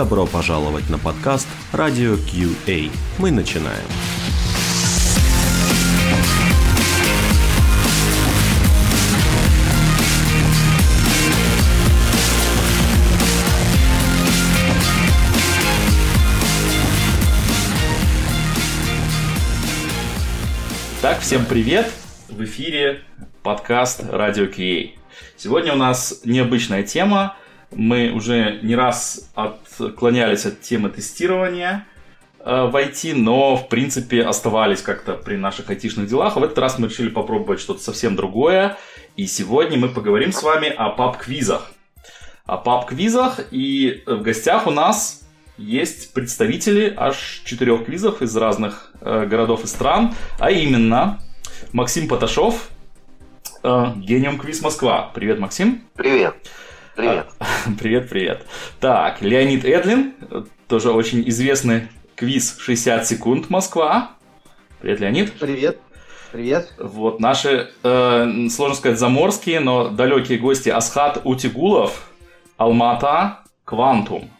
Добро пожаловать на подкаст Radio QA. Мы начинаем. Так, всем привет! В эфире подкаст Radio QA. Сегодня у нас необычная тема. Мы уже не раз отклонялись от темы тестирования э, в IT, но, в принципе, оставались как-то при наших айтишных делах. А в этот раз мы решили попробовать что-то совсем другое. И сегодня мы поговорим с вами о паб-квизах. О паб-квизах. И в гостях у нас есть представители аж четырех квизов из разных э, городов и стран. А именно Максим Поташов, э, Гениум Квиз Москва. Привет, Максим. Привет. Привет. Привет, привет. Так, Леонид Эдлин, тоже очень известный квиз 60 секунд Москва. Привет, Леонид. Привет. Привет. Вот наши, э, сложно сказать, заморские, но далекие гости Асхат Утигулов, Алмата, Квантум.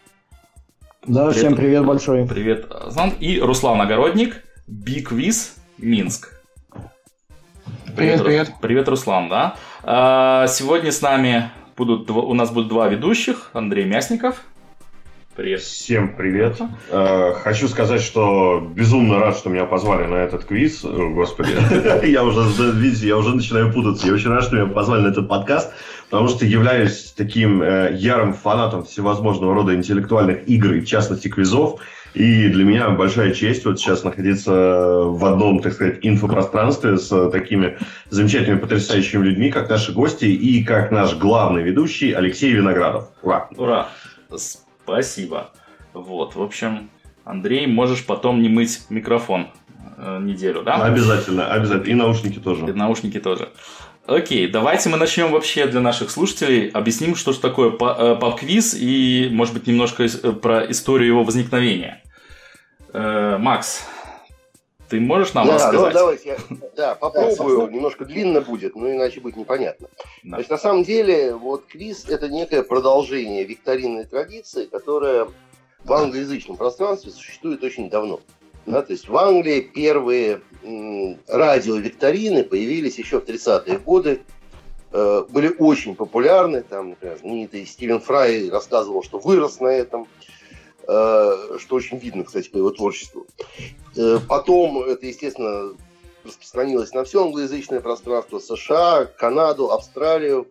Да, привет. всем привет большой. Привет, Азан. И Руслан Огородник, Биквиз, Минск. Привет, привет. Привет, Руслан, да. А, сегодня с нами будут, у нас будут два ведущих. Андрей Мясников. Привет. Всем привет. Э, хочу сказать, что безумно рад, что меня позвали на этот квиз. Господи, я уже, видите, я уже начинаю путаться. Я очень рад, что меня позвали на этот подкаст, потому что являюсь таким э, ярым фанатом всевозможного рода интеллектуальных игр, и в частности квизов. И для меня большая честь вот сейчас находиться в одном, так сказать, инфопространстве с такими замечательными, потрясающими людьми, как наши гости и как наш главный ведущий Алексей Виноградов. Ура! Ура! Спасибо. Вот, в общем, Андрей, можешь потом не мыть микрофон э, неделю, да? Обязательно, обязательно. И наушники тоже. И наушники тоже. Окей, давайте мы начнем вообще для наших слушателей. Объясним, что же такое э, паб-квиз и, может быть, немножко э, про историю его возникновения. Э, Макс, ты можешь нам да, рассказать? Ну, давайте я да, попробую. Немножко длинно будет, но иначе будет непонятно. Да. Значит, на самом деле, вот квиз – это некое продолжение викторинной традиции, которая в англоязычном пространстве существует очень давно. Да, то есть в Англии первые радиовикторины появились еще в 30-е годы, э, были очень популярны. Там, например, знаменитый Стивен Фрай рассказывал, что вырос на этом, что очень видно, кстати, по его творчеству. Э, потом это, естественно, распространилось на все англоязычное пространство США, Канаду, Австралию.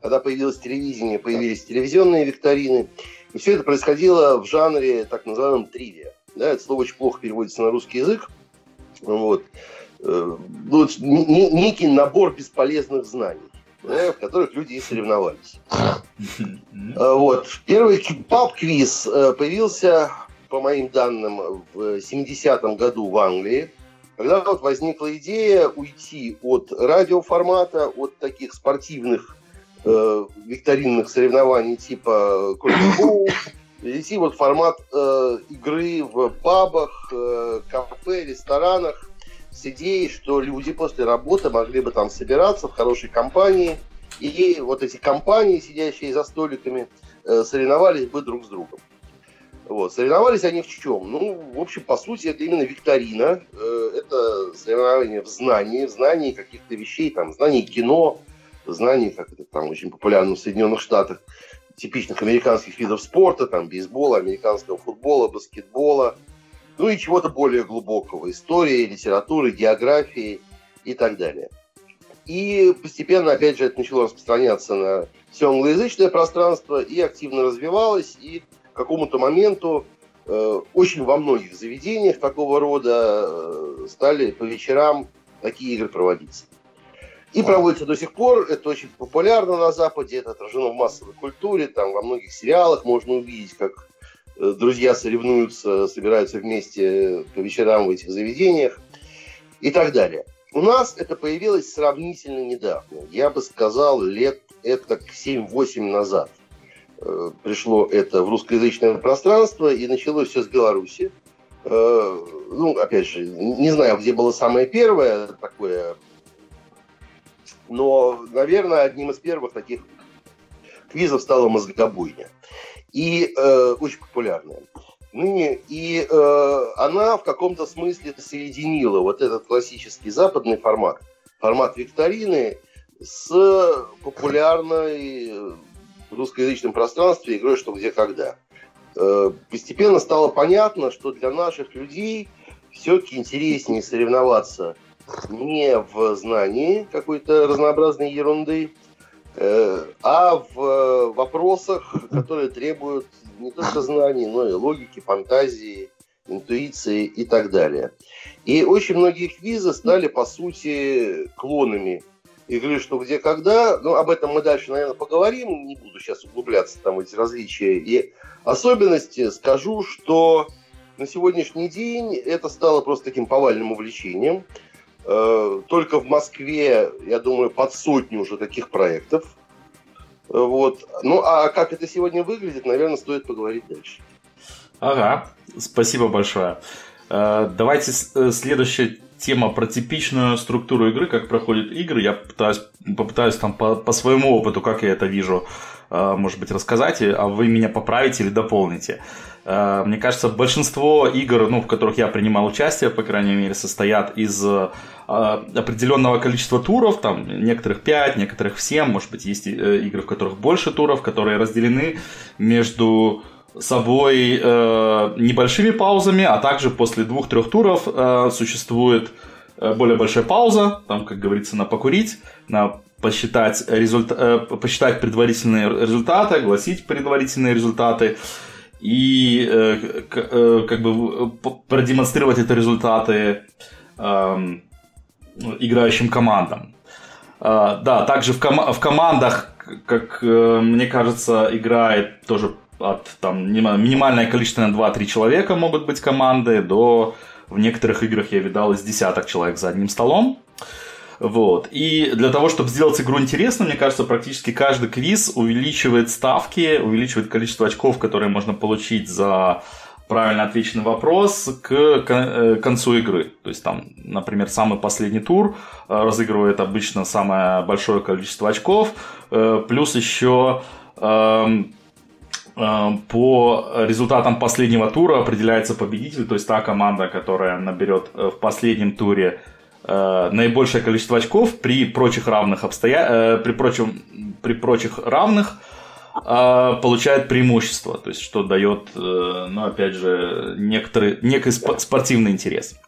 Когда появилось телевидение, появились телевизионные викторины. И все это происходило в жанре так называемом тривия. Да, это слово очень плохо переводится на русский язык. Вот. Э, ну, некий набор бесполезных знаний, в которых люди и соревновались. Э, вот. Первый паб-квиз э, появился, по моим данным, в 70-м году в Англии, когда вот возникла идея уйти от радиоформата, от таких спортивных э, викторинных соревнований типа Кольбоу, перейти вот формат э, игры в пабах, э, кафе, ресторанах с идеей, что люди после работы могли бы там собираться в хорошей компании, и вот эти компании, сидящие за столиками, э, соревновались бы друг с другом. Вот. Соревновались они в чем? Ну, в общем, по сути, это именно викторина. Э, это соревнование в знании, в знании каких-то вещей, там, знании кино, знании, как это там очень популярно в Соединенных Штатах, типичных американских видов спорта, там, бейсбола, американского футбола, баскетбола, ну и чего-то более глубокого, истории, литературы, географии и так далее. И постепенно, опять же, это начало распространяться на все англоязычное пространство и активно развивалось, и к какому-то моменту э, очень во многих заведениях такого рода э, стали по вечерам такие игры проводиться. И проводится до сих пор. Это очень популярно на Западе, это отражено в массовой культуре. Там во многих сериалах можно увидеть, как друзья соревнуются, собираются вместе по вечерам в этих заведениях и так далее. У нас это появилось сравнительно недавно. Я бы сказал, лет это 7-8 назад э, пришло это в русскоязычное пространство, и началось все с Беларуси. Э, ну, опять же, не знаю, где было самое первое такое но, наверное, одним из первых таких квизов стала мозгобойня. И э, очень популярная. Ныне, и э, она в каком-то смысле соединила вот этот классический западный формат, формат викторины, с популярной в русскоязычном пространстве игрой «Что, где, когда». Э, постепенно стало понятно, что для наших людей все-таки интереснее соревноваться не в знании какой-то разнообразной ерунды, а в вопросах, которые требуют не только знаний, но и логики, фантазии, интуиции и так далее. И очень многие квизы стали, по сути, клонами игры «Что, где, когда». Ну, об этом мы дальше, наверное, поговорим. Не буду сейчас углубляться там в эти различия и особенности. Скажу, что на сегодняшний день это стало просто таким повальным увлечением. Э, только в Москве, я думаю, под сотню уже таких проектов. Вот. Ну, а как это сегодня выглядит, наверное, стоит поговорить дальше. Ага, спасибо большое. Э, давайте э, следующая тема про типичную структуру игры, как проходят игры. Я попытаюсь, попытаюсь там по, по своему опыту, как я это вижу, э, может быть, рассказать, а вы меня поправите или дополните. Э, мне кажется, большинство игр, ну, в которых я принимал участие, по крайней мере, состоят из э, определенного количества туров, там некоторых 5, некоторых 7, может быть, есть игры, в которых больше туров, которые разделены между собой э, небольшими паузами, а также после двух-трех туров э, существует э, более большая пауза, там, как говорится, на покурить, на посчитать, результ... э, посчитать предварительные результаты, огласить предварительные результаты и э, к, э, как бы продемонстрировать эти результаты э, играющим командам. Э, да, также в, ком- в командах, как э, мне кажется, играет тоже от там, минимальное количество на 2-3 человека могут быть команды, до в некоторых играх я видал из десяток человек за одним столом. Вот. И для того, чтобы сделать игру интересной, мне кажется, практически каждый квиз увеличивает ставки, увеличивает количество очков, которые можно получить за правильно отвеченный вопрос к э, концу игры. То есть там, например, самый последний тур э, разыгрывает обычно самое большое количество очков, э, плюс еще эм, по результатам последнего тура определяется победитель, то есть та команда, которая наберет в последнем туре э, наибольшее количество очков при прочих равных обстоя... при, прочем... при прочих равных получает преимущество, то есть что дает, ну опять же, некоторый, некий спортивный интерес.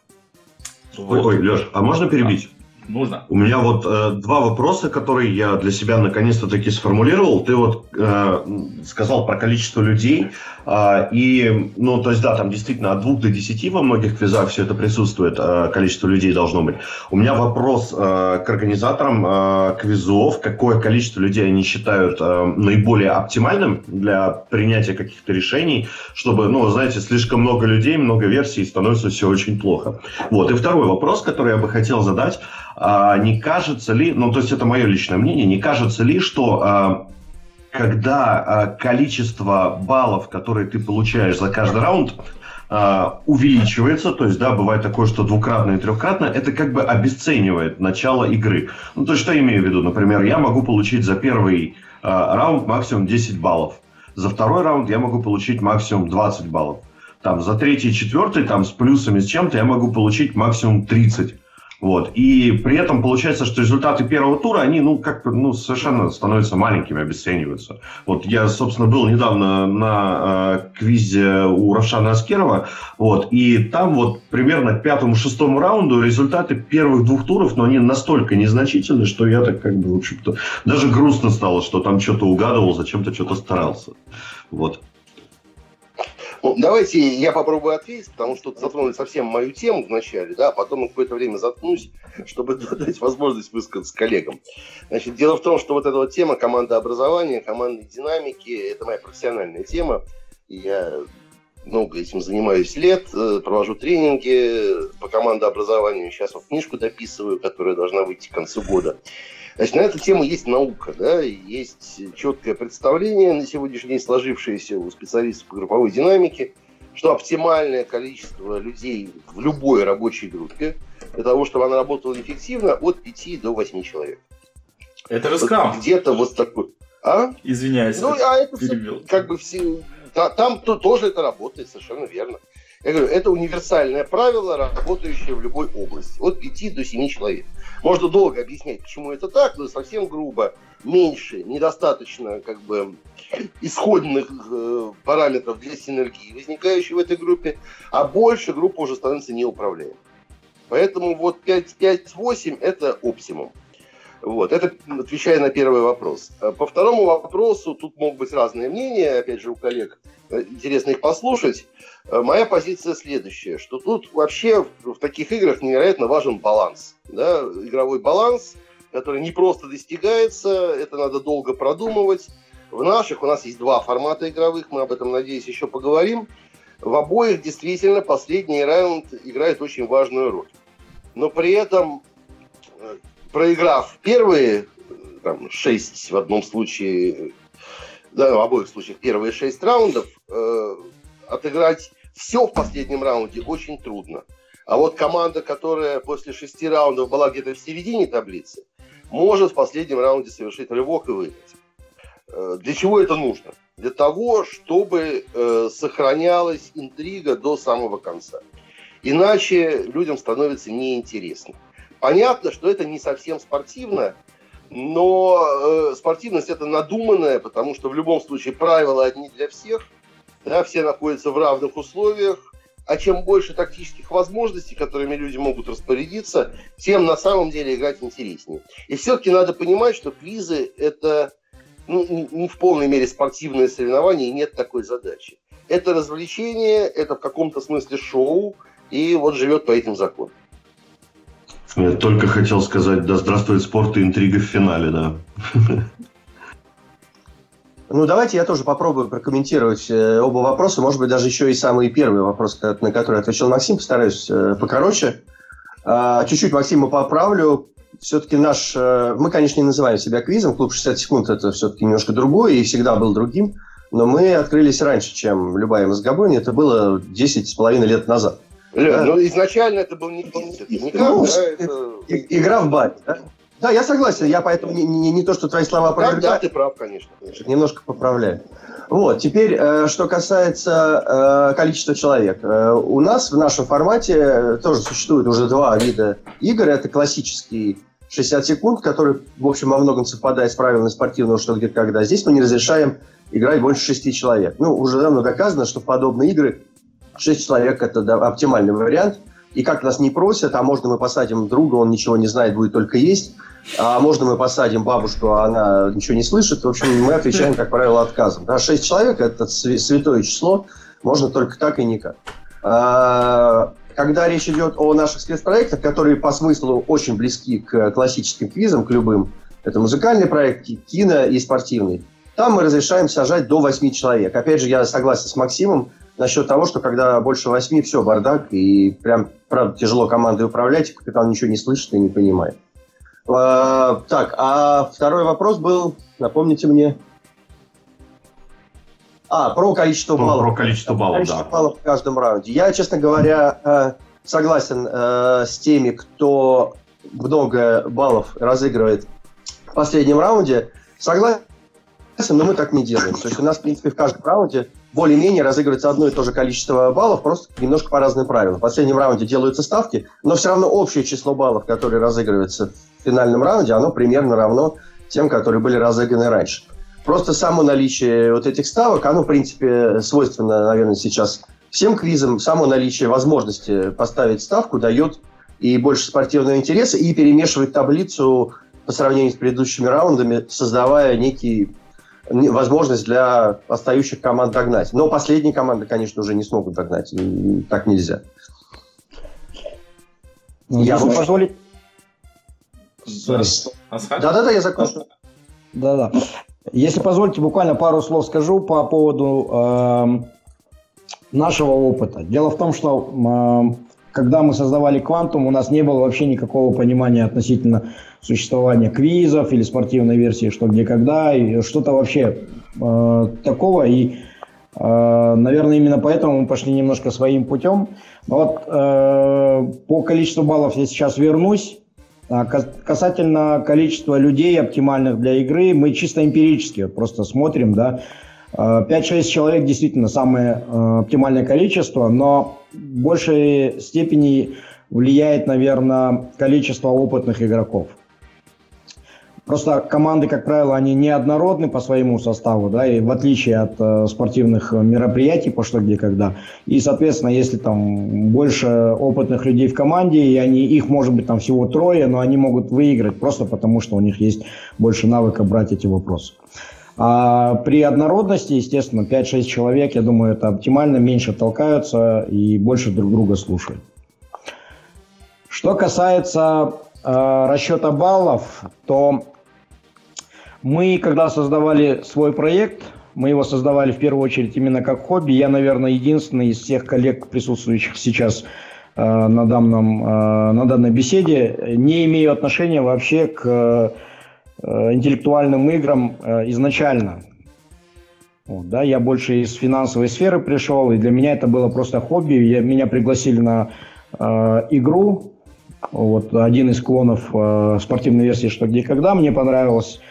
Вот. Ой, Леш, а можно перебить? Нужно. У меня вот э, два вопроса, которые я для себя наконец-то таки сформулировал. Ты вот э, сказал про количество людей, э, и, ну, то есть, да, там действительно от двух до десяти во многих квизах все это присутствует, э, количество людей должно быть. У меня вопрос э, к организаторам э, квизов, какое количество людей они считают э, наиболее оптимальным для принятия каких-то решений, чтобы, ну, знаете, слишком много людей, много версий, становится все очень плохо. Вот, и второй вопрос, который я бы хотел задать, не кажется ли, ну то есть это мое личное мнение, не кажется ли, что а, когда а, количество баллов, которые ты получаешь за каждый раунд, увеличивается, то есть, да, бывает такое, что двукратно и трехкратно, это как бы обесценивает начало игры. Ну, то есть, что я имею в виду? Например, я могу получить за первый раунд максимум 10 баллов. За второй раунд я могу получить максимум 20 баллов. Там, за третий и четвертый, там, с плюсами, с чем-то, я могу получить максимум 30. Вот. И при этом получается, что результаты первого тура, они, ну, как ну, совершенно становятся маленькими, обесцениваются. Вот я, собственно, был недавно на э, квизе у Равшана Аскерова, вот, и там вот примерно к пятому-шестому раунду результаты первых двух туров, но они настолько незначительны, что я так как бы, в общем-то, даже грустно стало, что там что-то угадывал, зачем-то что-то старался. Вот. Давайте я попробую ответить, потому что затронули совсем мою тему вначале, да, а потом на какое-то время заткнусь, чтобы дать возможность высказаться коллегам. Значит, дело в том, что вот эта вот тема командообразования, командной динамики, это моя профессиональная тема. Я много этим занимаюсь лет, э, провожу тренинги по командообразованию. Сейчас вот книжку дописываю, которая должна выйти к концу года. Значит, на эту тему есть наука, да, есть четкое представление на сегодняшний день сложившееся у специалистов по групповой динамике, что оптимальное количество людей в любой рабочей группе для того, чтобы она работала эффективно, от 5 до 8 человек. Это же скрам. Где-то вот такой... А? Извиняюсь. Ну, а это. Все, как бы все, да, там то, тоже это работает, совершенно верно. Я говорю, это универсальное правило, работающее в любой области. От 5 до 7 человек. Можно долго объяснять, почему это так, но совсем грубо. Меньше, недостаточно как бы исходных э, параметров для синергии, возникающей в этой группе, а больше группа уже становится неуправляемой. Поэтому вот 5-8 это оптимум. Вот, это отвечая на первый вопрос. А по второму вопросу тут могут быть разные мнения, опять же, у коллег. Э, интересно их послушать. Э, моя позиция следующая, что тут вообще в таких играх невероятно важен баланс. Да? Игровой баланс, который не просто достигается, это надо долго продумывать. В наших у нас есть два формата игровых, мы об этом, надеюсь, еще поговорим. В обоих действительно последний раунд играет очень важную роль. Но при этом э, проиграв первые там, шесть в одном случае, да, в обоих случаях первые шесть раундов, э, отыграть все в последнем раунде очень трудно. А вот команда, которая после шести раундов была где-то в середине таблицы, может в последнем раунде совершить рывок и выиграть. Э, для чего это нужно? Для того, чтобы э, сохранялась интрига до самого конца. Иначе людям становится неинтересно. Понятно, что это не совсем спортивно, но э, спортивность это надуманная, потому что в любом случае правила одни для всех, да, все находятся в равных условиях, а чем больше тактических возможностей, которыми люди могут распорядиться, тем на самом деле играть интереснее. И все-таки надо понимать, что квизы это ну, не в полной мере спортивное соревнование, и нет такой задачи. Это развлечение, это в каком-то смысле шоу, и вот живет по этим законам. Я только хотел сказать, да здравствует спорт и интрига в финале, да. Ну, давайте я тоже попробую прокомментировать э, оба вопроса. Может быть, даже еще и самый первый вопрос, на который отвечал Максим, постараюсь э, покороче. А, чуть-чуть Максима поправлю. Все-таки наш... Э, мы, конечно, не называем себя квизом. Клуб 60 секунд – это все-таки немножко другое и всегда был другим. Но мы открылись раньше, чем любая МСГБ. Это было 10 с половиной лет назад. Да. Ну, изначально это был не квиз, ну, да, это... Игра в баре, да? Да, я согласен, я поэтому не, не, не то, что твои слова про Да, ты прав, конечно, конечно. Немножко поправляю. Вот, теперь, э, что касается э, количества человек. Э, у нас в нашем формате тоже существует уже два вида игр. Это классический 60 секунд, который, в общем, во многом совпадает с правилами спортивного «что, где, когда». Здесь мы не разрешаем играть больше шести человек. Ну, уже давно доказано, что подобные игры 6 человек – это да, оптимальный вариант. И как нас не просят, а можно мы посадим друга, он ничего не знает, будет только есть. А можно мы посадим бабушку, а она ничего не слышит. В общем, мы отвечаем, как правило, отказом. Да, 6 человек – это святое число, можно только так и никак. А, когда речь идет о наших спецпроектах, которые по смыслу очень близки к классическим квизам, к любым, это музыкальный проект, кино и спортивный, там мы разрешаем сажать до 8 человек. Опять же, я согласен с Максимом, насчет того, что когда больше восьми, все, бардак, и прям, правда, тяжело командой управлять, капитан ничего не слышит и не понимает. А, так, а второй вопрос был, напомните мне. А, про количество про, баллов. Про количество баллов, количество да. баллов в каждом раунде. Я, честно говоря, э, согласен э, с теми, кто много баллов разыгрывает в последнем раунде. Согласен, но мы так не делаем. То есть у нас, в принципе, в каждом раунде более-менее разыгрывается одно и то же количество баллов, просто немножко по разным правилам. В последнем раунде делаются ставки, но все равно общее число баллов, которые разыгрываются в финальном раунде, оно примерно равно тем, которые были разыграны раньше. Просто само наличие вот этих ставок, оно, в принципе, свойственно, наверное, сейчас всем квизам. Само наличие возможности поставить ставку дает и больше спортивного интереса, и перемешивает таблицу по сравнению с предыдущими раундами, создавая некий возможность для остающих команд догнать. Но последние команды, конечно, уже не смогут догнать. Так нельзя. Ну, я если позволить... Да-да-да, я закончу. Да-да. Если позволите, буквально пару слов скажу по поводу э, нашего опыта. Дело в том, что э, когда мы создавали «Квантум», у нас не было вообще никакого понимания относительно существования квизов или спортивной версии «Что, где, когда», и что-то вообще э, такого. И, э, наверное, именно поэтому мы пошли немножко своим путем. Но вот э, по количеству баллов я сейчас вернусь. А касательно количества людей оптимальных для игры, мы чисто эмпирически просто смотрим, да. 5-6 человек действительно самое оптимальное количество, но в большей степени влияет, наверное, количество опытных игроков. Просто команды, как правило, они неоднородны по своему составу, да, и в отличие от э, спортивных мероприятий по что где когда. И, соответственно, если там больше опытных людей в команде, и они, их может быть там всего трое, но они могут выиграть просто потому, что у них есть больше навыка брать эти вопросы. А при однородности, естественно, 5-6 человек, я думаю, это оптимально, меньше толкаются и больше друг друга слушают. Что касается э, расчета баллов, то мы, когда создавали свой проект, мы его создавали в первую очередь именно как хобби. Я, наверное, единственный из всех коллег, присутствующих сейчас э, на, данном, э, на данной беседе, не имею отношения вообще к э, интеллектуальным играм э, изначально. Вот, да, я больше из финансовой сферы пришел, и для меня это было просто хобби. Я, меня пригласили на э, игру. Вот один из клонов э, спортивной версии «Что, где, когда» мне понравилось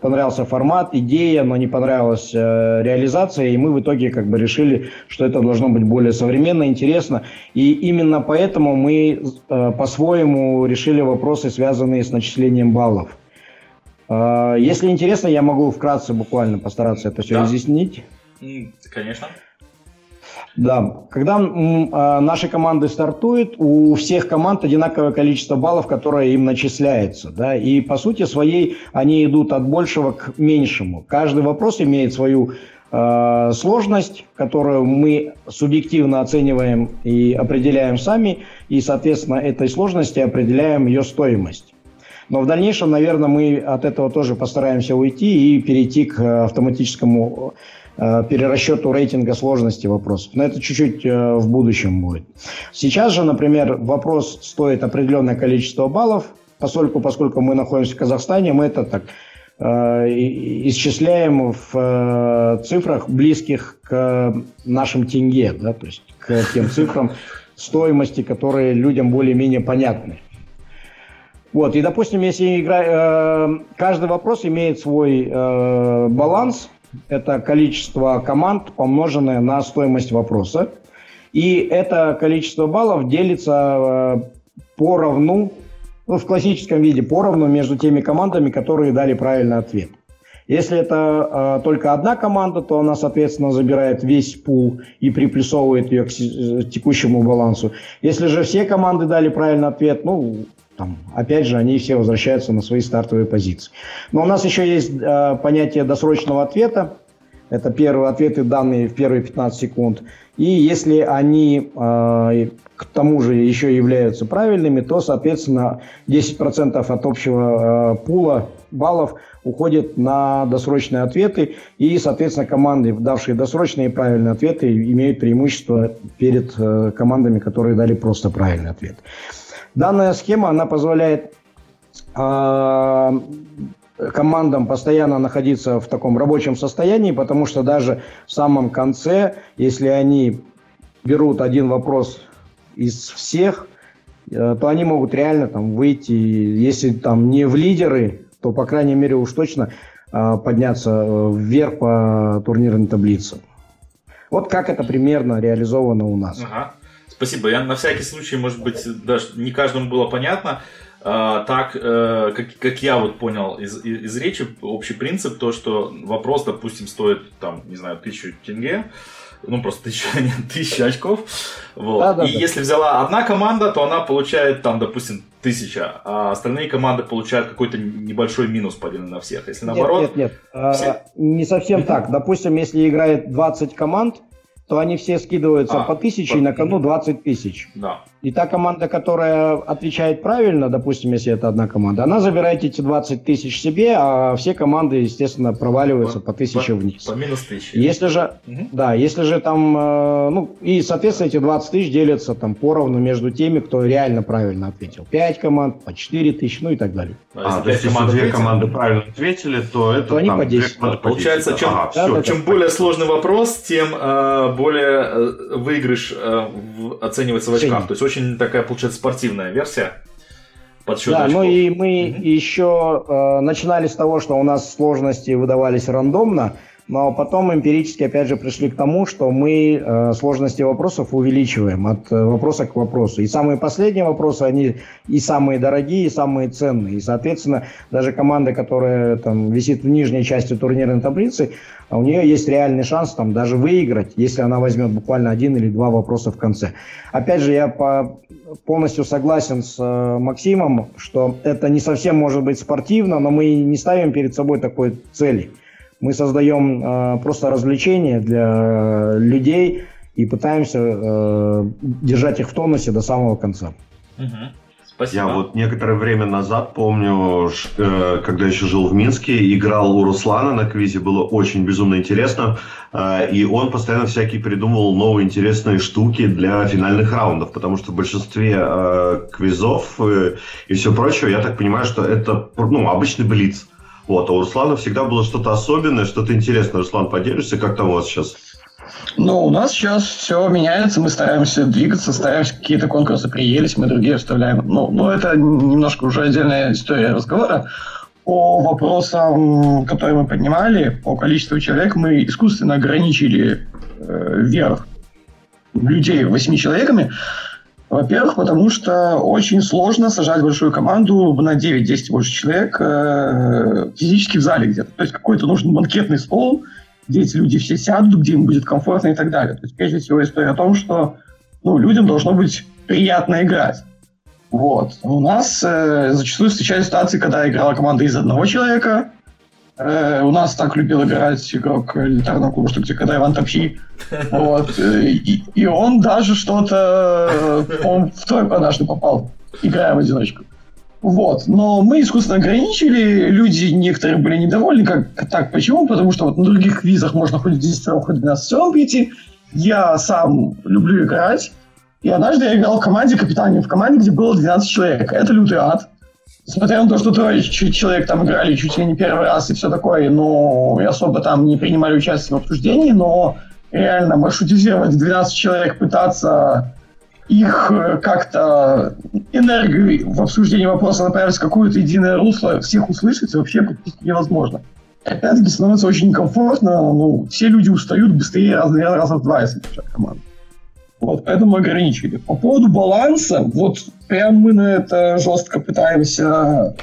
понравился формат, идея, но не понравилась э, реализация, и мы в итоге как бы решили, что это должно быть более современно, интересно. И именно поэтому мы э, по-своему решили вопросы, связанные с начислением баллов. Э, если интересно, я могу вкратце буквально постараться это все да. разъяснить. Конечно. Да, когда э, наши команды стартуют, у всех команд одинаковое количество баллов, которое им начисляется. Да, и по сути своей они идут от большего к меньшему. Каждый вопрос имеет свою э, сложность, которую мы субъективно оцениваем и определяем сами, и, соответственно, этой сложности определяем ее стоимость. Но в дальнейшем, наверное, мы от этого тоже постараемся уйти и перейти к автоматическому Э, перерасчету рейтинга сложности вопросов. Но это чуть-чуть э, в будущем будет. Сейчас же, например, вопрос стоит определенное количество баллов, поскольку, поскольку мы находимся в Казахстане, мы это так э, исчисляем в цифрах, близких к нашим тенге, да, то есть к тем цифрам стоимости, которые людям более-менее понятны. Вот, и, допустим, если игра, каждый вопрос имеет свой баланс – это количество команд, помноженное на стоимость вопроса. И это количество баллов делится э, поровну, ну, в классическом виде поровну между теми командами, которые дали правильный ответ. Если это э, только одна команда, то она, соответственно, забирает весь пул и приплюсовывает ее к э, текущему балансу. Если же все команды дали правильный ответ, ну, там, опять же, они все возвращаются на свои стартовые позиции. Но у нас еще есть э, понятие досрочного ответа. Это первые ответы, данные в первые 15 секунд. И если они э, к тому же еще являются правильными, то, соответственно, 10% от общего э, пула баллов уходит на досрочные ответы. И, соответственно, команды, давшие досрочные и правильные ответы, имеют преимущество перед э, командами, которые дали просто правильный ответ. Данная схема, она позволяет э, командам постоянно находиться в таком рабочем состоянии, потому что даже в самом конце, если они берут один вопрос из всех, э, то они могут реально там выйти, если там не в лидеры, то, по крайней мере, уж точно э, подняться э, вверх по турнирной таблице. Вот как это примерно реализовано у нас. Ага. Спасибо. Я на всякий случай, может быть, даже не каждому было понятно. А, так, э, как, как я вот понял из, из речи, общий принцип, то, что вопрос, допустим, стоит, там, не знаю, тысячу тенге, ну, просто тысяча, нет, тысяча очков. Вот. Да, да, и да. если взяла одна команда, то она получает, там, допустим, тысяча, а остальные команды получают какой-то небольшой минус поделенный на всех. Если наоборот... Нет, нет, нет. Все... А, не совсем так. Допустим, если играет 20 команд, то они все скидываются а, по тысяче, по... и на кону 20 тысяч. Да. И та команда, которая отвечает правильно, допустим, если это одна команда, она забирает эти 20 тысяч себе, а все команды, естественно, проваливаются по, по тысяче по, вниз. По минус тысяче. Если же, угу. да, если же там, э, ну, и, соответственно, эти 20 тысяч делятся там поровну между теми, кто реально правильно ответил. 5 команд, по 4 тысячи, ну и так далее. А, а то есть, если две команды правильно ответили, то это то они там, по 10. Получается, чем, ага, да, все, да, чем да, более сложный вопрос, тем э, более э, выигрыш э, в, оценивается в очках. То есть, очень такая, получается, спортивная версия. подсчет Да, очков. ну и мы угу. еще э, начинали с того, что у нас сложности выдавались рандомно, но потом эмпирически, опять же, пришли к тому, что мы э, сложности вопросов увеличиваем от э, вопроса к вопросу. И самые последние вопросы, они и самые дорогие, и самые ценные. И, соответственно, даже команда, которая там висит в нижней части турнирной таблицы, у нее есть реальный шанс там даже выиграть, если она возьмет буквально один или два вопроса в конце. Опять же, я по, полностью согласен с э, Максимом, что это не совсем может быть спортивно, но мы не ставим перед собой такой цели – мы создаем э, просто развлечения для людей и пытаемся э, держать их в тонусе до самого конца. Угу. Спасибо. Я вот некоторое время назад помню, э, когда еще жил в Минске, играл у Руслана на квизе, было очень безумно интересно. Э, и он постоянно всякие придумывал новые интересные штуки для финальных раундов, потому что в большинстве э, квизов и все прочее, я так понимаю, что это ну, обычный блиц. Вот, а у Руслана всегда было что-то особенное, что-то интересное. Руслан, поделишься, как там у вас сейчас? Ну, у нас сейчас все меняется, мы стараемся двигаться, стараемся какие-то конкурсы приелись, мы другие вставляем. Ну, ну, это немножко уже отдельная история разговора. По вопросам, которые мы поднимали, по количеству человек, мы искусственно ограничили э, вверх людей восьми человеками. Во-первых, потому что очень сложно сажать большую команду на 9-10 больше человек э, физически в зале где-то. То есть какой-то нужен банкетный стол, где эти люди все сядут, где им будет комфортно и так далее. То есть прежде всего история о том, что ну, людям должно быть приятно играть. Вот. У нас э, зачастую встречались ситуации, когда играла команда из одного человека, Э, у нас так любил играть игрок элитарного клуба, что где когда Иван Топчи. Вот. Э, и, и он даже что-то... Э, он в тройку однажды попал, играя в одиночку. Вот. Но мы искусственно ограничили. Люди некоторые были недовольны. Как так? Почему? Потому что вот на других визах можно хоть 10 хоть 12 прийти. Я сам люблю играть. И однажды я играл в команде, капитане в команде, где было 12 человек. Это лютый ад. Несмотря на то, что трое человек там играли чуть ли не первый раз и все такое, но и особо там не принимали участие в обсуждении, но реально маршрутизировать 12 человек, пытаться их э, как-то энергию в обсуждении вопроса направить в какое-то единое русло, всех услышать вообще практически невозможно. Опять-таки становится очень некомфортно, ну, все люди устают быстрее раз, раза в два, если команду. Вот, поэтому ограничили. По поводу баланса, вот прям мы на это жестко пытаемся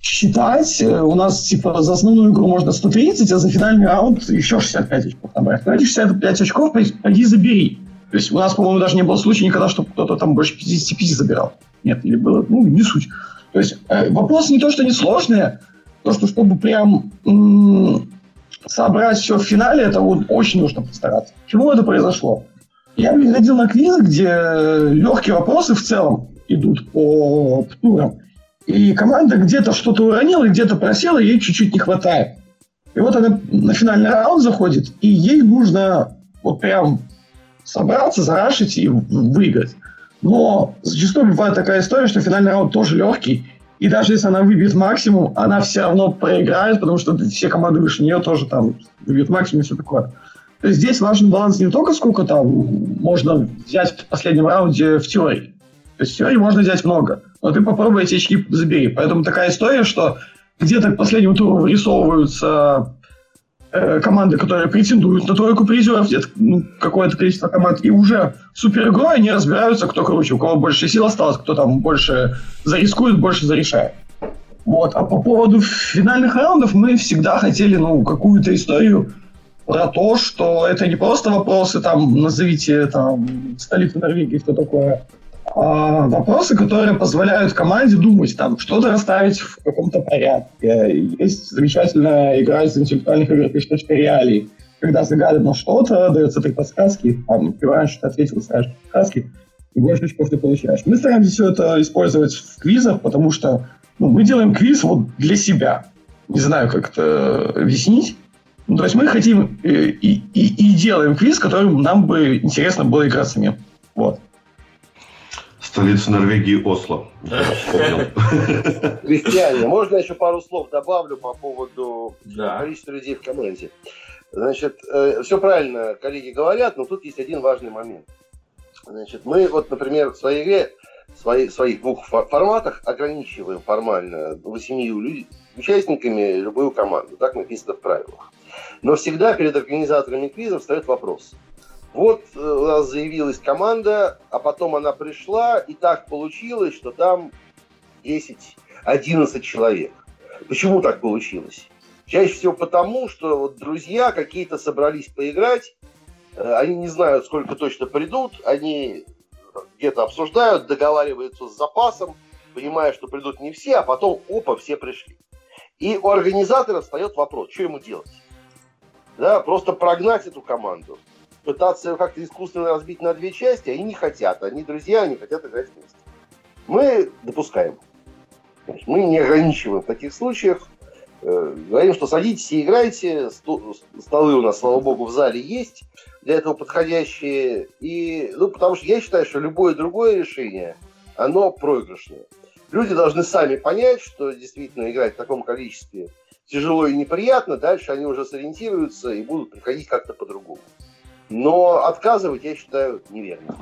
считать. У нас, типа, за основную игру можно 130, а за финальный раунд еще 65 очков набрать. Но эти 65 очков пойди забери. То есть у нас, по-моему, даже не было случая никогда, чтобы кто-то там больше 55 забирал. Нет, или было, ну, не суть. То есть э, вопрос не то, что несложный, то, что чтобы прям м- собрать все в финале, это вот очень нужно постараться. Почему это произошло? Я приходил на квиз, где легкие вопросы в целом идут по турам. И команда где-то что-то уронила, где-то просела, ей чуть-чуть не хватает. И вот она на финальный раунд заходит, и ей нужно вот прям собраться, зарашить и выиграть. Но зачастую бывает такая история, что финальный раунд тоже легкий, и даже если она выбьет максимум, она все равно проиграет, потому что все команды выше нее тоже там выбьют максимум и все такое. Здесь важен баланс не только сколько там можно взять в последнем раунде в теории. То есть в теории можно взять много, но ты попробуй эти очки забери. Поэтому такая история, что где-то к последнему туру вырисовываются э, команды, которые претендуют на тройку призеров, где-то ну, какое-то количество команд, и уже в суперигрой они разбираются, кто круче, у кого больше сил осталось, кто там больше зарискует, больше зарешает. Вот. А по поводу финальных раундов мы всегда хотели ну, какую-то историю про то, что это не просто вопросы, там, назовите там, столицу Норвегии, что такое, а вопросы, которые позволяют команде думать, там, что-то расставить в каком-то порядке. Есть замечательная игра из интеллектуальных игр «Точка реалий», когда загадано что-то, дается три подсказки, там, первое, что ты ответил, ставишь подсказки, и больше очков ты получаешь. Мы стараемся все это использовать в квизах, потому что ну, мы делаем квиз вот для себя. Не знаю, как это объяснить. Ну, то есть мы хотим и, э, и, и делаем квиз, которым нам бы интересно было играть самим. Вот. Столица Норвегии Осло. Крестьяне, можно еще пару слов добавлю по поводу да. количества людей в команде. Значит, э, все правильно коллеги говорят, но тут есть один важный момент. Значит, мы вот, например, в своей игре своих, своих двух форматах ограничиваем формально восьми участниками любую команду. Так написано в правилах. Но всегда перед организаторами квиза встает вопрос. Вот э, у нас заявилась команда, а потом она пришла, и так получилось, что там 10-11 человек. Почему так получилось? Чаще всего потому, что вот друзья какие-то собрались поиграть, э, они не знают, сколько точно придут, они где-то обсуждают, договариваются с запасом, понимая, что придут не все, а потом, опа, все пришли. И у организатора встает вопрос, что ему делать? Да, просто прогнать эту команду, пытаться как-то искусственно разбить на две части, они не хотят. Они друзья, они хотят играть вместе. Мы допускаем. Мы не ограничиваем в таких случаях. Э, говорим, что садитесь и играйте. Столы у нас, слава богу, в зале есть для этого подходящие. И, ну, потому что я считаю, что любое другое решение, оно проигрышное. Люди должны сами понять, что действительно играть в таком количестве тяжело и неприятно. Дальше они уже сориентируются и будут приходить как-то по-другому. Но отказывать, я считаю, неверно.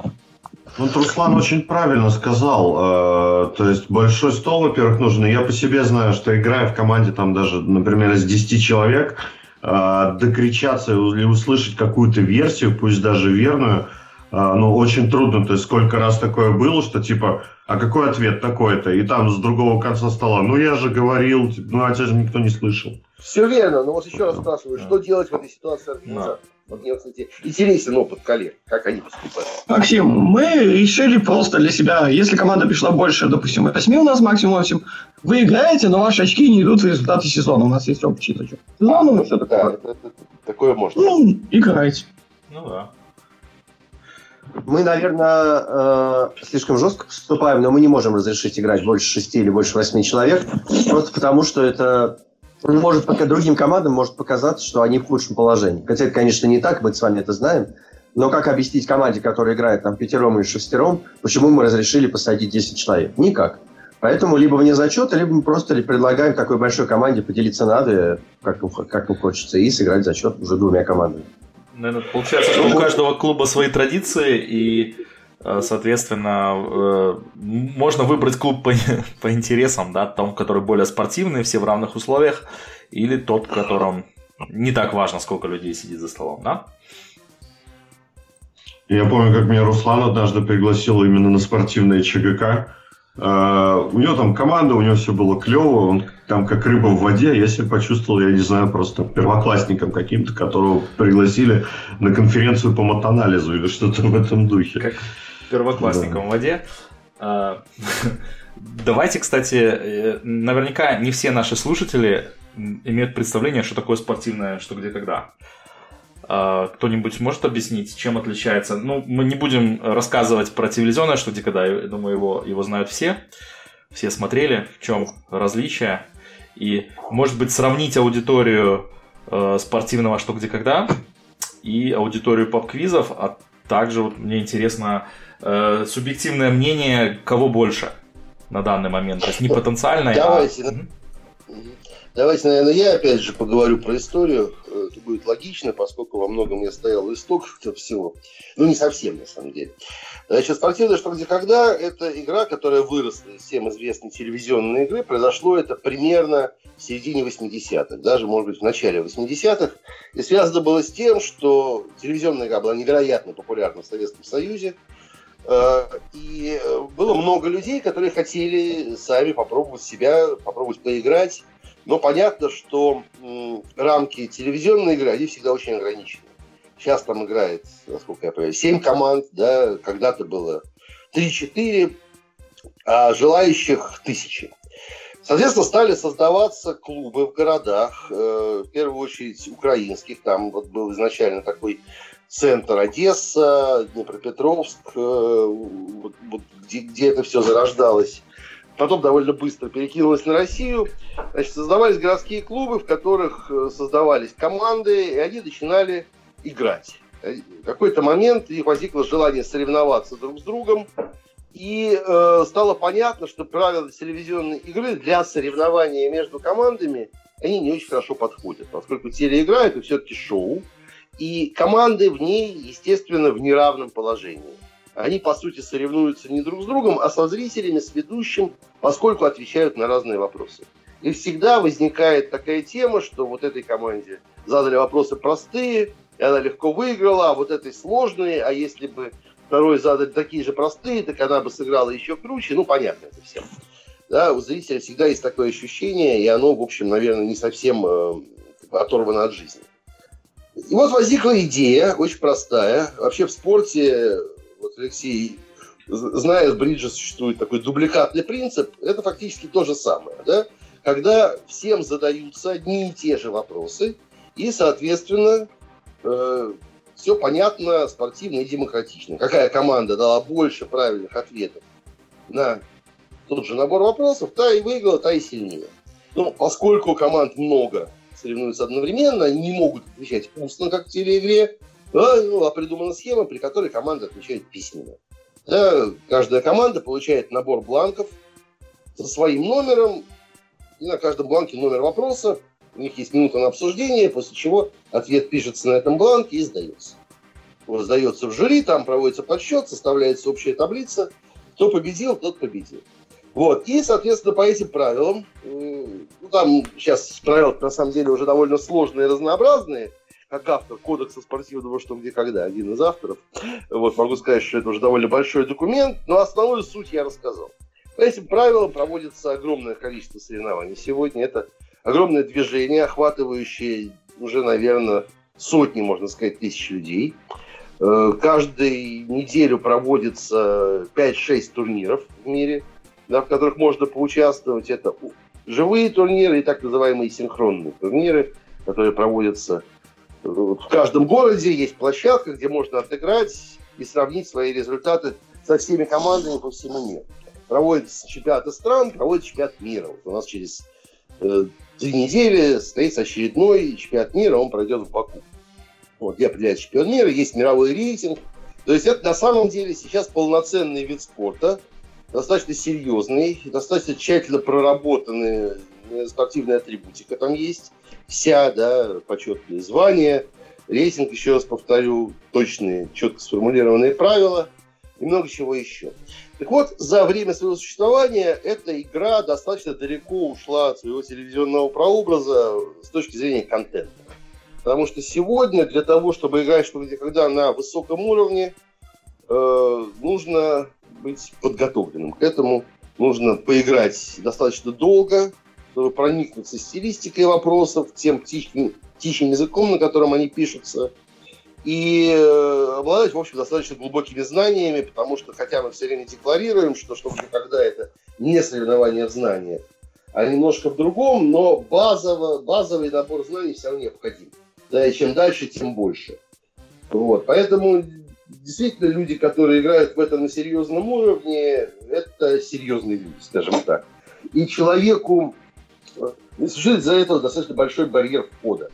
Ну, Руслан очень правильно сказал. Э, то есть большой стол, во-первых, нужен. Я по себе знаю, что играя в команде, там даже, например, из 10 человек, э, докричаться или услышать какую-то версию, пусть даже верную, э, ну, очень трудно. То есть сколько раз такое было, что типа, а какой ответ такой-то? И там с другого конца стола, ну, я же говорил, ну, а тебя же никто не слышал. Все верно, но вот еще раз спрашиваю, что делать в этой ситуации организатор? Вот мне, кстати, интересен опыт коллег, как они поступают. Максим, мы решили просто для себя, если команда пришла больше, допустим, 8 у нас максимум 8, вы играете, но ваши очки не идут в результаты сезона. У нас есть общий зачет. Ну, ну, все такое. Да, это, это, такое можно. Ну, играйте. Ну да. Мы, наверное, э, слишком жестко поступаем, но мы не можем разрешить играть больше шести или больше восьми человек, просто потому что это может пока другим командам может показаться, что они в худшем положении. Хотя это, конечно, не так, мы с вами это знаем. Но как объяснить команде, которая играет там пятером или шестером, почему мы разрешили посадить 10 человек? Никак. Поэтому либо вне зачета, либо мы просто предлагаем такой большой команде поделиться надо, как как им хочется, и сыграть зачет уже двумя командами. Наверное, получается, что у каждого клуба свои традиции, и Э, соответственно, э, можно выбрать клуб по, по интересам, да, том, который более спортивный, все в равных условиях, или тот, в котором не так важно, сколько людей сидит за столом, да? Я помню, как меня Руслан однажды пригласил именно на спортивное ЧГК. Uh, у него там команда, у него все было клево, он там как рыба в воде, я себя почувствовал, я не знаю, просто первоклассником каким-то, которого пригласили на конференцию по матанализу или что-то в этом духе. Как, первоклассником да. в воде. А, давайте, кстати, э, наверняка не все наши слушатели имеют представление, что такое спортивное, что где когда. А, кто-нибудь может объяснить, чем отличается? Ну, мы не будем рассказывать про телевизионное, что где когда, я думаю, его, его знают все. Все смотрели, в чем различие. И, может быть, сравнить аудиторию э, спортивного что где когда и аудиторию поп-квизов, а также вот мне интересно э, субъективное мнение, кого больше на данный момент. То есть не потенциальное, Давайте, а... Давайте, наверное, я опять же поговорю про историю. Это будет логично, поскольку во многом я стоял исток этого всего. Ну, не совсем, на самом деле. Значит, спортивная что где когда – это игра, которая выросла из всем известной телевизионной игры. Произошло это примерно в середине 80-х, даже, может быть, в начале 80-х. И связано было с тем, что телевизионная игра была невероятно популярна в Советском Союзе. Э, и было много людей, которые хотели сами попробовать себя, попробовать поиграть. Но понятно, что рамки телевизионной игры, они всегда очень ограничены. Сейчас там играет, насколько я понимаю, 7 команд, да, когда-то было 3-4, а желающих тысячи. Соответственно, стали создаваться клубы в городах, э, в первую очередь украинских. Там вот был изначально такой центр Одесса, Днепропетровск, э, вот, вот, где, где это все зарождалось. Потом довольно быстро перекинулось на Россию. Значит, создавались городские клубы, в которых э, создавались команды, и они начинали играть. В какой-то момент их возникло желание соревноваться друг с другом, и э, стало понятно, что правила телевизионной игры для соревнования между командами они не очень хорошо подходят, поскольку телеигра это все-таки шоу, и команды в ней, естественно, в неравном положении. они, по сути, соревнуются не друг с другом, а со зрителями, с ведущим, поскольку отвечают на разные вопросы. И всегда возникает такая тема, что вот этой команде задали вопросы простые, и она легко выиграла, а вот этой сложные, а если бы второй задали такие же простые, так она бы сыграла еще круче. Ну, понятно это всем. Да, у зрителя всегда есть такое ощущение, и оно, в общем, наверное, не совсем э, оторвано от жизни. И вот возникла идея, очень простая. Вообще в спорте, вот Алексей, зная, в бридже существует такой дубликатный принцип, это фактически то же самое. Да? Когда всем задаются одни и те же вопросы, и, соответственно, э, все понятно, спортивно и демократично. Какая команда дала больше правильных ответов на тот же набор вопросов, та и выиграла, та и сильнее. Но поскольку команд много, соревнуются одновременно, они не могут отвечать устно, как в телеигре, да, ну, а придумана схема, при которой команда отвечает письменно. Да, каждая команда получает набор бланков со своим номером, и на каждом бланке номер вопроса, у них есть минута на обсуждение, после чего ответ пишется на этом бланке и сдается. Вот сдается в жюри, там проводится подсчет, составляется общая таблица. Кто победил, тот победил. Вот. И, соответственно, по этим правилам, ну, там сейчас правила на самом деле уже довольно сложные и разнообразные, как автор кодекса спортивного «Что, где, когда», один из авторов. Вот, могу сказать, что это уже довольно большой документ, но основную суть я рассказал. По этим правилам проводится огромное количество соревнований. Сегодня это огромное движение, охватывающее уже, наверное, сотни, можно сказать, тысяч людей. Э, каждую неделю проводится 5-6 турниров в мире – да, в которых можно поучаствовать. Это живые турниры и так называемые синхронные турниры, которые проводятся в каждом городе. Есть площадка, где можно отыграть и сравнить свои результаты со всеми командами по всему миру. Проводятся чемпионаты стран, проводится чемпионат мира. Вот у нас через э, три недели состоится очередной чемпионат мира, он пройдет в Баку. Вот, где определяется чемпион мира, есть мировой рейтинг. То есть это на самом деле сейчас полноценный вид спорта, достаточно серьезный, достаточно тщательно проработанная спортивная атрибутика там есть. Вся, да, почетные звания, рейтинг, еще раз повторю, точные, четко сформулированные правила и много чего еще. Так вот, за время своего существования эта игра достаточно далеко ушла от своего телевизионного прообраза с точки зрения контента. Потому что сегодня для того, чтобы играть что где когда на высоком уровне, э, нужно быть подготовленным к этому. Нужно поиграть достаточно долго, чтобы проникнуться стилистикой вопросов, тем птичьим, птичьим языком, на котором они пишутся, и э, обладать, в общем, достаточно глубокими знаниями, потому что, хотя мы все время декларируем, что что никогда это не соревнование в знаниях, а немножко в другом, но базово, базовый набор знаний все равно необходим. Да, и чем дальше, тем больше. Вот. Поэтому действительно люди, которые играют в этом на серьезном уровне, это серьезные люди, скажем так. И человеку не существует за это достаточно большой барьер входа.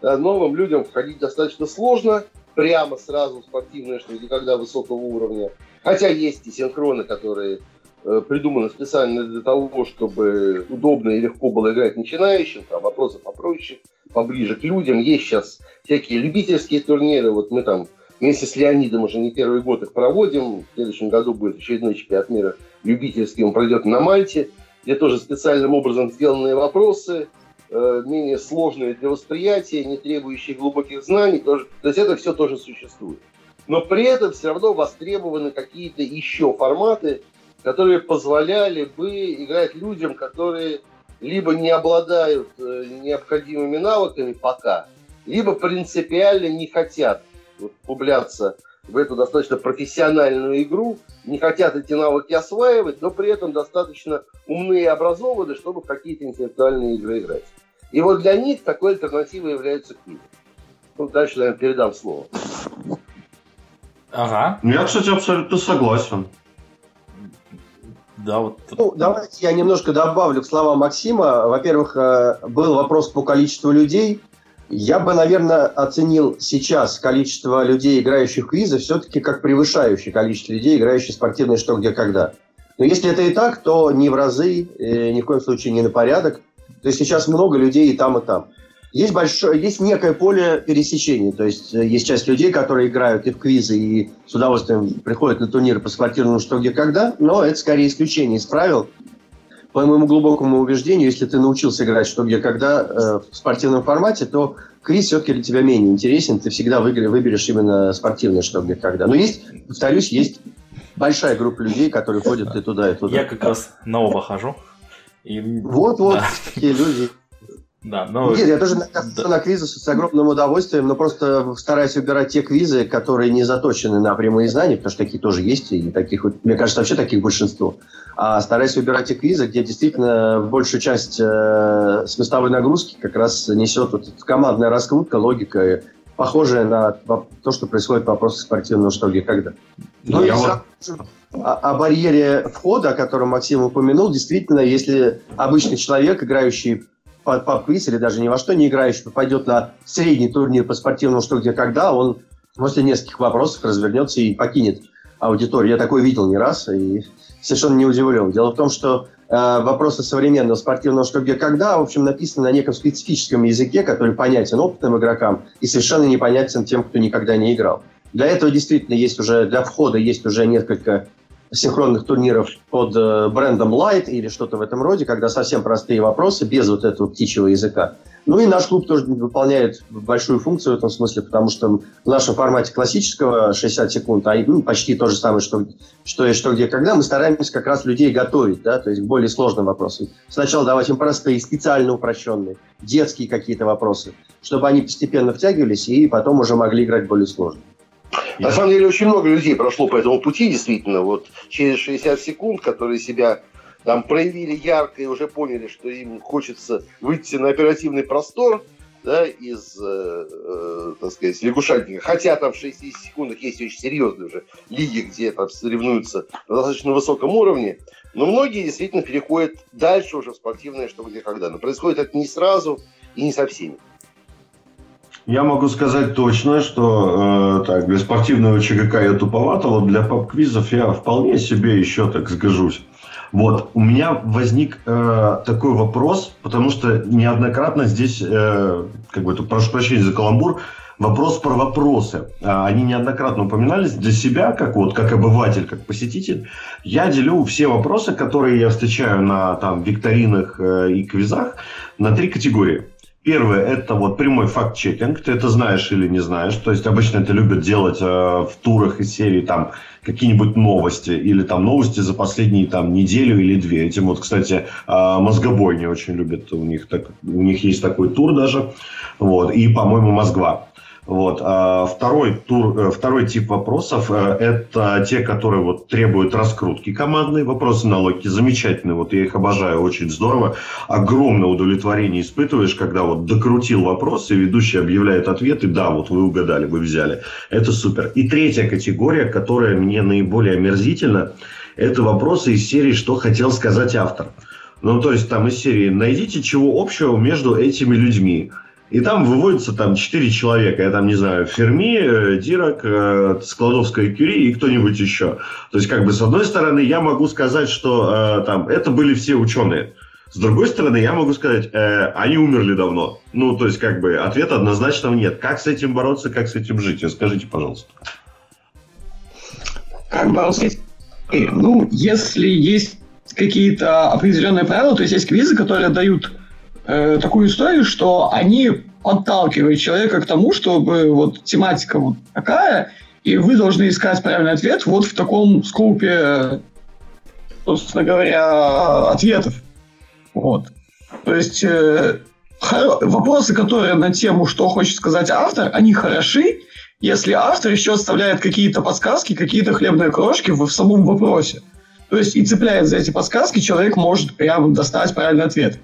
Да, новым людям входить достаточно сложно, прямо сразу в спортивное, что никогда высокого уровня. Хотя есть и синхроны, которые э, придуманы специально для того, чтобы удобно и легко было играть начинающим, там вопросы попроще, поближе к людям. Есть сейчас всякие любительские турниры, вот мы там Вместе с Леонидом уже не первый год их проводим. В следующем году будет очередной чемпионат мира любительский. Он пройдет на Мальте, где тоже специальным образом сделанные вопросы, э, менее сложные для восприятия, не требующие глубоких знаний. Тоже, то есть это все тоже существует. Но при этом все равно востребованы какие-то еще форматы, которые позволяли бы играть людям, которые либо не обладают э, необходимыми навыками пока, либо принципиально не хотят углубляться в эту достаточно профессиональную игру, не хотят эти навыки осваивать, но при этом достаточно умные и образованные, чтобы в какие-то интеллектуальные игры играть. И вот для них такой альтернативой является книга. Ну, дальше, наверное, передам слово. Ага. Ну, я, кстати, абсолютно согласен. Да, вот. Ну, давайте я немножко добавлю к словам Максима. Во-первых, э, был вопрос по количеству людей. Я бы, наверное, оценил сейчас количество людей, играющих в квизы, все-таки как превышающее количество людей, играющих в спортивные что, где, когда. Но если это и так, то не в разы, э, ни в коем случае не на порядок. То есть сейчас много людей и там, и там. есть большое, есть некое поле пересечения. То есть э, есть часть людей, которые играют и в квизы, и с удовольствием приходят на турниры по спортивному что где когда, но это скорее исключение из правил. По моему глубокому убеждению, если ты научился играть что где когда э, в спортивном формате, то квиз все-таки для тебя менее интересен. Ты всегда выберешь именно спортивное что где когда. Но есть, повторюсь, есть большая группа людей, которые ходят и туда, и туда. Я как раз на оба хожу. Вот-вот, да. такие люди. Да, но... Нет, я тоже да. на квизы с огромным удовольствием, но просто стараюсь выбирать те квизы, которые не заточены на прямые знания, потому что такие тоже есть, и таких, мне кажется, вообще таких большинство. А стараюсь выбирать те квизы, где действительно большую часть э, смысловой нагрузки как раз несет вот командная раскрутка, логика, похожая на то, что происходит в вопросах спортивного что где когда. Ну, ну и вот... о, барьере входа, о котором Максим упомянул, действительно, если обычный человек, играющий по, по приз или даже ни во что не играющий попадет на средний турнир по спортивному что где когда, он после нескольких вопросов развернется и покинет аудиторию. Я такое видел не раз и совершенно не удивлен. Дело в том, что э, вопросы современного спортивного что где когда, в общем, написаны на неком специфическом языке, который понятен опытным игрокам и совершенно непонятен тем, кто никогда не играл. Для этого действительно есть уже, для входа есть уже несколько синхронных турниров под э, брендом Light или что-то в этом роде, когда совсем простые вопросы, без вот этого птичьего языка. Ну и наш клуб тоже выполняет большую функцию в этом смысле, потому что в нашем формате классического 60 секунд, а ну, почти то же самое, что, что и что, где, когда, мы стараемся как раз людей готовить, да, то есть к более сложным вопросам. Сначала давать им простые, специально упрощенные, детские какие-то вопросы, чтобы они постепенно втягивались и потом уже могли играть более сложно. На самом деле очень много людей прошло по этому пути, действительно, вот через 60 секунд, которые себя там проявили ярко и уже поняли, что им хочется выйти на оперативный простор, да, из, э, э, так сказать, лягушатника. Хотя там в 60 секундах есть очень серьезные уже лиги, где там соревнуются на достаточно высоком уровне. Но многие действительно переходят дальше уже в спортивное что где когда. Но происходит это не сразу и не со всеми. Я могу сказать точно, что э, так, для спортивного ЧГК я туповато, вот для поп-квизов я вполне себе еще так сгожусь. Вот, у меня возник э, такой вопрос, потому что неоднократно здесь, э, как бы, прошу прощения за каламбур, вопрос про вопросы. А, они неоднократно упоминались для себя, как вот, как обыватель, как посетитель. Я делю все вопросы, которые я встречаю на там викторинах э, и квизах, на три категории. Первое – это вот прямой факт-чекинг, ты это знаешь или не знаешь. То есть обычно это любят делать э, в турах из серии там какие-нибудь новости или там новости за последние там неделю или две. Этим вот, кстати, э, мозгобой не очень любят. У них, так, у них есть такой тур даже. Вот. И, по-моему, Москва. Вот. А второй, тур, э, второй тип вопросов э, – это те, которые вот требуют раскрутки командные. Вопросы на логике замечательные. Вот я их обожаю, очень здорово. Огромное удовлетворение испытываешь, когда вот докрутил вопрос, и ведущий объявляет ответ, и да, вот вы угадали, вы взяли. Это супер. И третья категория, которая мне наиболее омерзительна, это вопросы из серии «Что хотел сказать автор?». Ну, то есть там из серии «Найдите, чего общего между этими людьми». И там выводятся там четыре человека. Я там, не знаю, Ферми, э, Дирак, э, Складовская Кюри и кто-нибудь еще. То есть, как бы, с одной стороны, я могу сказать, что э, там это были все ученые. С другой стороны, я могу сказать, э, они умерли давно. Ну, то есть, как бы, ответа однозначного нет. Как с этим бороться, как с этим жить? Скажите, пожалуйста. Как бороться? Ну, если есть какие-то определенные правила, то есть есть квизы, которые дают э, такую историю, что они подталкивают человека к тому, чтобы вот тематика вот такая, и вы должны искать правильный ответ вот в таком скопе, собственно говоря, ответов. Вот. То есть э, вопросы, которые на тему, что хочет сказать автор, они хороши, если автор еще оставляет какие-то подсказки, какие-то хлебные крошки в, в самом вопросе. То есть и цепляет за эти подсказки, человек может прямо достать правильный ответ.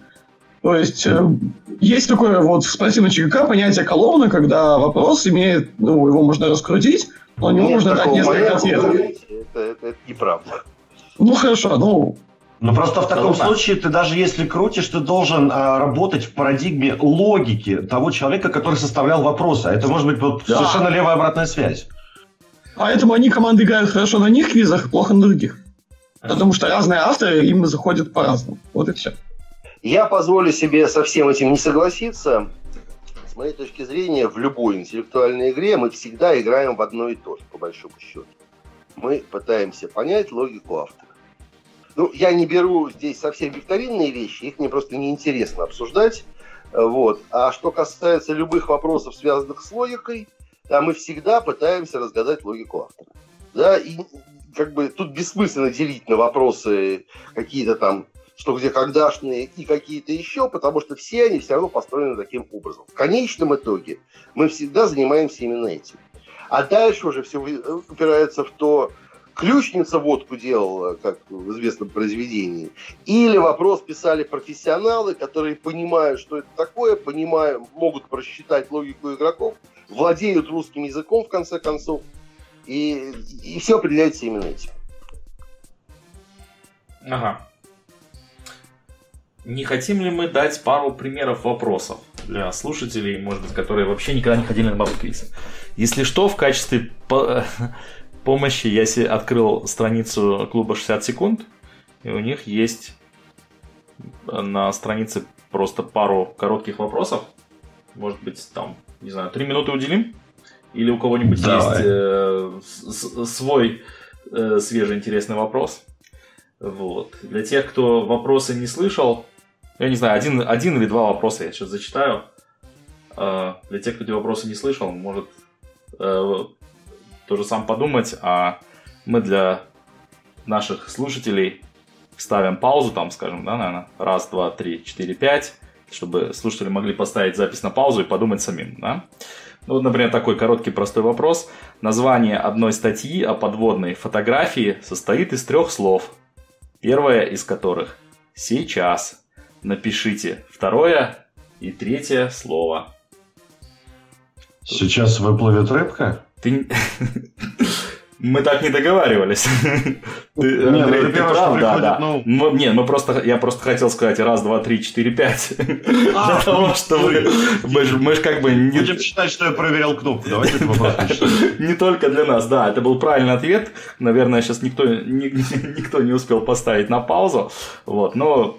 То есть э, есть такое вот в спортивном ЧГК понятие колонны, когда вопрос имеет, ну, его можно раскрутить, но не можно дать несколько ответов. Это, это, это неправда. Ну хорошо, ну но просто в таком ну, случае ты даже если крутишь, ты должен а, работать в парадигме логики того человека, который составлял вопросы. А это может быть вот да. совершенно левая обратная связь. Поэтому они команды играют хорошо на них квизах, плохо на других. Потому что разные авторы им заходят по-разному. Вот и все. Я позволю себе со всем этим не согласиться. с моей точки зрения, в любой интеллектуальной игре мы всегда играем в одно и то же, по большому счету. Мы пытаемся понять логику автора. Ну, я не беру здесь совсем викторинные вещи, их мне просто неинтересно обсуждать. Вот. А что касается любых вопросов, связанных с логикой, да, мы всегда пытаемся разгадать логику автора. Да, и как бы тут бессмысленно делить на вопросы какие-то там что где когда-шные и какие-то еще, потому что все они все равно построены таким образом. В конечном итоге мы всегда занимаемся именно этим. А дальше уже все упирается в то, ключница водку делала, как в известном произведении, или вопрос писали профессионалы, которые понимают, что это такое, понимают, могут просчитать логику игроков, владеют русским языком, в конце концов, и, и все определяется именно этим. Ага. Не хотим ли мы дать пару примеров вопросов для слушателей, может быть, которые вообще никогда не ходили на бабу квиз? Если что, в качестве помощи я себе открыл страницу клуба 60 секунд, и у них есть на странице просто пару коротких вопросов. Может быть, там, не знаю, три минуты уделим? Или у кого-нибудь Давай. есть э, свой э, свежий интересный вопрос? Вот. Для тех, кто вопросы не слышал, я не знаю, один, один или два вопроса я сейчас зачитаю. Э, для тех, кто эти вопросы не слышал, может э, тоже сам подумать, а мы для наших слушателей ставим паузу, там, скажем, да, наверное, раз, два, три, четыре, пять, чтобы слушатели могли поставить запись на паузу и подумать самим, да. Ну, например, такой короткий простой вопрос. Название одной статьи о подводной фотографии состоит из трех слов. Первое из которых «сейчас». Напишите второе и третье слово. Сейчас выплывет рыбка? Ты... Мы так не договаривались. Ты, не, Андрей, ну, ты прав, да, да. Ну... Мы, не, мы просто, я просто хотел сказать раз, два, три, четыре, пять. А, Для того, чтобы... Мы же мы ж как бы... Не... Будем считать, что я проверял кнопку. Давайте это вопрос Не только для нас, да. Это был правильный ответ. Наверное, сейчас никто, никто не успел поставить на паузу. Вот. Но,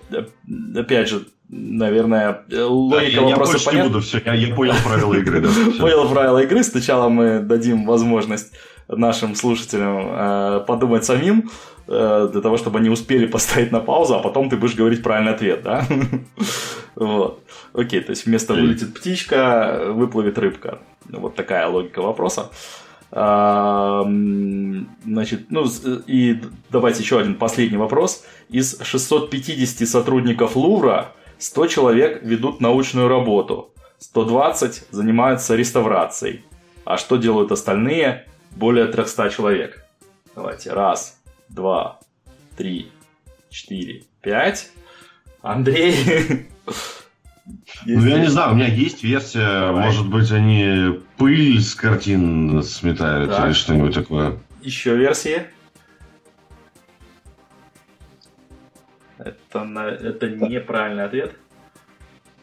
опять же, наверное, логика да, вопроса я понятна. не буду, все, я, я понял правила игры. Да, понял правила игры. Сначала мы дадим возможность нашим слушателям э, подумать самим, э, для того, чтобы они успели поставить на паузу, а потом ты будешь говорить правильный ответ, да? Вот. Окей, то есть вместо вылетит птичка, выплывет рыбка. Вот такая логика вопроса. Значит, ну и давайте еще один последний вопрос. Из 650 сотрудников Лувра 100 человек ведут научную работу, 120 занимаются реставрацией. А что делают остальные? Более 300 человек. Давайте, раз, два, три, четыре, пять. Андрей. Ну, я не знаю, у меня есть версия, Давай. может быть, они пыль с картин сметают так. или что-нибудь такое. Еще версии? Это, на, это неправильный ответ.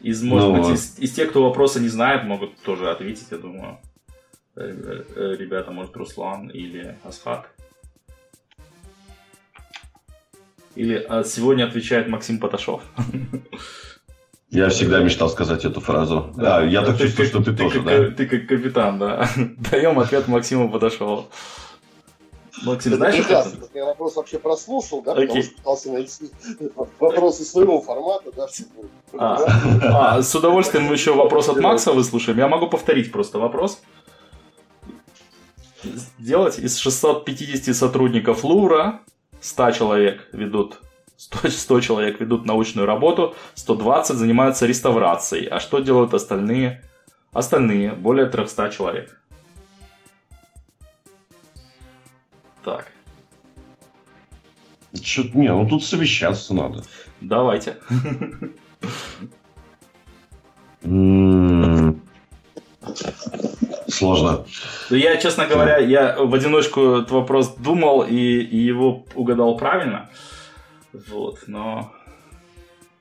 Из, может ну, быть, из, из тех, кто вопроса не знает, могут тоже ответить, я думаю. Э, э, ребята, может, Руслан или Асхат. Или а сегодня отвечает Максим Поташов. Я всегда мечтал сказать эту фразу. Да, а, я так ты, чувствую, ты, что ты, ты тоже, как, да? Ты как капитан, да. Даем ответ Максиму Поташову. Максим, знаешь, прекрасно. Что я вопрос вообще прослушал, да, потому что пытался найти вопросы своего формата, да, чтобы... а, а, с удовольствием мы еще вопрос от Макса выслушаем. Я могу повторить просто вопрос. Сделать из 650 сотрудников Лувра 100 человек ведут 100, 100 человек ведут научную работу, 120 занимаются реставрацией. А что делают остальные? Остальные, более 300 человек. Так. Что-то, не, ну тут совещаться надо. Давайте. Сложно. Ну, я, честно говоря, я в одиночку этот вопрос думал и, и его угадал правильно. Вот, но...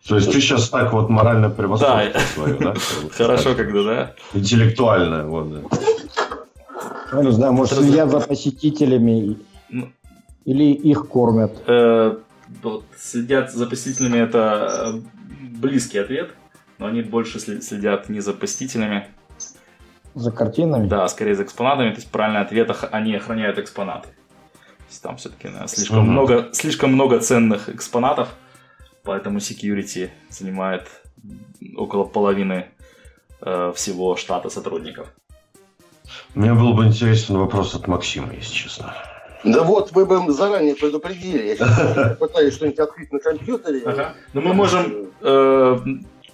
То есть ты сейчас так вот морально превосходство да. свое, да? Хорошо, когда, да? Интеллектуально, вот, да. Я не знаю, может, следят за посетителями ну. или их кормят? Э, следят за посетителями – это близкий ответ, но они больше следят не за посетителями, За картинами? Да, скорее за экспонатами. То есть правильный ответ, они охраняют экспонаты. То есть там все-таки да, слишком, mm-hmm. много, слишком много ценных экспонатов, поэтому security занимает около половины э, всего штата сотрудников. Мне был бы интересен вопрос от Максима, если честно. Да вот, вы бы заранее предупредили. Я пытаюсь что-нибудь открыть на компьютере. Ага. Но ну, мы можем... Э,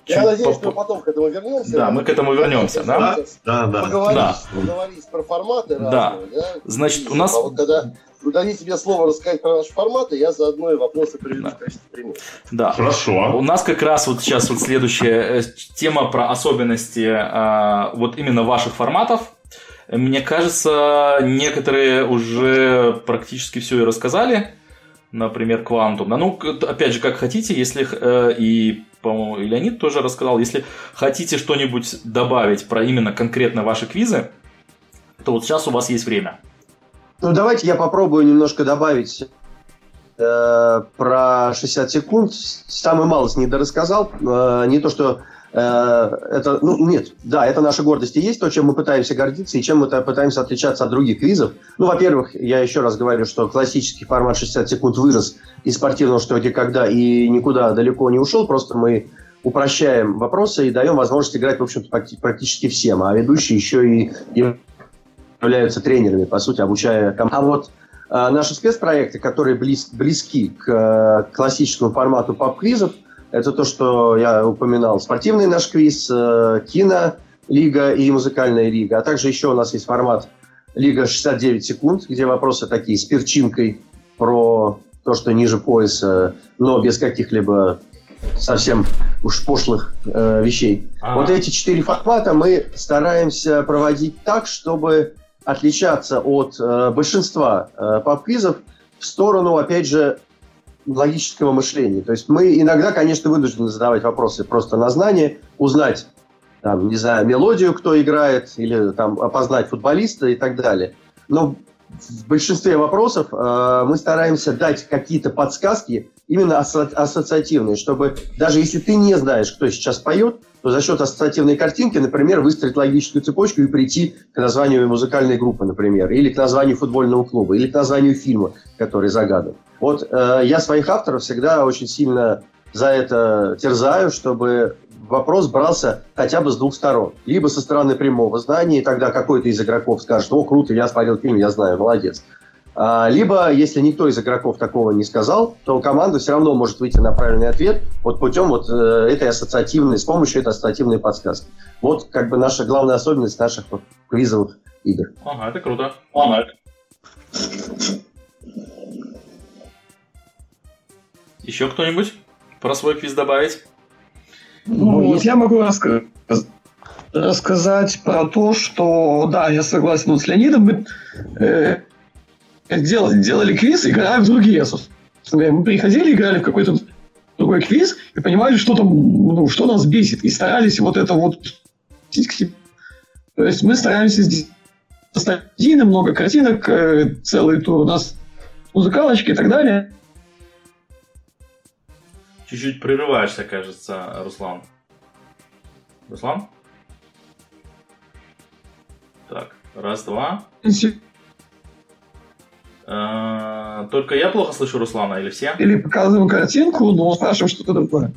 я надеюсь, что потом к этому вернемся. Да, мы к этому вернемся, да? Да, да. Поговорить, да. поговорить про форматы да. разные, да? Значит, у нас... А вот когда вы дадите мне слово рассказать про наши форматы, я заодно и вопросы приведу да. в качестве примера. Да. Хорошо. У нас как раз вот сейчас вот следующая э, тема про особенности а, вот именно ваших форматов. Мне кажется, некоторые уже практически все и рассказали. Например, Quantum. Ну, опять же, как хотите, если э, и, по-моему, и Леонид тоже рассказал, если хотите что-нибудь добавить про именно конкретно ваши квизы, то вот сейчас у вас есть время. Ну, давайте я попробую немножко добавить э, про 60 секунд. Самый малость не дорассказал. Э, не то, что это, ну, нет, да, это наша гордость и есть то, чем мы пытаемся гордиться и чем мы пытаемся отличаться от других квизов. Ну, во-первых, я еще раз говорю, что классический формат 60 секунд вырос из спортивного что где когда и никуда далеко не ушел, просто мы упрощаем вопросы и даем возможность играть, в общем-то, практически всем, а ведущие еще и являются тренерами, по сути, обучая А вот э, наши спецпроекты, которые близ, близки к э, классическому формату пап-квизов – это то, что я упоминал. Спортивный наш квиз, э, кино, лига и музыкальная лига. А также еще у нас есть формат Лига 69 секунд, где вопросы такие с перчинкой про то, что ниже пояса, но без каких-либо совсем уж пошлых э, вещей. А-а-а. Вот эти четыре формата мы стараемся проводить так, чтобы отличаться от э, большинства э, пап-квизов в сторону, опять же, логического мышления. То есть мы иногда, конечно, вынуждены задавать вопросы просто на знание, узнать, там, не знаю, мелодию, кто играет, или там опознать футболиста и так далее. Но в большинстве вопросов э, мы стараемся дать какие-то подсказки именно асо- ассоциативные, чтобы даже если ты не знаешь, кто сейчас поет, то за счет ассоциативной картинки, например, выстроить логическую цепочку и прийти к названию музыкальной группы, например, или к названию футбольного клуба, или к названию фильма, который загадан. Вот э, я своих авторов всегда очень сильно за это терзаю, чтобы вопрос брался хотя бы с двух сторон. Либо со стороны прямого знания, и тогда какой-то из игроков скажет, о, круто, я смотрел фильм, я знаю, молодец. А, либо, если никто из игроков такого не сказал, то команда все равно может выйти на правильный ответ вот путем вот э, этой ассоциативной, с помощью этой ассоциативной подсказки. Вот как бы наша главная особенность наших квизовых игр. Ага, это круто. Ага. Еще кто-нибудь про свой квиз добавить? Ну, вот я могу раска- рассказать про то, что, да, я согласен вот с Леонидом, мы э, делали, делали квиз, играя в другие. Мы приходили, играли в какой-то другой квиз и понимали, что там, ну, что нас бесит, и старались вот это вот то есть мы стараемся здесь статьи, много картинок, э, целый тур у нас музыкалочки и так далее. Чуть-чуть прерываешься, кажется, Руслан. Руслан? Так, раз, два. А, только я плохо слышу Руслана или все? Или показываем картинку, но спрашиваем что-то другое.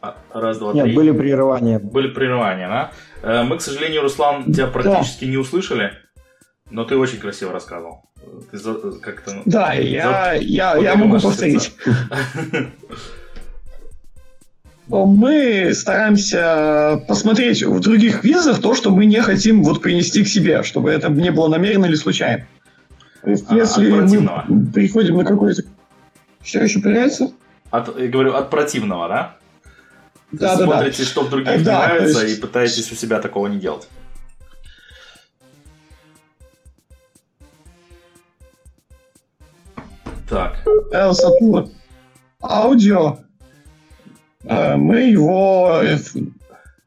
А, раз, два, три. Нет, были прерывания. Были прерывания, да? Э, мы, к сожалению, Руслан, тебя практически да. не услышали, но ты очень красиво рассказывал. Ты как-то... Да, я, я, я могу повторить. Мы стараемся посмотреть в других визах то, что мы не хотим вот принести к себе, чтобы это не было намеренно или случайно. То есть, а, если мы приходим на какой-то... Все еще появляется? От, я говорю, от противного, да? Да, да, смотрите, да. что в других да, нравится, есть... и пытаетесь у себя такого не делать. Так. Эл Сатурн. Аудио. Э, мы его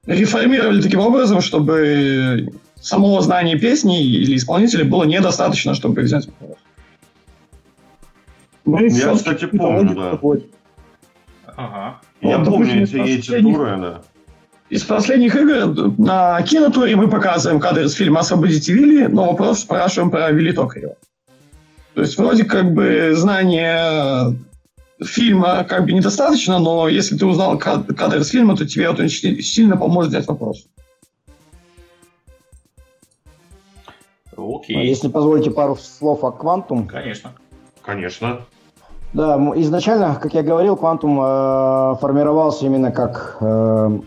реформировали таким образом, чтобы самого знания песни или исполнителя было недостаточно, чтобы взять. Мы Я, кстати, помню, да. Ага. Я помню эти, эти туры, да. из последних игр на кинотуре мы показываем кадры из фильма «Освободите Вилли», но вопрос спрашиваем про Вилли Токарева. То есть вроде как бы знание фильма как бы недостаточно, но если ты узнал кадр из фильма, то тебе это очень сильно поможет взять вопрос. Окей. А если позволите пару слов о Quantum. Конечно. Конечно. Да, изначально, как я говорил, Quantum э, формировался именно как э,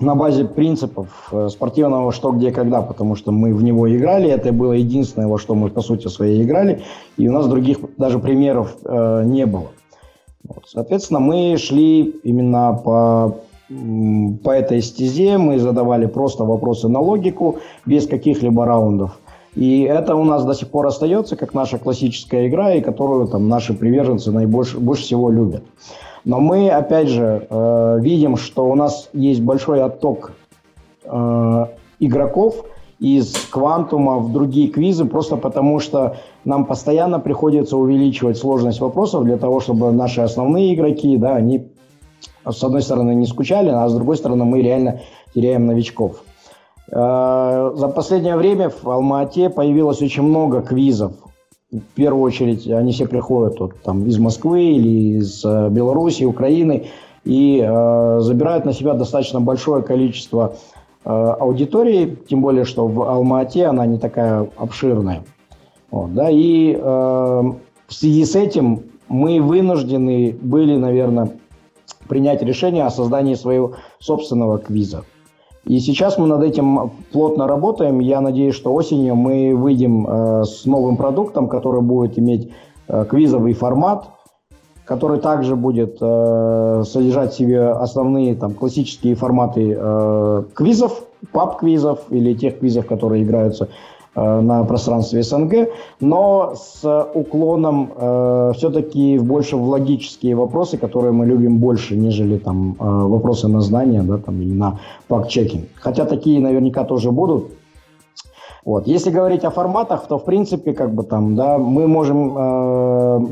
на базе принципов э, спортивного «что, где, когда», потому что мы в него играли, это было единственное, во что мы, по сути, своей играли, и у нас других даже примеров э, не было. Вот. Соответственно, мы шли именно по, по этой стезе, мы задавали просто вопросы на логику, без каких-либо раундов. И это у нас до сих пор остается как наша классическая игра, и которую там наши приверженцы наибольше больше всего любят. Но мы, опять же, э, видим, что у нас есть большой отток э, игроков из квантума в другие квизы, просто потому что нам постоянно приходится увеличивать сложность вопросов для того, чтобы наши основные игроки, да, они с одной стороны не скучали, а с другой стороны мы реально теряем новичков. Э, за последнее время в Алма-Ате появилось очень много квизов в первую очередь они все приходят вот, там, из Москвы или из э, Беларуси, Украины и э, забирают на себя достаточно большое количество э, аудитории, тем более, что в Алма-Ате она не такая обширная. Вот, да, и э, в связи с этим мы вынуждены были, наверное, принять решение о создании своего собственного квиза. И сейчас мы над этим плотно работаем. Я надеюсь, что осенью мы выйдем э, с новым продуктом, который будет иметь э, квизовый формат, который также будет э, содержать в себе основные там, классические форматы квизов, паб-квизов или тех квизов, которые играются на пространстве СНГ, но с уклоном э, все-таки больше в логические вопросы, которые мы любим больше, нежели там э, вопросы на знания, да, там, или на факт-чекинг. Хотя такие наверняка тоже будут. Вот. Если говорить о форматах, то в принципе, как бы там, да, мы можем э,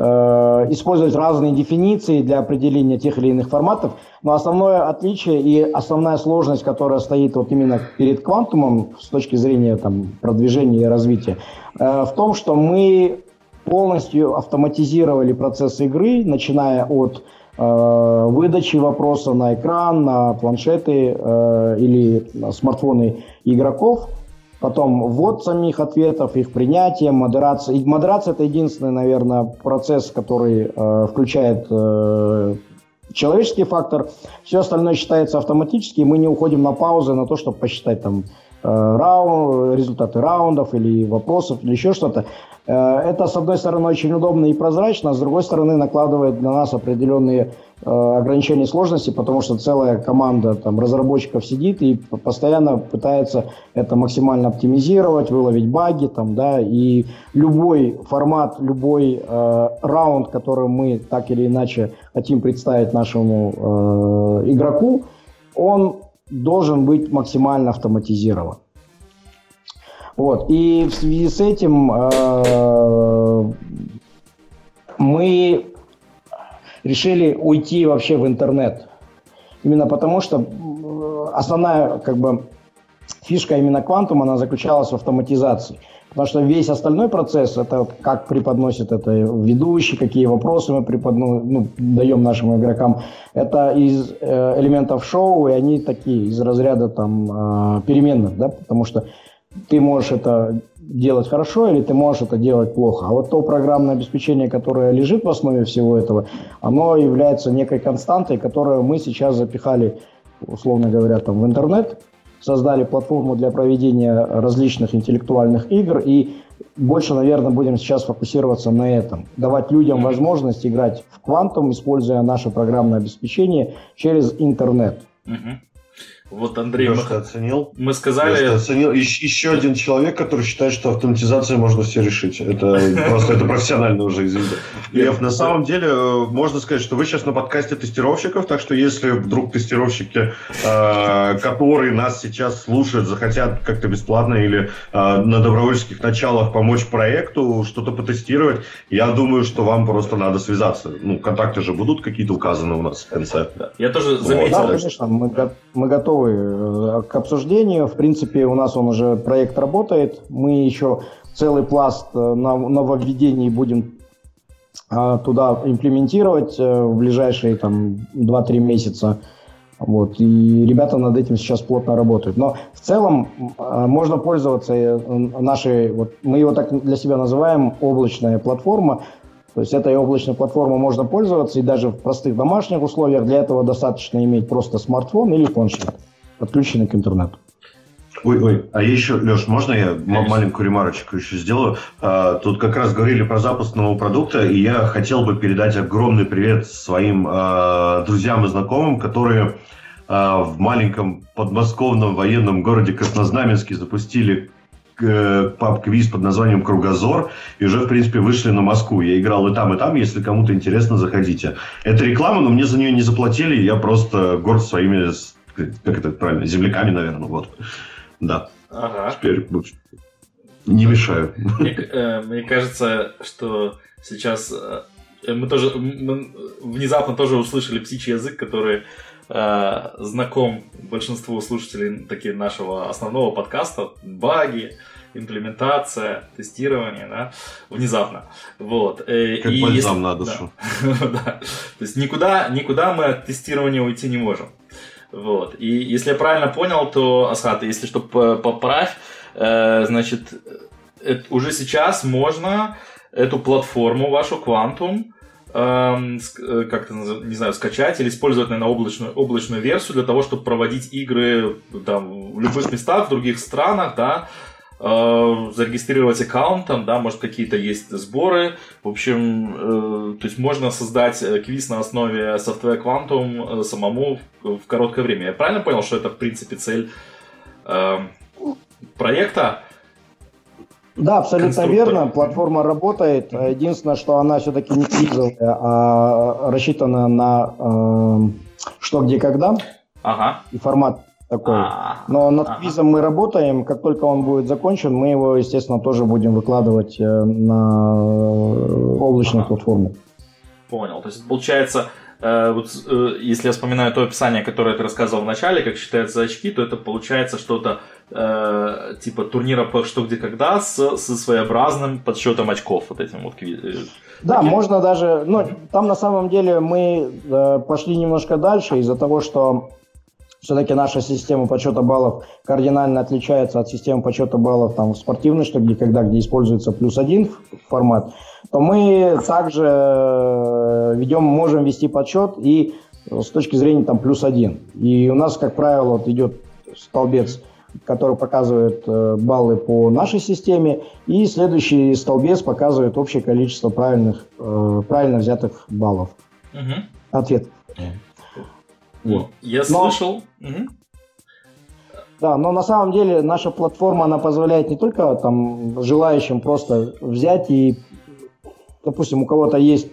Э, использовать разные дефиниции для определения тех или иных форматов, но основное отличие и основная сложность, которая стоит вот именно перед квантумом с точки зрения там, продвижения и развития, э, в том, что мы полностью автоматизировали процесс игры, начиная от э, выдачи вопроса на экран, на планшеты э, или на смартфоны игроков, потом ввод самих ответов, их принятие, модерация. И модерация это единственный, наверное, процесс, который э, включает э, человеческий фактор. Все остальное считается автоматически, и мы не уходим на паузы на то, чтобы посчитать там э, раунд, результаты раундов или вопросов или еще что-то. Э, это, с одной стороны, очень удобно и прозрачно, а с другой стороны, накладывает на нас определенные э, ограничения сложности, потому что целая команда там, разработчиков сидит и постоянно пытается это максимально оптимизировать, выловить баги, там, да, и любой формат, любой э, раунд, который мы так или иначе хотим представить нашему э, игроку, он должен быть максимально автоматизирован. Вот. И в связи с этим э, мы решили уйти вообще в интернет. Именно потому, что основная как бы, фишка именно квантум, она заключалась в автоматизации. Потому что весь остальной процесс, это как преподносит это ведущий, какие вопросы мы преподно, ну, даем нашим игрокам, это из э, элементов шоу, и они такие, из разряда там, э, переменных, да, потому что ты можешь это делать хорошо или ты можешь это делать плохо. А вот то программное обеспечение, которое лежит в основе всего этого, оно является некой константой, которую мы сейчас запихали, условно говоря, там, в интернет, создали платформу для проведения различных интеллектуальных игр и больше, наверное, будем сейчас фокусироваться на этом. Давать людям возможность играть в квантум, используя наше программное обеспечение через интернет. Mm-hmm. Вот, Андрей, мы, оценил? мы сказали... Леш, оценил. Еще, еще один человек, который считает, что автоматизацией можно все решить. Это просто это профессионально уже, извините. Лев, на самом деле, э, можно сказать, что вы сейчас на подкасте тестировщиков, так что если вдруг тестировщики, э, которые нас сейчас слушают, захотят как-то бесплатно или э, на добровольческих началах помочь проекту, что-то потестировать, я думаю, что вам просто надо связаться. Ну, контакты же будут какие-то указаны у нас в конце. Я тоже заметил. Да, конечно, мы готовы готовы э, к обсуждению. В принципе, у нас он уже проект работает. Мы еще целый пласт э, нововведений будем э, туда имплементировать в ближайшие там 2-3 месяца. Вот. И ребята над этим сейчас плотно работают. Но в целом можно пользоваться нашей, вот мы его так для себя называем, облачная платформа. То есть этой облачной платформой можно пользоваться и даже в простых домашних условиях. Для этого достаточно иметь просто смартфон или планшет подключены к интернету. Ой, ой, а еще, Леш, можно я Конечно. маленькую ремарочку еще сделаю? А, тут как раз говорили про запуск нового продукта, и я хотел бы передать огромный привет своим а, друзьям и знакомым, которые а, в маленьком подмосковном военном городе Краснознаменске запустили э, паб-квиз под названием «Кругозор» и уже, в принципе, вышли на Москву. Я играл и там, и там. Если кому-то интересно, заходите. Это реклама, но мне за нее не заплатили. Я просто горд своими как это правильно, земляками, наверное, вот. Да. Ага. Теперь не мешаю. Мне, э, мне кажется, что сейчас э, мы тоже мы внезапно тоже услышали птичий язык, который э, знаком большинству слушателей таки нашего основного подкаста. Баги, имплементация, тестирование, да, внезапно. Вот. Э, как и бальзам если... на душу. Да. да. То есть никуда, никуда мы от тестирования уйти не можем. Вот. И если я правильно понял, то, Асхат, если что, поправь, э, значит, это, уже сейчас можно эту платформу вашу Quantum эм, э, как-то, не знаю, скачать или использовать, наверное, облачную, облачную версию для того, чтобы проводить игры там, в любых местах, в других странах, да, Э, зарегистрировать аккаунт, там, да, может какие-то есть сборы. В общем, э, то есть можно создать э, квиз на основе Software Quantum самому в короткое время. Я правильно понял, что это в принципе цель проекта? Да, абсолютно верно. Платформа работает. Единственное, что она все-таки не квизовая, а рассчитана на э, что, где, когда. Ага. И формат такой. А, Но над квизом мы работаем. Как только он будет закончен, мы его, естественно, тоже будем выкладывать э, на э, облачную платформу. Понял. То есть, получается, э, вот, если я вспоминаю то описание, которое ты рассказывал в начале, как считаются очки, то это получается что-то э, типа турнира по что где когда с, с своеобразным подсчетом очков вот этим вот да, Такие? можно даже, ну, там на самом деле мы э, пошли немножко дальше из-за того, что все-таки наша система подсчета баллов кардинально отличается от системы подсчета баллов там, в спортивной, что где, когда, где используется плюс один формат, то мы также э, ведем, можем вести подсчет и с точки зрения там плюс один. И у нас, как правило, вот идет столбец, который показывает э, баллы по нашей системе, и следующий столбец показывает общее количество правильных, э, правильно взятых баллов. Угу. Ответ. Вот. Я но, слышал. Да, но на самом деле наша платформа, она позволяет не только там желающим просто взять и, допустим, у кого-то есть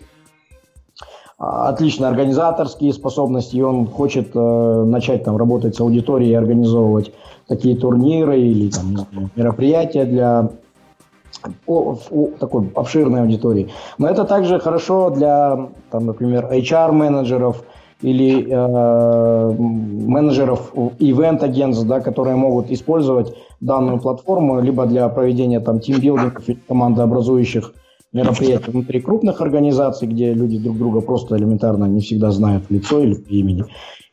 а, отличные организаторские способности, и он хочет э, начать там работать с аудиторией и организовывать такие турниры или там, мероприятия для о, о, такой обширной аудитории. Но это также хорошо для, там, например, HR-менеджеров, или э, менеджеров ивент-агентств, да, которые могут использовать данную платформу либо для проведения там тимбилдингов командообразующих мероприятий внутри крупных организаций, где люди друг друга просто элементарно не всегда знают в лицо или по имени.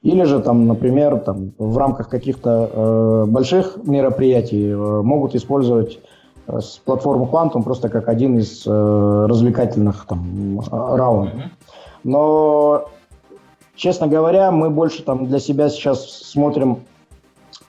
Или же, там, например, там, в рамках каких-то э, больших мероприятий э, могут использовать э, платформу Quantum просто как один из э, развлекательных там, раундов. Но Честно говоря, мы больше там для себя сейчас смотрим,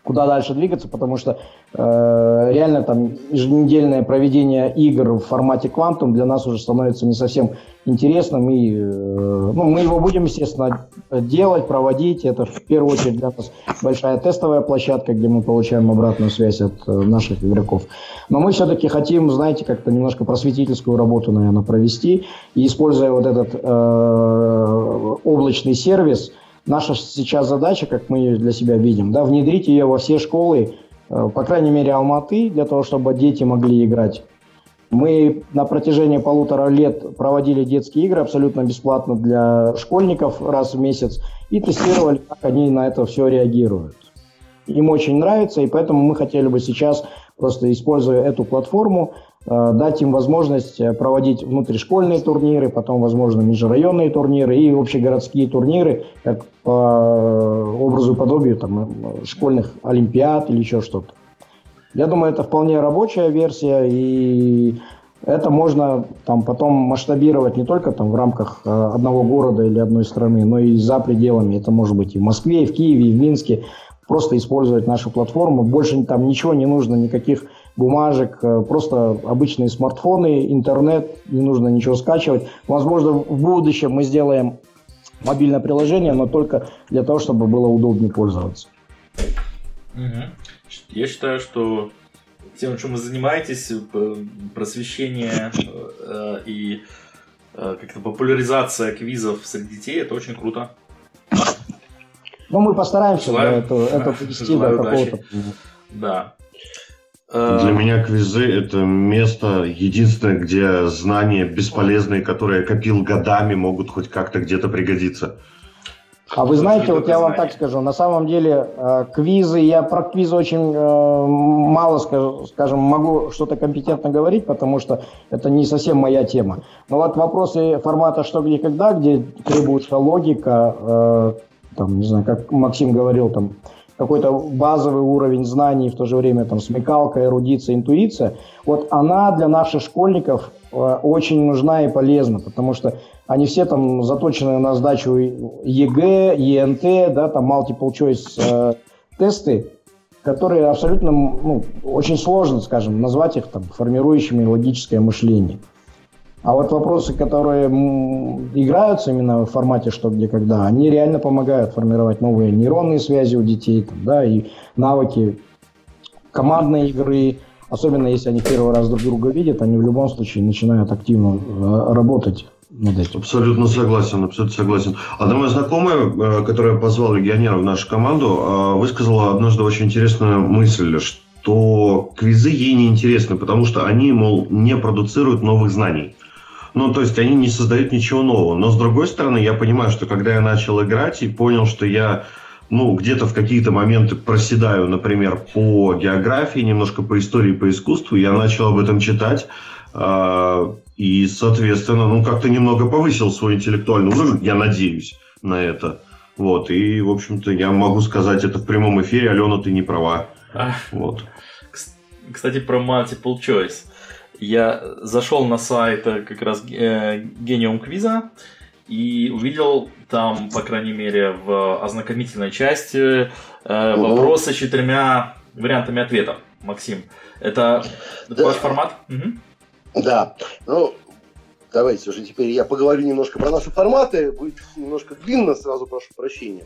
куда дальше двигаться, потому что реально там еженедельное проведение игр в формате квантум для нас уже становится не совсем интересным. И, э, ну, мы его будем, естественно, делать, проводить. Это в первую очередь для нас большая тестовая площадка, где мы получаем обратную связь от э, наших игроков. Но мы все-таки хотим, знаете, как-то немножко просветительскую работу, наверное, провести. И используя вот этот э, облачный сервис, наша сейчас задача, как мы ее для себя видим, да, внедрить ее во все школы Э, по крайней мере, Алматы, для того, чтобы дети могли играть. Мы на протяжении полутора лет проводили детские игры абсолютно бесплатно для школьников раз в месяц и тестировали, как они на это все реагируют. Им очень нравится, и поэтому мы хотели бы сейчас, просто используя эту платформу, Э, дать им возможность э, проводить внутришкольные турниры, потом, возможно, межрайонные турниры и общегородские турниры, как по э, образу и подобию там, школьных олимпиад или еще что-то. Я думаю, это вполне рабочая версия, и это можно там потом масштабировать не только там в рамках одного города или одной страны, но и за пределами. Это может быть и в Москве, и в Киеве, и в Минске. Просто использовать нашу платформу. Больше там ничего не нужно, никаких бумажек, э, просто обычные смартфоны, интернет, не нужно ничего скачивать. Возможно, в будущем мы сделаем мобильное приложение, но только для того, чтобы было удобнее пользоваться. Я считаю, что тем, чем вы занимаетесь, э, просвещение э, и как-то популяризация квизов среди детей, это очень круто. Ну, мы постараемся Желаю, это, это довести до какого-то... Да. Для меня квизы – это место единственное, где знания бесполезные, которые я копил годами, могут хоть как-то где-то пригодиться. А вы знаете, вот я вам так скажу, на самом деле э, квизы, я про квизы очень э, мало, скажем, могу что-то компетентно говорить, потому что это не совсем моя тема. Но вот вопросы формата «что, где, когда», где требуется логика, э, там, не знаю, как Максим говорил, там, какой-то базовый уровень знаний, в то же время там смекалка, эрудиция, интуиция, вот она для наших школьников э, очень нужна и полезна, потому что они все там заточены на сдачу ЕГЭ, ЕНТ, да, там multiple choice э, тесты, которые абсолютно, ну, очень сложно, скажем, назвать их там формирующими логическое мышление. А вот вопросы, которые играются именно в формате «что, где, когда», они реально помогают формировать новые нейронные связи у детей, там, да, и навыки командной игры, особенно если они первый раз друг друга видят, они в любом случае начинают активно э, работать. Абсолютно согласен, абсолютно согласен. Одна моя знакомая, э, которая позвала легионера в нашу команду, э, высказала однажды очень интересную мысль, что квизы ей не интересны, потому что они, мол, не продуцируют новых знаний. Ну, то есть они не создают ничего нового. Но с другой стороны, я понимаю, что когда я начал играть и понял, что я ну, где-то в какие-то моменты проседаю, например, по географии, немножко по истории, по искусству, я начал об этом читать. Э, и, соответственно, ну, как-то немного повысил свой интеллектуальный уровень, я надеюсь на это. Вот, и, в общем-то, я могу сказать это в прямом эфире, Алена, ты не права. А, вот. Кстати, про multiple choice я зашел на сайт э, как раз э, Genium Квиза и увидел там, по крайней мере, в ознакомительной части э, вопросы с четырьмя вариантами ответов. Максим, это да. ваш формат? Угу. Да. Ну, давайте уже теперь я поговорю немножко про наши форматы. Будет немножко длинно, сразу прошу прощения.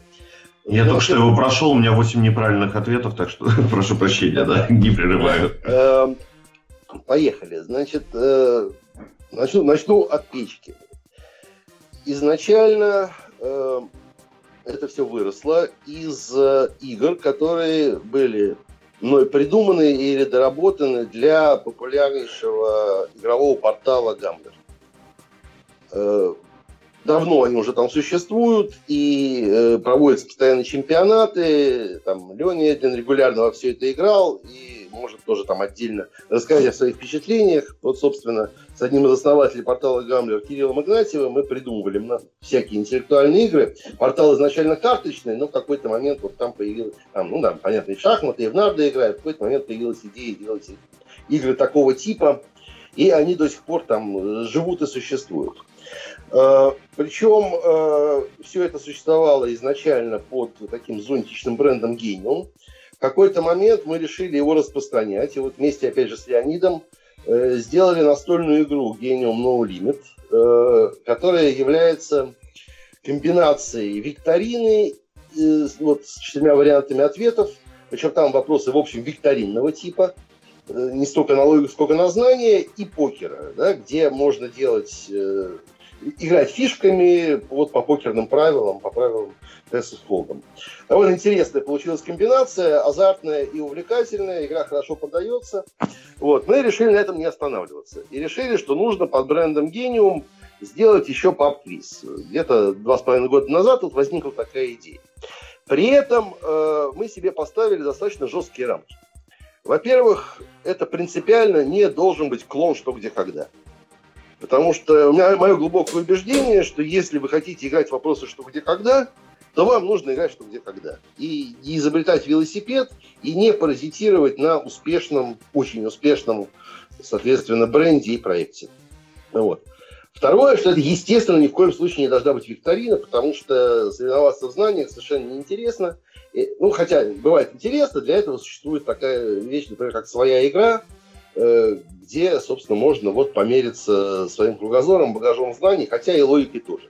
Я только что его прошел, у меня 8 неправильных ответов, так что прошу прощения, да, не прерываю. Поехали. Значит, э, начну, начну от печки. Изначально э, это все выросло из э, игр, которые были мной придуманы или доработаны для популярнейшего игрового портала Гамблер. Давно они уже там существуют, и проводятся постоянные чемпионаты. Там Леня Эдлин регулярно во все это играл, и может тоже там отдельно рассказать о своих впечатлениях. Вот, собственно, с одним из основателей портала Гамлер Кириллом Игнатьевым мы придумывали всякие интеллектуальные игры. Портал изначально карточный, но в какой-то момент вот там появилась, там, ну да, понятно, и шахматы, и в нарды играют, в какой-то момент появилась идея делать игры такого типа, и они до сих пор там живут и существуют. Э, Причем э, все это существовало изначально под таким зонтичным брендом Genium. В какой-то момент мы решили его распространять. И вот вместе, опять же, с Леонидом э, сделали настольную игру Genium No Limit, э, которая является комбинацией викторины э, вот, с четырьмя вариантами ответов. Причем там вопросы, в общем, викторинного типа. Э, не столько на логику, сколько на знание. И покера, да, где можно делать э, играть фишками вот по покерным правилам, по правилам Тесса Холдом. Довольно интересная получилась комбинация, азартная и увлекательная, игра хорошо подается. Вот. Мы решили на этом не останавливаться. И решили, что нужно под брендом Genium сделать еще паб-квиз. Где-то два с половиной года назад тут возникла такая идея. При этом э, мы себе поставили достаточно жесткие рамки. Во-первых, это принципиально не должен быть клон «Что, где, когда». Потому что у меня мое глубокое убеждение, что если вы хотите играть в вопросы «что, где, когда», то вам нужно играть «что, где, когда». И не изобретать велосипед, и не паразитировать на успешном, очень успешном, соответственно, бренде и проекте. Вот. Второе, что это, естественно, ни в коем случае не должна быть викторина, потому что соревноваться в знаниях совершенно неинтересно. Ну, хотя бывает интересно, для этого существует такая вещь, например, как своя игра, где, собственно, можно вот помериться своим кругозором, багажом знаний, хотя и логикой тоже.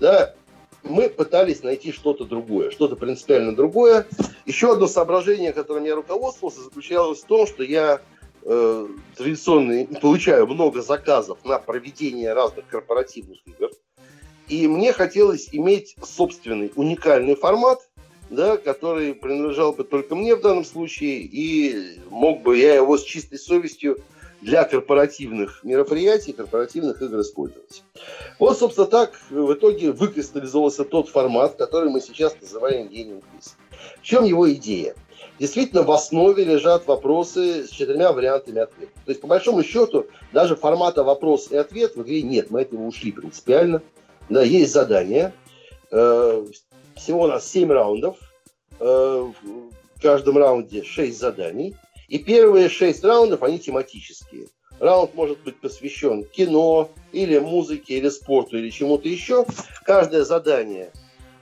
Да, мы пытались найти что-то другое, что-то принципиально другое. Еще одно соображение, которым я руководствовался, заключалось в том, что я э, традиционно получаю много заказов на проведение разных корпоративных игр. И мне хотелось иметь собственный уникальный формат, да, который принадлежал бы только мне в данном случае, и мог бы я его с чистой совестью для корпоративных мероприятий, корпоративных игр использовать. Вот, собственно, так в итоге выкристаллизовался тот формат, который мы сейчас называем Gaming Quiz. В чем его идея? Действительно, в основе лежат вопросы с четырьмя вариантами ответа. То есть, по большому счету, даже формата вопрос и ответ в игре нет. Мы от него ушли принципиально. Да, есть задание. Э, всего у нас 7 раундов. Э, в каждом раунде 6 заданий. И первые 6 раундов, они тематические. Раунд может быть посвящен кино, или музыке, или спорту, или чему-то еще. Каждое задание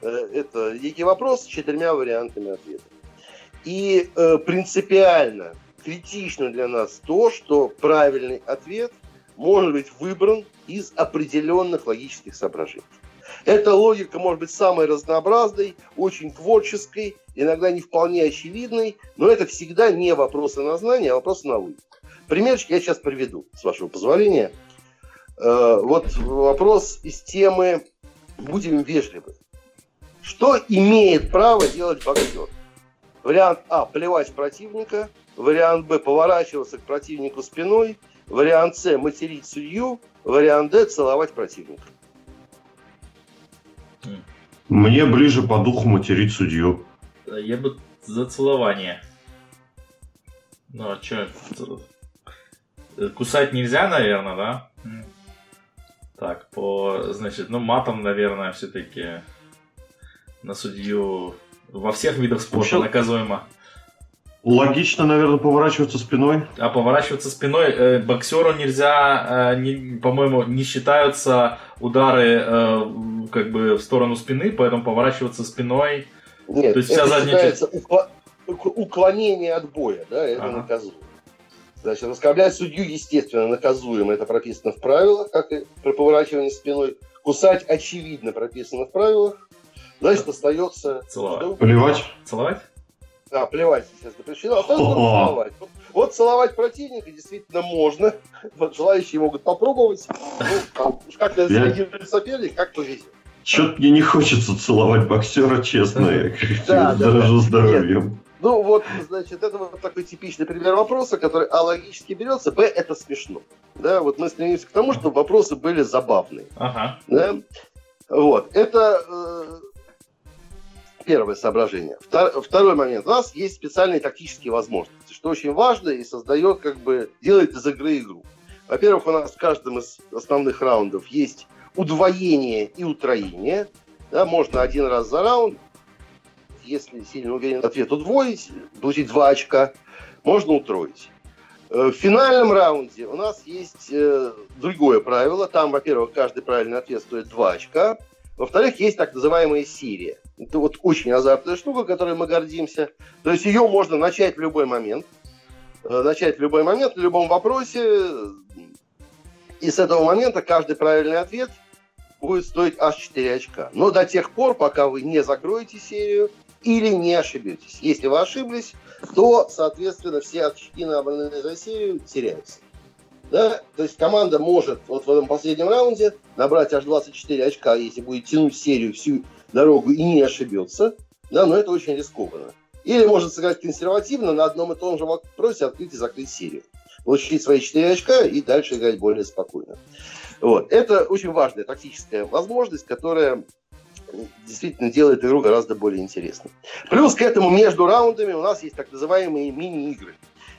э, – это некий вопрос с четырьмя вариантами ответа. И э, принципиально критично для нас то, что правильный ответ может быть выбран из определенных логических соображений. Эта логика может быть самой разнообразной, очень творческой, иногда не вполне очевидной, но это всегда не вопросы на знание, а вопросы на логику. Примерчик я сейчас приведу, с вашего позволения. Э, вот вопрос из темы «Будем вежливы». Что имеет право делать боксер? Вариант А – плевать противника. Вариант Б – поворачиваться к противнику спиной. Вариант С – материть судью. Вариант Д – целовать противника. Мне ближе по духу материть судью. Я бы за целование. Ну, а что? Кусать нельзя, наверное, да? Так, по, значит, ну, матом, наверное, все-таки на судью во всех видах спорта Вообще... наказуемо. Логично, наверное, поворачиваться спиной. А поворачиваться спиной э, боксеру нельзя, э, не, по-моему, не считаются удары э, как бы в сторону спины, поэтому поворачиваться спиной. Нет, То есть это вся задняя часть... уклонение от боя, да, это ага. наказуемо. Значит, оскорблять судью, естественно, наказуемо. Это прописано в правилах, как и про поворачивание спиной. Кусать, очевидно, прописано в правилах. Значит, остается... Целовать. Плевать. Целовать? Да, плевать, естественно, запрещено. А целовать. Вот, вот целовать противника действительно можно. Вот, желающие могут попробовать. Ну, как реагирует соперник, как повезет. Что-то мне не хочется целовать боксера, честно. Я да, дорожу здоровьем. Ну вот, значит, это вот такой типичный пример вопроса, который а логически берется, б это смешно. Да, вот мы стремимся к тому, чтобы вопросы были забавные. Ага. Да? Вот, это э, Первое соображение. Второй момент. У нас есть специальные тактические возможности, что очень важно и создает, как бы, делает из игры игру. Во-первых, у нас в каждом из основных раундов есть удвоение и утроение. Да, можно один раз за раунд, если сильно уверен ответ, удвоить, получить два очка. Можно утроить. Э, в финальном раунде у нас есть э, другое правило. Там, во-первых, каждый правильный ответ стоит 2 очка. Во-вторых, есть так называемая серия Это вот очень азартная штука, которой мы гордимся. То есть ее можно начать в любой момент. Э, начать в любой момент, в любом вопросе. И с этого момента каждый правильный ответ будет стоить аж 4 очка. Но до тех пор, пока вы не закроете серию или не ошибетесь. Если вы ошиблись, то, соответственно, все очки, набранные за серию, теряются. Да? То есть команда может вот в этом последнем раунде набрать аж 24 очка, если будет тянуть серию всю дорогу и не ошибется. Да, но это очень рискованно. Или может сыграть консервативно на одном и том же вопросе открыть и закрыть серию. Получить свои 4 очка и дальше играть более спокойно. Вот. Это очень важная тактическая возможность, которая действительно делает игру гораздо более интересной. Плюс к этому между раундами у нас есть так называемые мини-игры.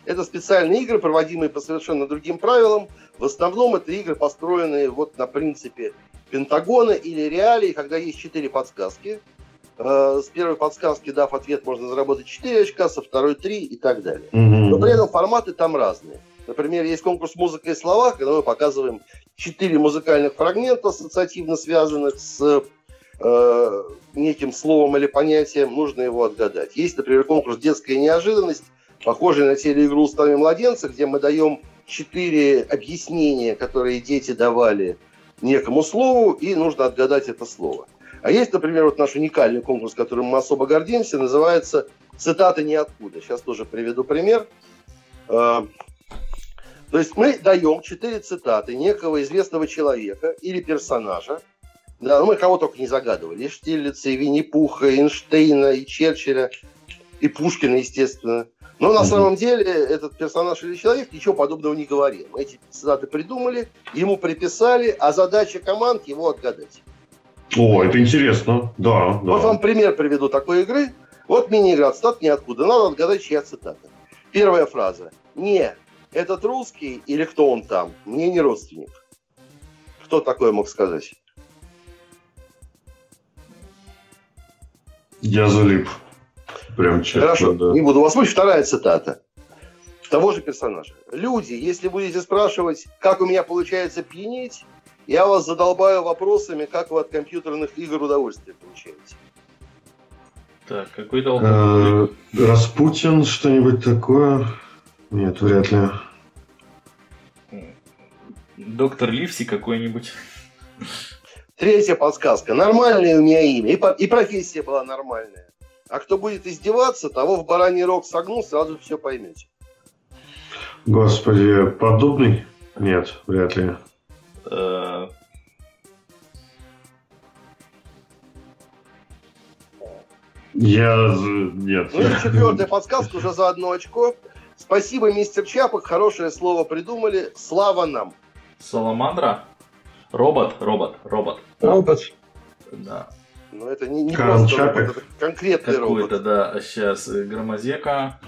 Это специальные игры, проводимые по совершенно другим правилам. В основном это игры, построенные вот на принципе Пентагона или реалии, когда есть четыре подсказки. Э, с первой подсказки, дав ответ, можно заработать 4 очка, со второй 3 и так далее. Но при этом форматы там разные. Например, есть конкурс «Музыка и слова», когда мы показываем четыре музыкальных фрагмента, ассоциативно связанных с э, неким словом или понятием, нужно его отгадать. Есть, например, конкурс «Детская неожиданность», похожий на телеигру «Устами младенца», где мы даем четыре объяснения, которые дети давали некому слову, и нужно отгадать это слово. А есть, например, вот наш уникальный конкурс, которым мы особо гордимся, называется «Цитаты ниоткуда». Сейчас тоже приведу пример. Э, то есть мы даем четыре цитаты некого известного человека или персонажа, да, ну мы кого только не загадывали. И Штирлица, и Винни-Пуха, и Эйнштейна, и Черчилля, и Пушкина, естественно. Но на самом деле этот персонаж или человек ничего подобного не говорил. Мы эти цитаты придумали, ему приписали, а задача команд его отгадать. О, это интересно, да, да. Вот вам пример приведу такой игры. Вот мини-игра, цитат ниоткуда. Надо отгадать, чья цитата. Первая фраза. Не, этот русский или кто он там, мне не родственник. Кто такое мог сказать? Я залип. Прям честно, Хорошо, да. не буду вас мучить. Вторая цитата того же персонажа. Люди, если будете спрашивать, как у меня получается пьянеть, я вас задолбаю вопросами, как вы от компьютерных игр удовольствие получаете. Так, какой то э, Распутин, что-нибудь такое? Нет, вряд ли. Доктор Ливси какой-нибудь. Третья подсказка. Нормальное у меня имя. И, по, и профессия была нормальная. А кто будет издеваться, того в бараний рог согну, сразу все поймете. Господи, подобный? Нет, вряд ли. Э. Я... Нет. Ну и четвертая подсказка уже за одно очко. Спасибо, мистер Чапок, хорошее слово придумали. Слава нам. Саламандра? Робот, робот, робот. Робот. Да. Но это не, не просто робот, это конкретный Какой-то, робот. Какой-то, да, сейчас э, Громозека,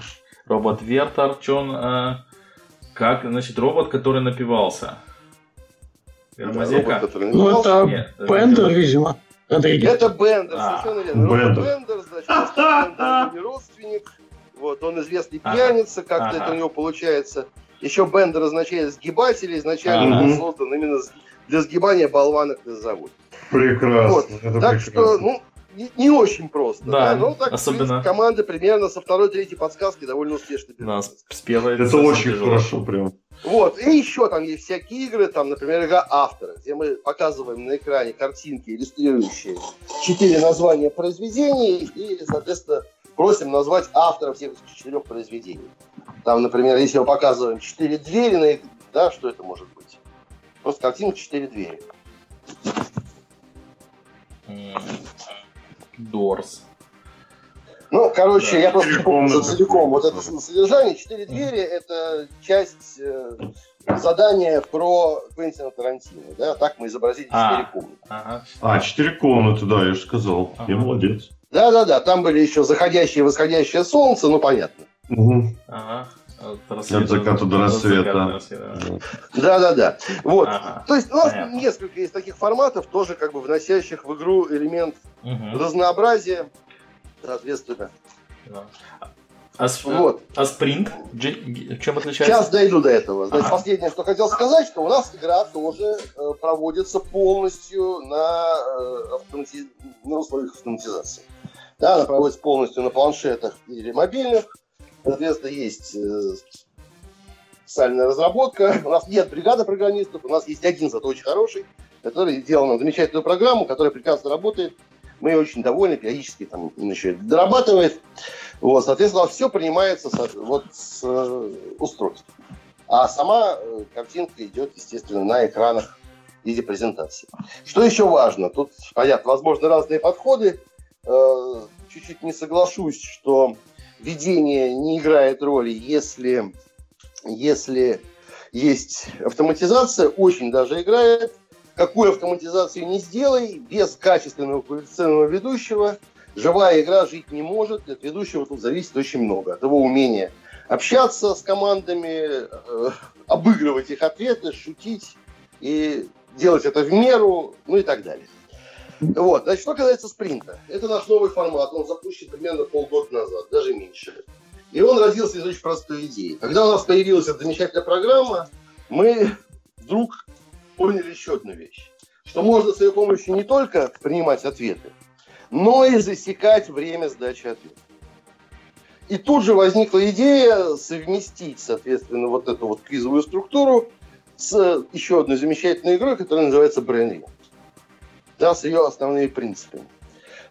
робот Вертер, что он, э, как, значит, робот, который напивался. Громозека? Да, ну, это Нет, Бендер, видимо. Родригес. Это Бендер, а, совершенно верно. Бендер. Бендер, значит, Бендер родственник. Вот, он известный пьяница, как-то ага. это у него получается. Еще Бендер означает сгибатель, изначально ага. был создан именно для сгибания болванок на заводе. Прекрасно. Вот. Это так прекрасно. что, ну, не, не очень просто. Да, да? но так особенно... команды примерно со второй, третьей подсказки довольно успешно Да, с первой Это очень тяжело. хорошо прям. Вот, и еще там есть всякие игры, там, например, игра автора, где мы показываем на экране картинки, иллюстрирующие четыре названия произведений, и, соответственно, просим назвать автора всех этих четырех произведений. Там, например, если мы показываем четыре двери, на, да, что это может быть? Просто картинка четыре двери. Дорс. Ну, короче, да, я просто помню целиком. Вот это содержание. Четыре двери – это часть э, задания про Квентина Тарантино. Да? Так мы изобразили а, четыре комнаты. Ага. А, четыре комнаты, да, я же сказал. Ага. Я молодец. Да-да-да, там были еще заходящее и восходящее солнце, ну, понятно. Угу. Ага. От, от заката до рассвета. Да-да-да. Вот. Ага. То есть у нас Понятно. несколько есть таких форматов, тоже как бы вносящих в игру элемент угу. разнообразия, соответственно. Да. А, вот. а спринг? Чем отличается? Сейчас дойду до этого. Значит, ага. последнее, что хотел сказать, что у нас игра тоже э, проводится полностью на, э, автомати... на условиях автоматизации. Да, она проводится полностью на планшетах или мобильных. Соответственно, есть э, специальная разработка. У нас нет бригады программистов, у нас есть один зато очень хороший, который сделал нам замечательную программу, которая прекрасно работает. Мы очень довольны, периодически там еще дорабатывает. Вот, соответственно, все принимается вот с э, устройств. А сама э, картинка идет, естественно, на экранах в виде презентации. Что еще важно? Тут, понятно, возможно, разные подходы. Чуть-чуть не соглашусь, что видение не играет роли, если, если есть автоматизация, очень даже играет. Какую автоматизацию не сделай, без качественного квалифицированного ведущего живая игра жить не может. От ведущего тут зависит очень много. От его умения общаться с командами, э, обыгрывать их ответы, шутить и делать это в меру, ну и так далее. Вот, значит, что касается спринта. Это наш новый формат, он запущен примерно полгода назад, даже меньше. И он родился из очень простой идеи. Когда у нас появилась эта замечательная программа, мы вдруг поняли еще одну вещь. Что можно с ее помощью не только принимать ответы, но и засекать время сдачи ответа. И тут же возникла идея совместить, соответственно, вот эту вот квизовую структуру с еще одной замечательной игрой, которая называется Brain Ring. Да, с ее основными принципами.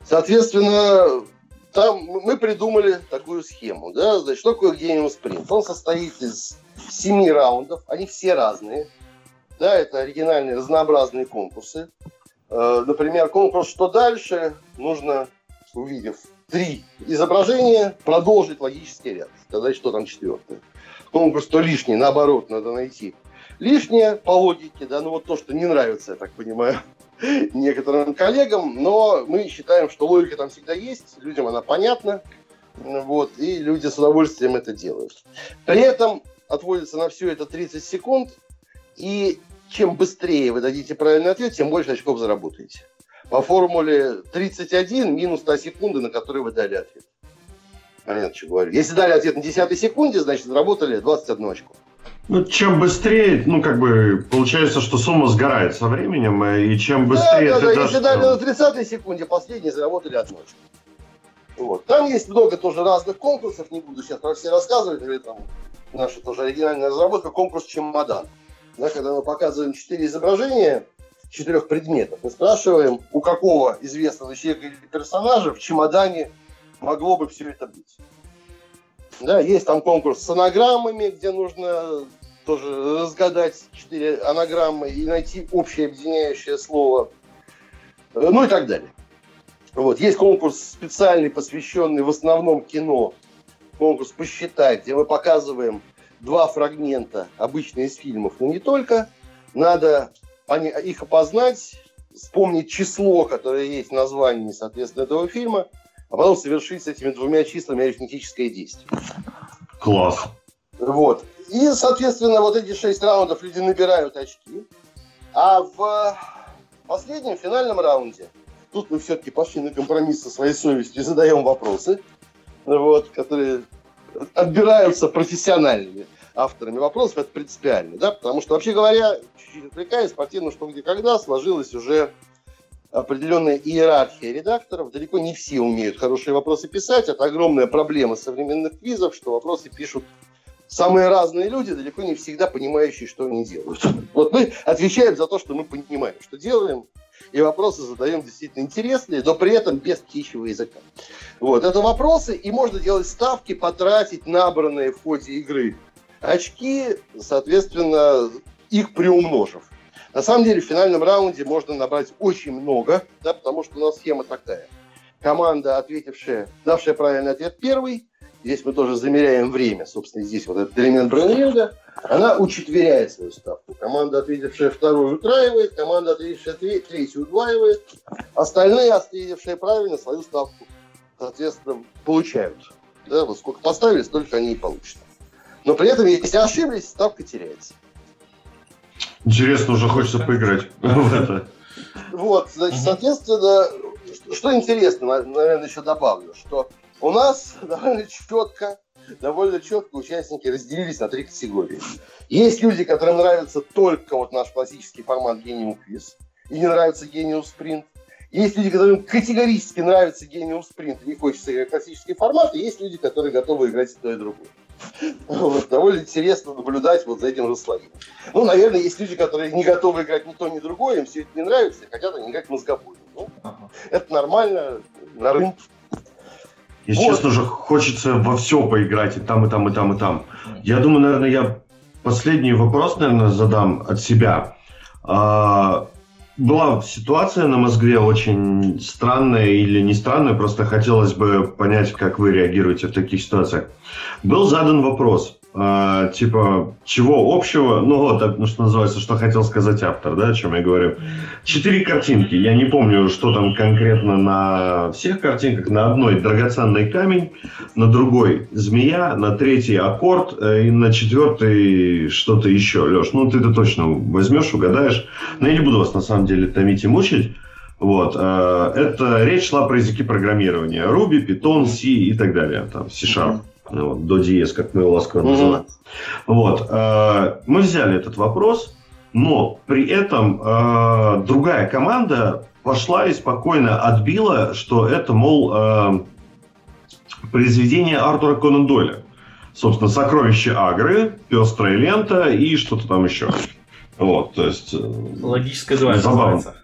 Соответственно, там мы придумали такую схему. Да? Значит, что такое Genius Sprint? Он состоит из семи раундов, они все разные. Да, это оригинальные разнообразные конкурсы. Э, например, конкурс «Что дальше?» нужно, увидев три изображения, продолжить логический ряд, сказать, что там четвертое. Конкурс «То лишнее?» наоборот, надо найти лишнее по логике, да, ну вот то, что не нравится, я так понимаю, некоторым коллегам, но мы считаем, что логика там всегда есть, людям она понятна, вот, и люди с удовольствием это делают. При этом отводится на все это 30 секунд, и чем быстрее вы дадите правильный ответ, тем больше очков заработаете. По формуле 31 минус 100 секунды, на которые вы дали ответ. Понятно, что говорю. Если дали ответ на 10 секунде, значит, заработали 21 очко. Ну, чем быстрее, ну, как бы, получается, что сумма сгорает со временем, э, и чем быстрее да, да, ты да, Если дали на 30 секунде, последние заработали одну очко. Вот. Там есть много тоже разных конкурсов, не буду сейчас про все рассказывать, или там наша тоже оригинальная разработка, конкурс «Чемодан». Да, когда мы показываем четыре изображения четырех предметов, мы спрашиваем, у какого известного человека или персонажа в чемодане могло бы все это быть. Да, есть там конкурс с анаграммами, где нужно тоже разгадать четыре анаграммы и найти общее объединяющее слово. Ну и так далее. Вот. Есть конкурс специальный, посвященный в основном кино. Конкурс «Посчитай», где мы показываем два фрагмента, обычно из фильмов, но не только. Надо их опознать, вспомнить число, которое есть в названии, соответственно, этого фильма – а потом совершить с этими двумя числами арифметическое действие. Класс. Вот. И, соответственно, вот эти шесть раундов люди набирают очки. А в последнем финальном раунде тут мы все-таки пошли на компромисс со своей совестью и задаем вопросы, вот, которые отбираются профессиональными авторами вопросов, это принципиально, да, потому что, вообще говоря, чуть-чуть отвлекаясь, спортивно что где когда сложилось уже определенная иерархия редакторов. Далеко не все умеют хорошие вопросы писать. Это огромная проблема современных квизов, что вопросы пишут самые разные люди, далеко не всегда понимающие, что они делают. Вот мы отвечаем за то, что мы понимаем, что делаем, и вопросы задаем действительно интересные, но при этом без птичьего языка. Вот, это вопросы, и можно делать ставки, потратить набранные в ходе игры очки, соответственно, их приумножив. На самом деле в финальном раунде можно набрать очень много, да, потому что у нас схема такая. Команда, ответившая, давшая правильный ответ первый, здесь мы тоже замеряем время, собственно, здесь вот этот элемент брониринга, она учетверяет свою ставку. Команда, ответившая вторую, утраивает, команда, ответившая третью, удваивает. Остальные, ответившие правильно, свою ставку, соответственно, получают. Да, вот сколько поставили, столько они и получат. Но при этом, если ошиблись, ставка теряется. Интересно, уже хочется поиграть в это. Вот, значит, соответственно, что интересно, наверное, еще добавлю, что у нас довольно четко, довольно четко участники разделились на три категории. Есть люди, которым нравится только вот наш классический формат Genium Quiz, и не нравится Genius Sprint. Есть люди, которым категорически нравится Genium Sprint и не хочется играть классический формат, и есть люди, которые готовы играть и то, и другое. Вот, довольно интересно наблюдать вот за этим расслоением. Ну, наверное, есть люди, которые не готовы играть ни то, ни другое, им все это не нравится, и хотят они играть мозгобойно. Ну, ага. Это нормально, на рынке. Если вот. честно же, хочется во все поиграть, и там, и там, и там, и там. Я думаю, наверное, я последний вопрос, наверное, задам от себя. А, была ситуация на Москве очень странная или не странная, просто хотелось бы понять, как вы реагируете в таких ситуациях. Был задан вопрос, э, типа, чего общего, ну вот, ну, что называется, что хотел сказать автор, да, о чем я говорю. Четыре картинки, я не помню, что там конкретно на всех картинках, на одной драгоценный камень, на другой змея, на третий аккорд э, и на четвертый что-то еще. Леш, ну ты это точно возьмешь, угадаешь. Но я не буду вас на самом деле томить и мучить. Вот. Э, это речь шла про языки программирования. Ruby, Python, C и так далее. Там, C-Sharp вот, до диез, как мы его ласково называем. Вот, э, мы взяли этот вопрос, но при этом э, другая команда пошла и спокойно отбила, что это, мол, э, произведение Артура Конан Дойля. Собственно, «Сокровище Агры», «Пестрая лента» и что-то там еще. Вот, то есть... Э, Логическое двойное называется.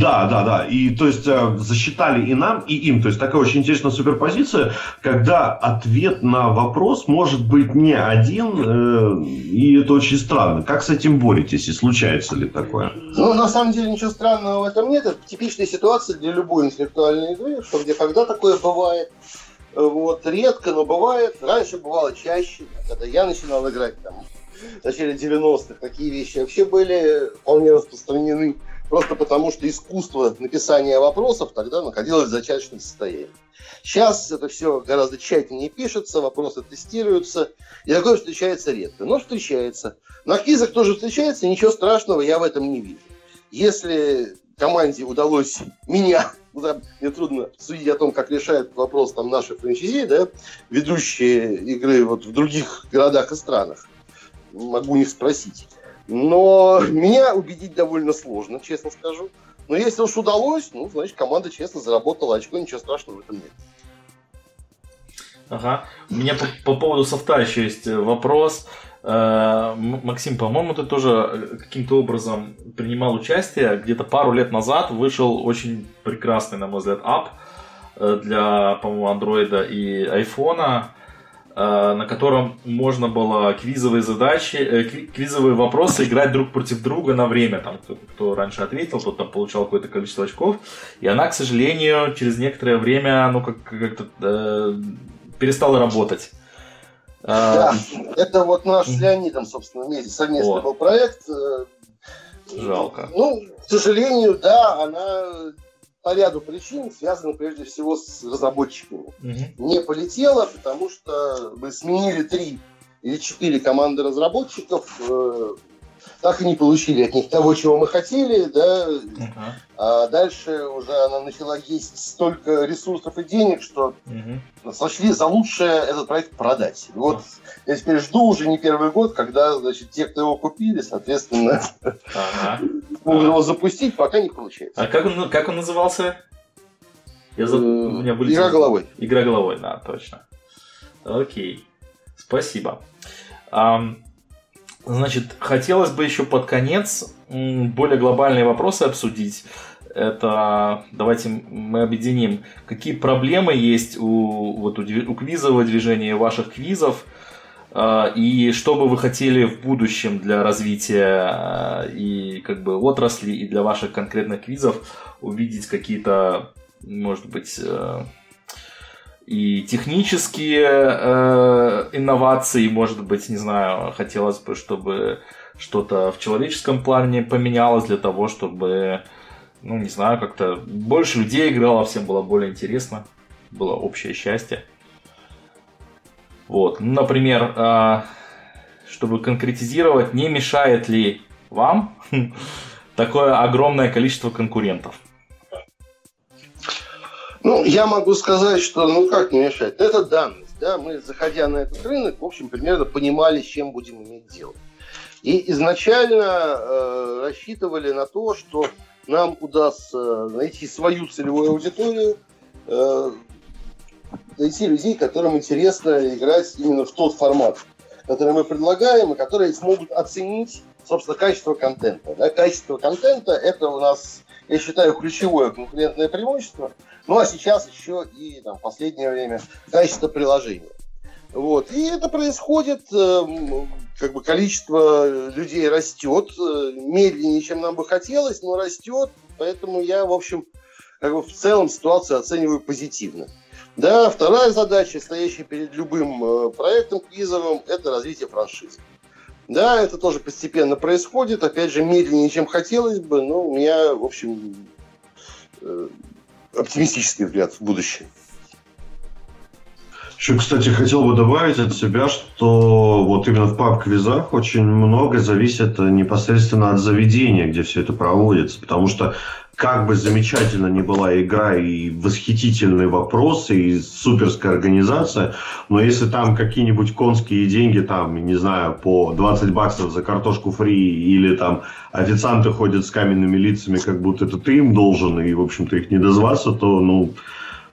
Да, да, да. И то есть э, засчитали и нам, и им. То есть такая очень интересная суперпозиция, когда ответ на вопрос может быть не один, э, и это очень странно. Как с этим боретесь, и случается ли такое? Ну, на самом деле ничего странного в этом нет. Это типичная ситуация для любой интеллектуальной игры, что где когда такое бывает. Вот, редко, но бывает. Раньше бывало чаще, когда я начинал играть там в начале 90-х, такие вещи вообще были вполне распространены просто потому что искусство написания вопросов тогда находилось в зачаточном состоянии. Сейчас это все гораздо тщательнее пишется, вопросы тестируются, и такое встречается редко. Но встречается. На квизах тоже встречается, ничего страшного я в этом не вижу. Если команде удалось меня, мне трудно судить о том, как решает вопрос там наши франчайзи, да, ведущие игры вот в других городах и странах, могу у них спросить. Но меня убедить довольно сложно, честно скажу. Но если уж удалось, ну, значит, команда честно заработала очко, ничего страшного в этом нет. Ага. У меня по, по поводу софта еще есть э, вопрос. Э, Максим, по-моему, ты тоже э, каким-то образом принимал участие. Где-то пару лет назад вышел очень прекрасный, на мой взгляд, ап для, по-моему, андроида и айфона на котором можно было квизовые задачи, э, квизовые вопросы играть друг против друга на время. Там, кто, кто раньше ответил, тот там получал какое-то количество очков. И она, к сожалению, через некоторое время, ну, как- как-то э, перестала работать. Э, да, это вот наш с Леонидом, собственно, вместе совместный вот. был проект. Жалко. Ну, к сожалению, да, она по ряду причин, связанных прежде всего с разработчиками. Угу. Не полетело, потому что мы сменили три или четыре команды разработчиков, э, так и не получили от них того, чего мы хотели, да. Uh-huh. А дальше уже она начала есть столько ресурсов и денег, что uh-huh. сочли за лучшее этот проект продать. И вот uh-huh. я теперь жду уже не первый год, когда, значит, те, кто его купили, соответственно, uh-huh. могут его запустить, пока не получается. А как он, как он назывался? Я за... У меня Игра головой. Игра головой, да, точно. Окей. Спасибо. Um, Значит, хотелось бы еще под конец более глобальные вопросы обсудить. Это давайте мы объединим, какие проблемы есть у, вот, у, квизового движения, ваших квизов, а, и что бы вы хотели в будущем для развития а, и как бы отрасли, и для ваших конкретных квизов увидеть какие-то, может быть, э, и технические э, инновации, может быть, не знаю, хотелось бы, чтобы что-то в человеческом плане поменялось для того, чтобы, ну, не знаю, как-то больше людей играло, всем было более интересно, было общее счастье. Вот, например, э, чтобы конкретизировать, не мешает ли вам такое огромное количество конкурентов? Ну, я могу сказать, что, ну, как не мешать, это данность, да, мы, заходя на этот рынок, в общем, примерно понимали, с чем будем иметь дело. И изначально э, рассчитывали на то, что нам удастся найти свою целевую аудиторию, э, найти людей, которым интересно играть именно в тот формат, который мы предлагаем, и которые смогут оценить, собственно, качество контента. Да? Качество контента – это у нас, я считаю, ключевое конкурентное преимущество. Ну, а сейчас еще и там, в последнее время качество приложения. Вот. И это происходит, э, как бы количество людей растет, э, медленнее, чем нам бы хотелось, но растет. Поэтому я, в общем, как бы в целом ситуацию оцениваю позитивно. Да, вторая задача, стоящая перед любым э, проектом квизовым, это развитие франшизы. Да, это тоже постепенно происходит, опять же, медленнее, чем хотелось бы, но у меня, в общем, оптимистический взгляд в будущее. Еще, кстати, хотел бы добавить от себя, что вот именно в паб-квизах очень много зависит непосредственно от заведения, где все это проводится. Потому что как бы замечательно ни была игра и восхитительные вопросы, и суперская организация, но если там какие-нибудь конские деньги, там, не знаю, по 20 баксов за картошку фри, или там официанты ходят с каменными лицами, как будто это ты им должен, и, в общем-то, их не дозваться, то, ну,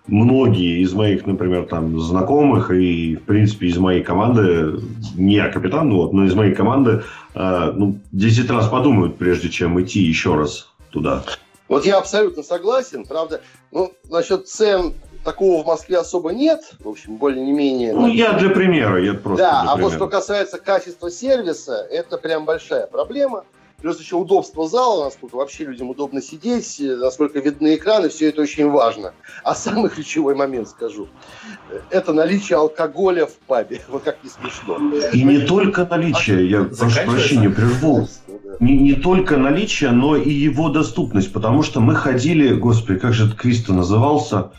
многие из моих, например, там, знакомых и, в принципе, из моей команды, не я капитан, вот, но из моей команды, э, ну, 10 раз подумают, прежде чем идти еще раз туда. Вот я абсолютно согласен, правда, ну, насчет цен такого в Москве особо нет, в общем, более-менее. Ну, я для примера, я просто Да, а вот что касается качества сервиса, это прям большая проблема. Плюс еще удобство зала, насколько вообще людям удобно сидеть, насколько видны экраны, все это очень важно. А самый ключевой момент скажу, это наличие алкоголя в пабе. Вот как не смешно. И не только наличие, я прошу прощения, прерву. Не, не только наличие, но и его доступность, потому что мы ходили, господи, как же этот квиз назывался,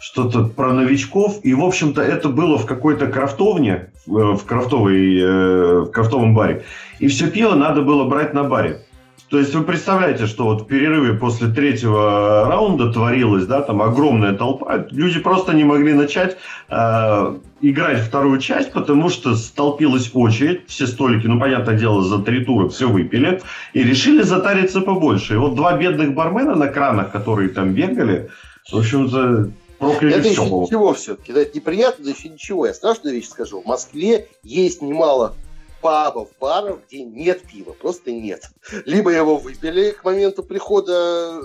что-то про новичков, и, в общем-то, это было в какой-то крафтовне, в крафтовой, э, в крафтовом баре. И все пиво надо было брать на баре. То есть вы представляете, что вот в перерыве после третьего раунда творилось, да, там огромная толпа, люди просто не могли начать э, играть вторую часть, потому что столпилась очередь, все столики, ну, понятное дело, за три тура все выпили, и решили затариться побольше. И вот два бедных бармена на кранах, которые там бегали, в общем-то, это все. еще ничего все-таки, да, это неприятно, да еще ничего. Я страшную вещь скажу. В Москве есть немало пабов, баров, где нет пива, просто нет. Либо его выпили к моменту прихода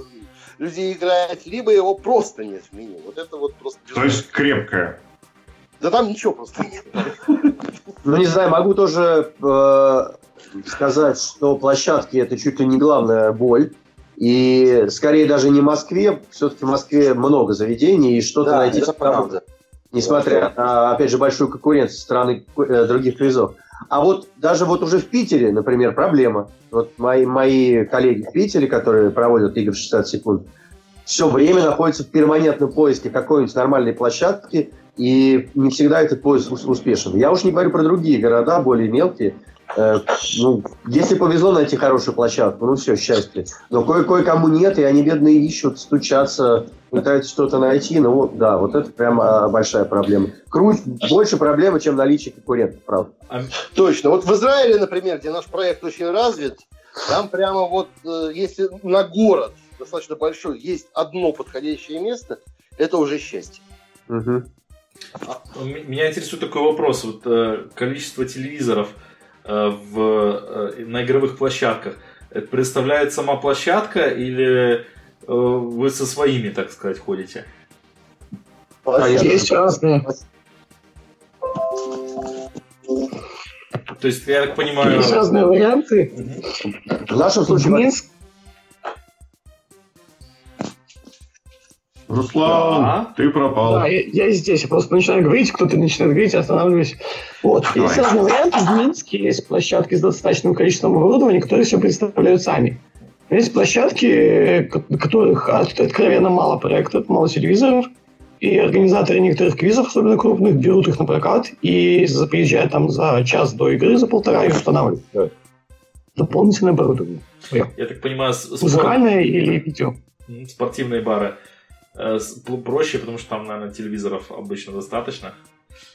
людей играть, либо его просто нет в меню. Вот это вот просто... То есть крепкое. Да там ничего просто нет. Ну, не знаю, могу тоже э, сказать, что площадки это чуть ли не главная боль. И скорее даже не в Москве, все-таки в Москве много заведений, и что-то да, найти... Это правда. Несмотря на, опять же, большую конкуренцию со стороны э, других квизов. А вот даже вот уже в Питере, например, проблема. Вот мои, мои коллеги в Питере, которые проводят игры в 60 секунд, все время находятся в перманентном поиске какой-нибудь нормальной площадки, и не всегда этот поиск успешен. Я уж не говорю про другие города, более мелкие. Э, ну, если повезло найти хорошую площадку, ну все, счастье. Но кое-кое-кому нет, и они бедные ищут, стучатся, пытаются что-то найти. Ну вот, да, вот это прям а, большая проблема. Круть больше проблемы, чем наличие конкурентов, правда. Точно. Вот в Израиле, например, где наш проект очень развит, там прямо вот, э, если на город достаточно большой есть одно подходящее место, это уже счастье. Угу. Меня интересует такой вопрос. Вот э, количество телевизоров в, на игровых площадках. Это представляет сама площадка или Э, вы со своими, так сказать, ходите? А есть разные. То есть, я так понимаю... Есть разные варианты. В нашем случае... Минск, Руслан, да. ты пропал. Да, я, я здесь. Я просто начинаю говорить, кто-то начинает говорить, я останавливаюсь. Вот. Давай. Есть разные варианты. В Минске есть площадки с достаточным количеством оборудования, которые все представляют сами. Есть площадки, которых откровенно мало проектов, мало телевизоров, и организаторы некоторых квизов, особенно крупных, берут их на прокат и приезжают там за час до игры, за полтора и устанавливают дополнительное оборудование. Я так понимаю, спорт... музыкальное или питье. Спортивные бары проще, потому что там, наверное, телевизоров обычно достаточно.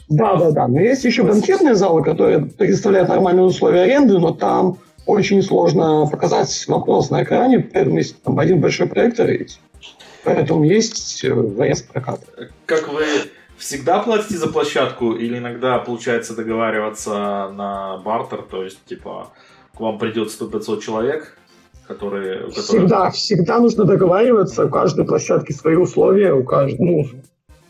Да, да, да. Но есть еще банкетные залы, которые предоставляют нормальные условия аренды, но там очень сложно показать вопрос на экране, поэтому есть там один большой проектор, и поэтому есть э, вариант проката. Как вы всегда платите за площадку или иногда получается договариваться на бартер, то есть типа к вам придет 100-500 человек, которые, которые... Всегда, всегда нужно договариваться, у каждой площадки свои условия, у каждой, ну,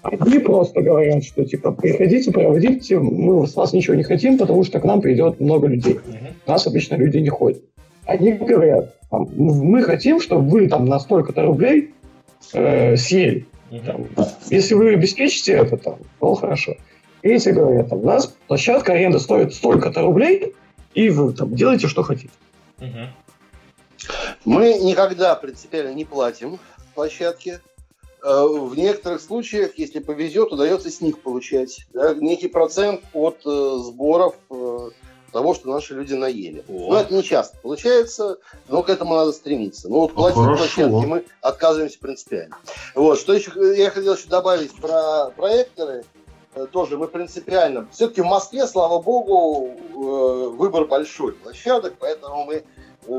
Одни просто говорят, что типа приходите, проводите, мы с вас ничего не хотим, потому что к нам придет много людей. У нас обычно люди не ходят. Одни говорят, там, мы хотим, чтобы вы там на столько-то рублей э, съели. Там, если вы обеспечите это, там, то хорошо. Третьи говорят, там, у нас площадка аренда стоит столько-то рублей, и вы там делаете, что хотите. Uh-huh. Мы никогда принципиально не платим площадке. Э, в некоторых случаях, если повезет, удается с них получать да, некий процент от э, сборов э, того, что наши люди наели. О. Но это не часто получается, но к этому надо стремиться. Но вот платить ну, площадки мы отказываемся принципиально. Вот, что еще я хотел еще добавить про проекторы. Э, тоже мы принципиально. Все-таки в Москве, слава богу, э, выбор большой площадок, поэтому мы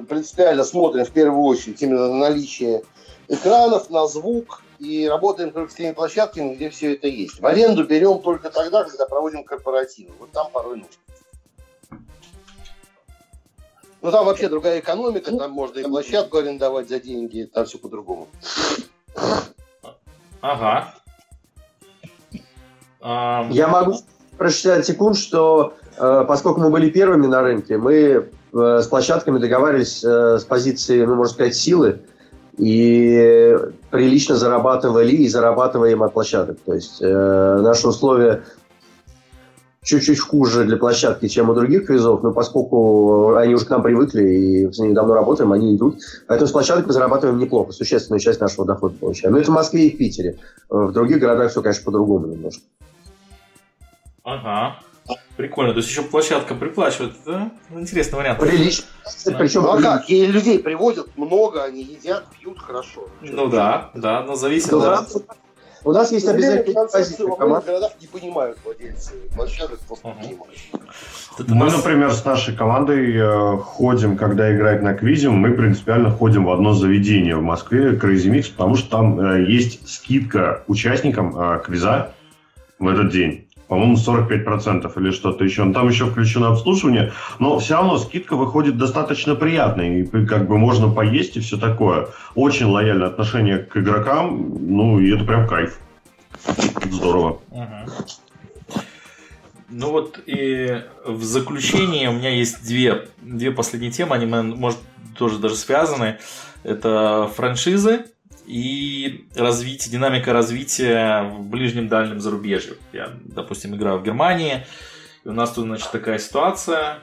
принципиально смотрим в первую очередь именно на наличие экранов, на звук, и работаем только с теми площадками, где все это есть. В аренду берем только тогда, когда проводим корпоративы. Вот там порой нужно. Ну, там вообще другая экономика, там можно и площадку арендовать за деньги, там все по-другому. Ага. Я могу прочитать секунд, что э, поскольку мы были первыми на рынке, мы с площадками договаривались э, с позиции, ну, можно сказать, силы, и прилично зарабатывали и зарабатываем от площадок. То есть э, наши условия чуть-чуть хуже для площадки, чем у других квизов, но поскольку они уже к нам привыкли и с ними давно работаем, они идут. Поэтому с площадок мы зарабатываем неплохо, существенную часть нашего дохода получаем. Но это в Москве и в Питере. В других городах все, конечно, по-другому немножко. Ага. Прикольно, то есть еще площадка приплачивает, да? Ну, интересный вариант. Прилично. Да. Причем, ну а как? И людей приводят много, они едят, пьют хорошо. Ну да, да, но зависит. Да. У нас есть обязательно позиция В городах не понимают владельцы площадок, просто uh-huh. понимают. Мы, например, с нашей командой э, ходим, когда играть на квизе, мы принципиально ходим в одно заведение в Москве, Crazy Mix, потому что там э, есть скидка участникам э, квиза в этот день по-моему, 45% или что-то еще. Но там еще включено обслуживание, но все равно скидка выходит достаточно приятной. И как бы можно поесть и все такое. Очень лояльное отношение к игрокам, ну и это прям кайф. Здорово. Ну вот и в заключение у меня есть две, две последние темы, они, может, тоже даже связаны. Это франшизы и развитие, динамика развития в ближнем дальнем зарубежье. Я, допустим, играю в Германии, и у нас тут, значит, такая ситуация,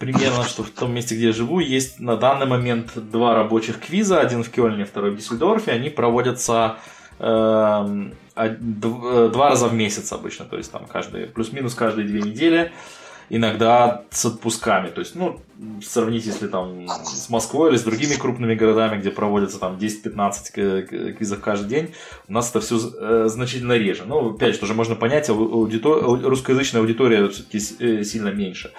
примерно, что в том месте, где я живу, есть на данный момент два рабочих квиза, один в Кёльне, второй в Дюссельдорфе, они проводятся э, два раза в месяц обычно, то есть там каждые, плюс-минус каждые две недели иногда с отпусками. То есть, ну, сравните, если там с Москвой или с другими крупными городами, где проводятся там 10-15 квизов каждый день, у нас это все э, значительно реже. Ну, опять же, тоже можно понять, аудитор... русскоязычная аудитория все-таки э, сильно меньше.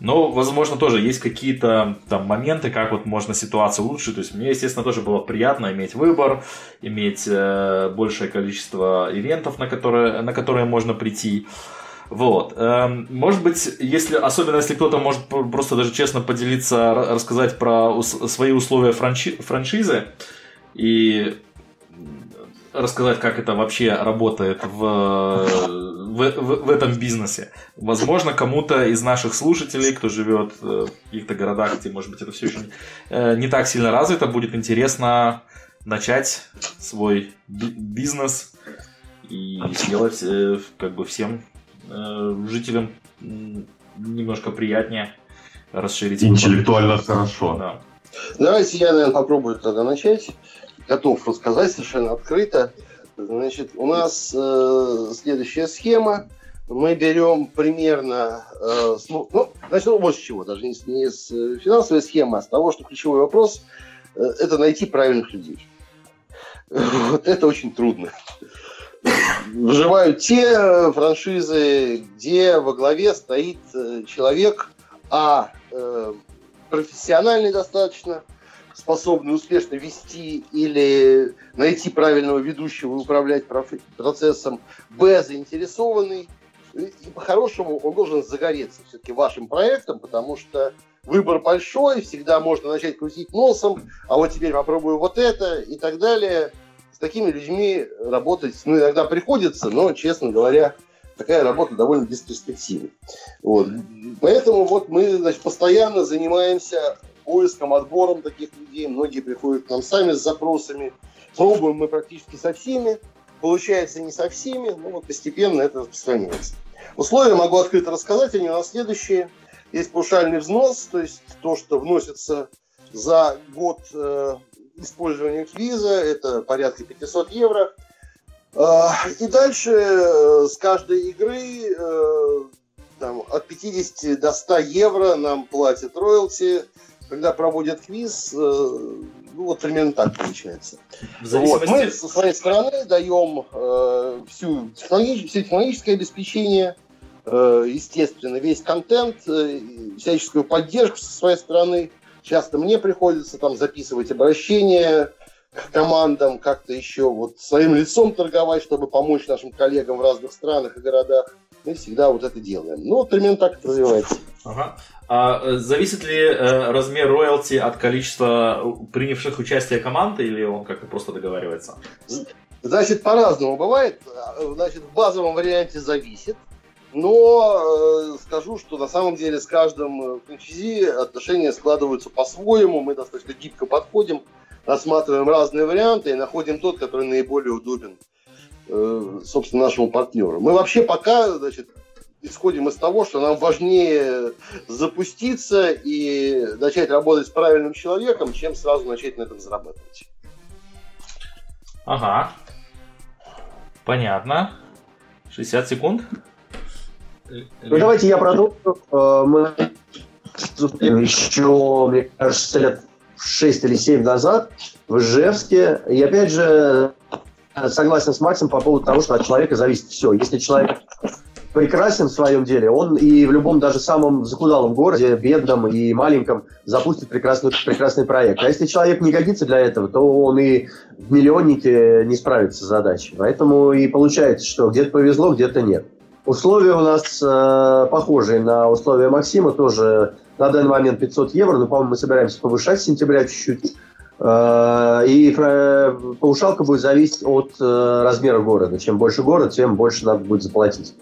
Но, возможно, тоже есть какие-то там моменты, как вот можно ситуацию улучшить. То есть мне, естественно, тоже было приятно иметь выбор, иметь э, большее количество ивентов, на которые, на которые можно прийти. Вот. Эм, может быть, если, особенно если кто-то может просто даже честно поделиться, рассказать про свои условия франши, франшизы и рассказать, как это вообще работает в, в, в, в этом бизнесе. Возможно, кому-то из наших слушателей, кто живет в каких-то городах, где, может быть, это все еще э, не так сильно развито, будет интересно начать свой бизнес и сделать э, как бы всем Э, жителям немножко приятнее расширить. Интеллектуально выбор. хорошо. Да. Давайте я, наверное, попробую тогда начать. Готов рассказать совершенно открыто. Значит, у нас э, следующая схема. Мы берем примерно, э, с, ну, значит, ну, вот с чего, даже не, не с финансовой схемы, а с того, что ключевой вопрос э, это найти правильных людей. Вот это очень трудно выживают те франшизы, где во главе стоит э, человек, а, э, профессиональный достаточно, способный успешно вести или найти правильного ведущего и управлять процессом, б, заинтересованный, и по-хорошему он должен загореться все-таки вашим проектом, потому что выбор большой, всегда можно начать крутить носом, а вот теперь попробую вот это и так далее. С такими людьми работать, ну, иногда приходится, но, честно говоря, такая работа довольно бесперспективна. Вот. Поэтому вот мы значит, постоянно занимаемся поиском, отбором таких людей. Многие приходят к нам сами с запросами. Пробуем мы практически со всеми. Получается не со всеми, но вот постепенно это распространяется. Условия могу открыто рассказать, они у нас следующие. Есть паушальный взнос, то есть то, что вносится за год э, использования квиза, это порядка 500 евро. Э, и дальше э, с каждой игры э, там, от 50 до 100 евро нам платят роялти. Когда проводят квиз, э, ну вот примерно так получается. Вот. Мы со своей стороны даем э, всю технологи- все технологическое обеспечение – Э, естественно, весь контент, э, всяческую поддержку со своей стороны. Часто мне приходится там записывать обращения к командам, как-то еще вот своим лицом торговать, чтобы помочь нашим коллегам в разных странах и городах. Мы всегда вот это делаем. Ну, вот примерно так это развивается. Ага. А э, зависит ли э, размер роялти от количества принявших участие команды, или он как-то просто договаривается? Значит, по-разному бывает. Значит, в базовом варианте зависит. Но э, скажу, что на самом деле с каждым франчайзи отношения складываются по-своему. Мы достаточно гибко подходим, рассматриваем разные варианты и находим тот, который наиболее удобен, э, собственно, нашему партнеру. Мы вообще пока, значит, исходим из того, что нам важнее запуститься и начать работать с правильным человеком, чем сразу начать на этом зарабатывать. Ага. Понятно. 60 секунд. Ну, давайте я продолжу. Э, мы еще, мне кажется, лет 6 или 7 назад в Ижевске. И опять же, согласен с Максом по поводу того, что от человека зависит все. Если человек прекрасен в своем деле, он и в любом даже самом захудалом городе, бедном и маленьком, запустит прекрасный, прекрасный проект. А если человек не годится для этого, то он и в миллионнике не справится с задачей. Поэтому и получается, что где-то повезло, где-то нет. Условия у нас э, похожие на условия Максима, тоже на данный момент 500 евро, но, по-моему, мы собираемся повышать с сентября чуть-чуть. Э, и повышалка будет зависеть от э, размера города. Чем больше город, тем больше надо будет заплатить.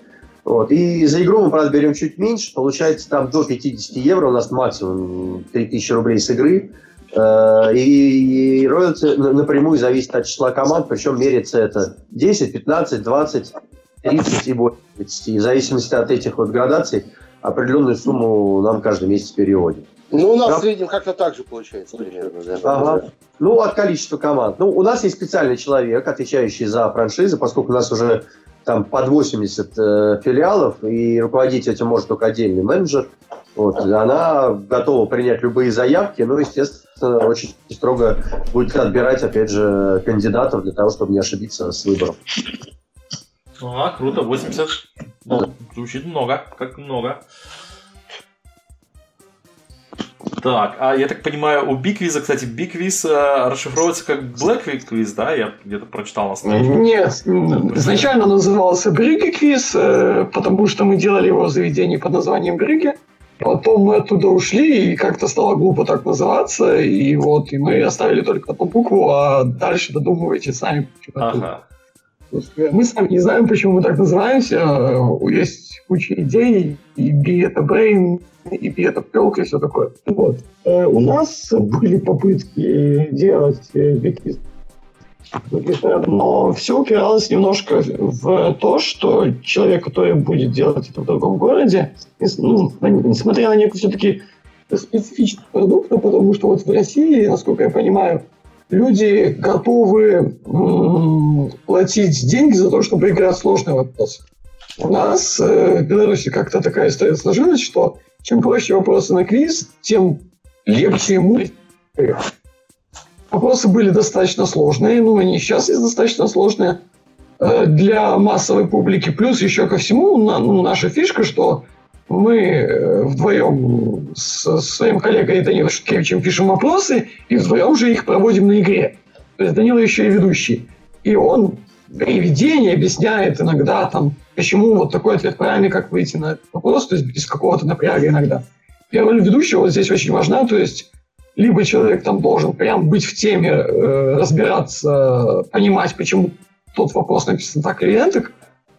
Вот. И за игру мы, правда, берем чуть меньше. Получается, там до 50 евро у нас максимум 3000 рублей с игры. Э, и, и роялти напрямую зависит от числа команд, причем меряется это 10, 15, 20 30 и больше 30. И в зависимости от этих вот градаций определенную сумму нам каждый месяц переводит. Ну, у нас да? в среднем как-то так же получается примерно. Да? Ага. Ну, от количества команд. Ну, у нас есть специальный человек, отвечающий за франшизы, поскольку у нас уже там под 80 э, филиалов, и руководить этим может только отдельный менеджер. Вот, она готова принять любые заявки, но, естественно, очень строго будет отбирать, опять же, кандидатов для того, чтобы не ошибиться с выбором. А, круто, 80. Ну, звучит много, как много. Так, а я так понимаю, у Биквиза, кстати, Биквиз э, расшифровывается как Black Quiz, да? Я где-то прочитал на страничке. Нет, изначально назывался Бриги Квиз, э, потому что мы делали его в заведении под названием Бриги. Потом мы оттуда ушли, и как-то стало глупо так называться, и вот, и мы оставили только одну букву, а дальше додумывайте сами. Ага. Мы сами не знаем, почему мы так называемся. Есть куча идей, и би Brain, и би Пелка, и все такое. Вот. Э, у нас были попытки делать биквист но все упиралось немножко в то, что человек, который будет делать это в другом городе, ну, несмотря на некую все-таки специфичный продукт, потому что вот в России, насколько я понимаю, люди готовы платить деньги за то, чтобы играть сложный вопрос. У нас э, в Беларуси как-то такая история сложилась, что чем проще вопросы на квиз, тем легче ему. Вопросы были достаточно сложные, ну, они сейчас есть достаточно сложные э, для массовой публики. Плюс еще ко всему, ну, наша фишка, что мы э, вдвоем с своим коллегой Данилом Шуткевичем пишем вопросы, и вдвоем же их проводим на игре. То есть Данила еще и ведущий. И он при ведении объясняет иногда, там, почему вот такой ответ правильный, как выйти на этот вопрос, то есть без какого-то напряга иногда. Первая роль ведущего вот здесь очень важна, то есть либо человек там должен прям быть в теме, э, разбираться, понимать, почему тот вопрос написан так или так,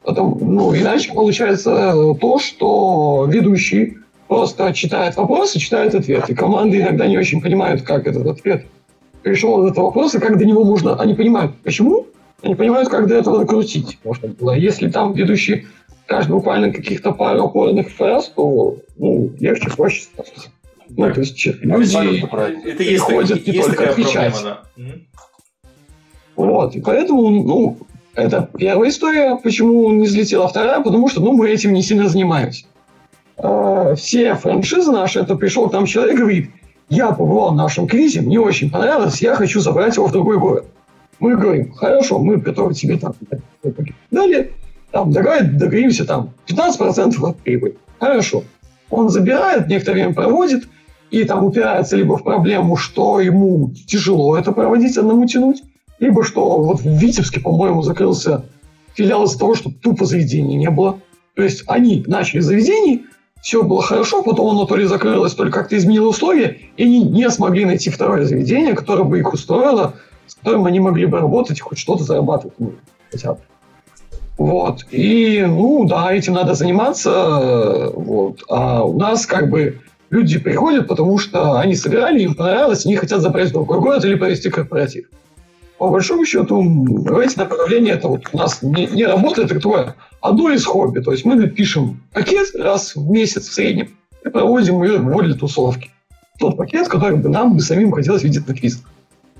потом, ну, иначе получается то, что ведущий просто читает вопрос и читает ответ. И команды иногда не очень понимают, как этот ответ пришел от этого вопроса, как до него можно... Они понимают, почему, они понимают, как до этого накрутить можно было. Если там ведущий каждый буквально каких-то пару опорных фраз, то ну, легче, проще становится. Ну, то есть люди это есть, ходят не есть только отвечать. Проблема, да. Вот, и поэтому, ну, это первая история, почему не взлетела вторая, потому что, ну, мы этим не сильно занимаемся. А, все франшизы наши, это пришел там человек и говорит, я побывал в нашем квизе, мне очень понравилось, я хочу забрать его в другой город. Мы говорим, хорошо, мы готовы тебе там далее, там договоримся там 15% от прибыли. Хорошо. Он забирает, некоторое время проводит, и там упирается либо в проблему, что ему тяжело это проводить, одному тянуть, либо что вот в Витебске, по-моему, закрылся филиал из-за того, что тупо заведений не было. То есть они начали заведений, все было хорошо, потом оно то ли закрылось, то ли как-то изменило условия, и они не смогли найти второе заведение, которое бы их устроило, с которым они могли бы работать и хоть что-то зарабатывать хотя бы. Вот. И, ну, да, этим надо заниматься. Вот. А у нас как бы люди приходят, потому что они собирали, им понравилось, они хотят забрать другой город или провести корпоратив. По большому счету, эти направления, это вот у нас не, не работает, это такое одно из хобби. То есть мы пишем пакет раз в месяц в среднем и проводим его для тусовки. Тот пакет, который бы нам бы самим хотелось видеть на квизах.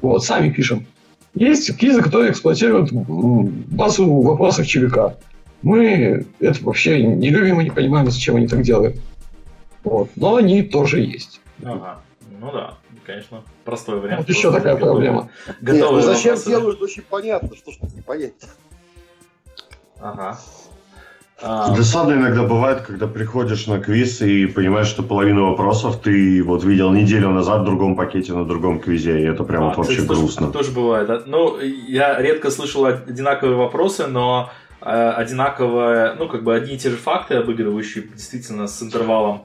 Вот, сами пишем. Есть квизы, которые эксплуатируют базу вопросов ЧВК. Мы это вообще не любим и не понимаем, зачем они так делают. Вот. Но они тоже есть. Ага. Ну да, конечно, простой вариант. Вот еще такая проблема. Нет, ну зачем вопросы? делают, очень понятно, что ж не понять. Ага. А... Досадно иногда бывает, когда приходишь на квиз и понимаешь, что половину вопросов ты вот видел неделю назад в другом пакете на другом квизе, и это прям а, вот вообще кстати, грустно. Тоже, тоже бывает. Да? Ну, я редко слышал одинаковые вопросы, но э, одинаковые, ну, как бы одни и те же факты, обыгрывающие действительно с интервалом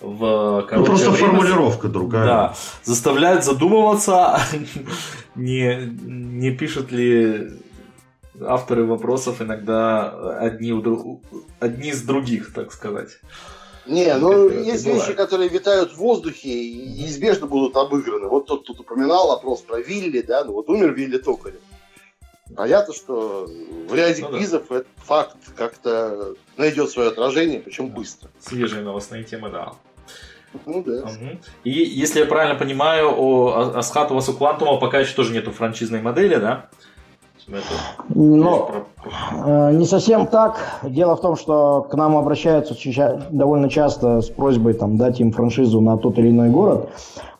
в короткое Ну, просто время, формулировка другая. Да, заставляют задумываться, не, не пишут ли авторы вопросов иногда одни, у, одни из других, так сказать. Не, ну есть бывает. вещи, которые витают в воздухе и неизбежно будут обыграны. Вот тот, тут упоминал опрос про Вилли, да, ну вот умер Вилли Токарев. Понятно, что в ряде ну, квизов да. этот факт как-то найдет свое отражение, причем да. быстро. Свежие новостные темы, да. Ну да. Угу. И если я правильно понимаю, у Асхат у вас у Квантума пока еще тоже нету франшизной модели, да? Но э, не совсем так. Дело в том, что к нам обращаются довольно часто с просьбой там, дать им франшизу на тот или иной город.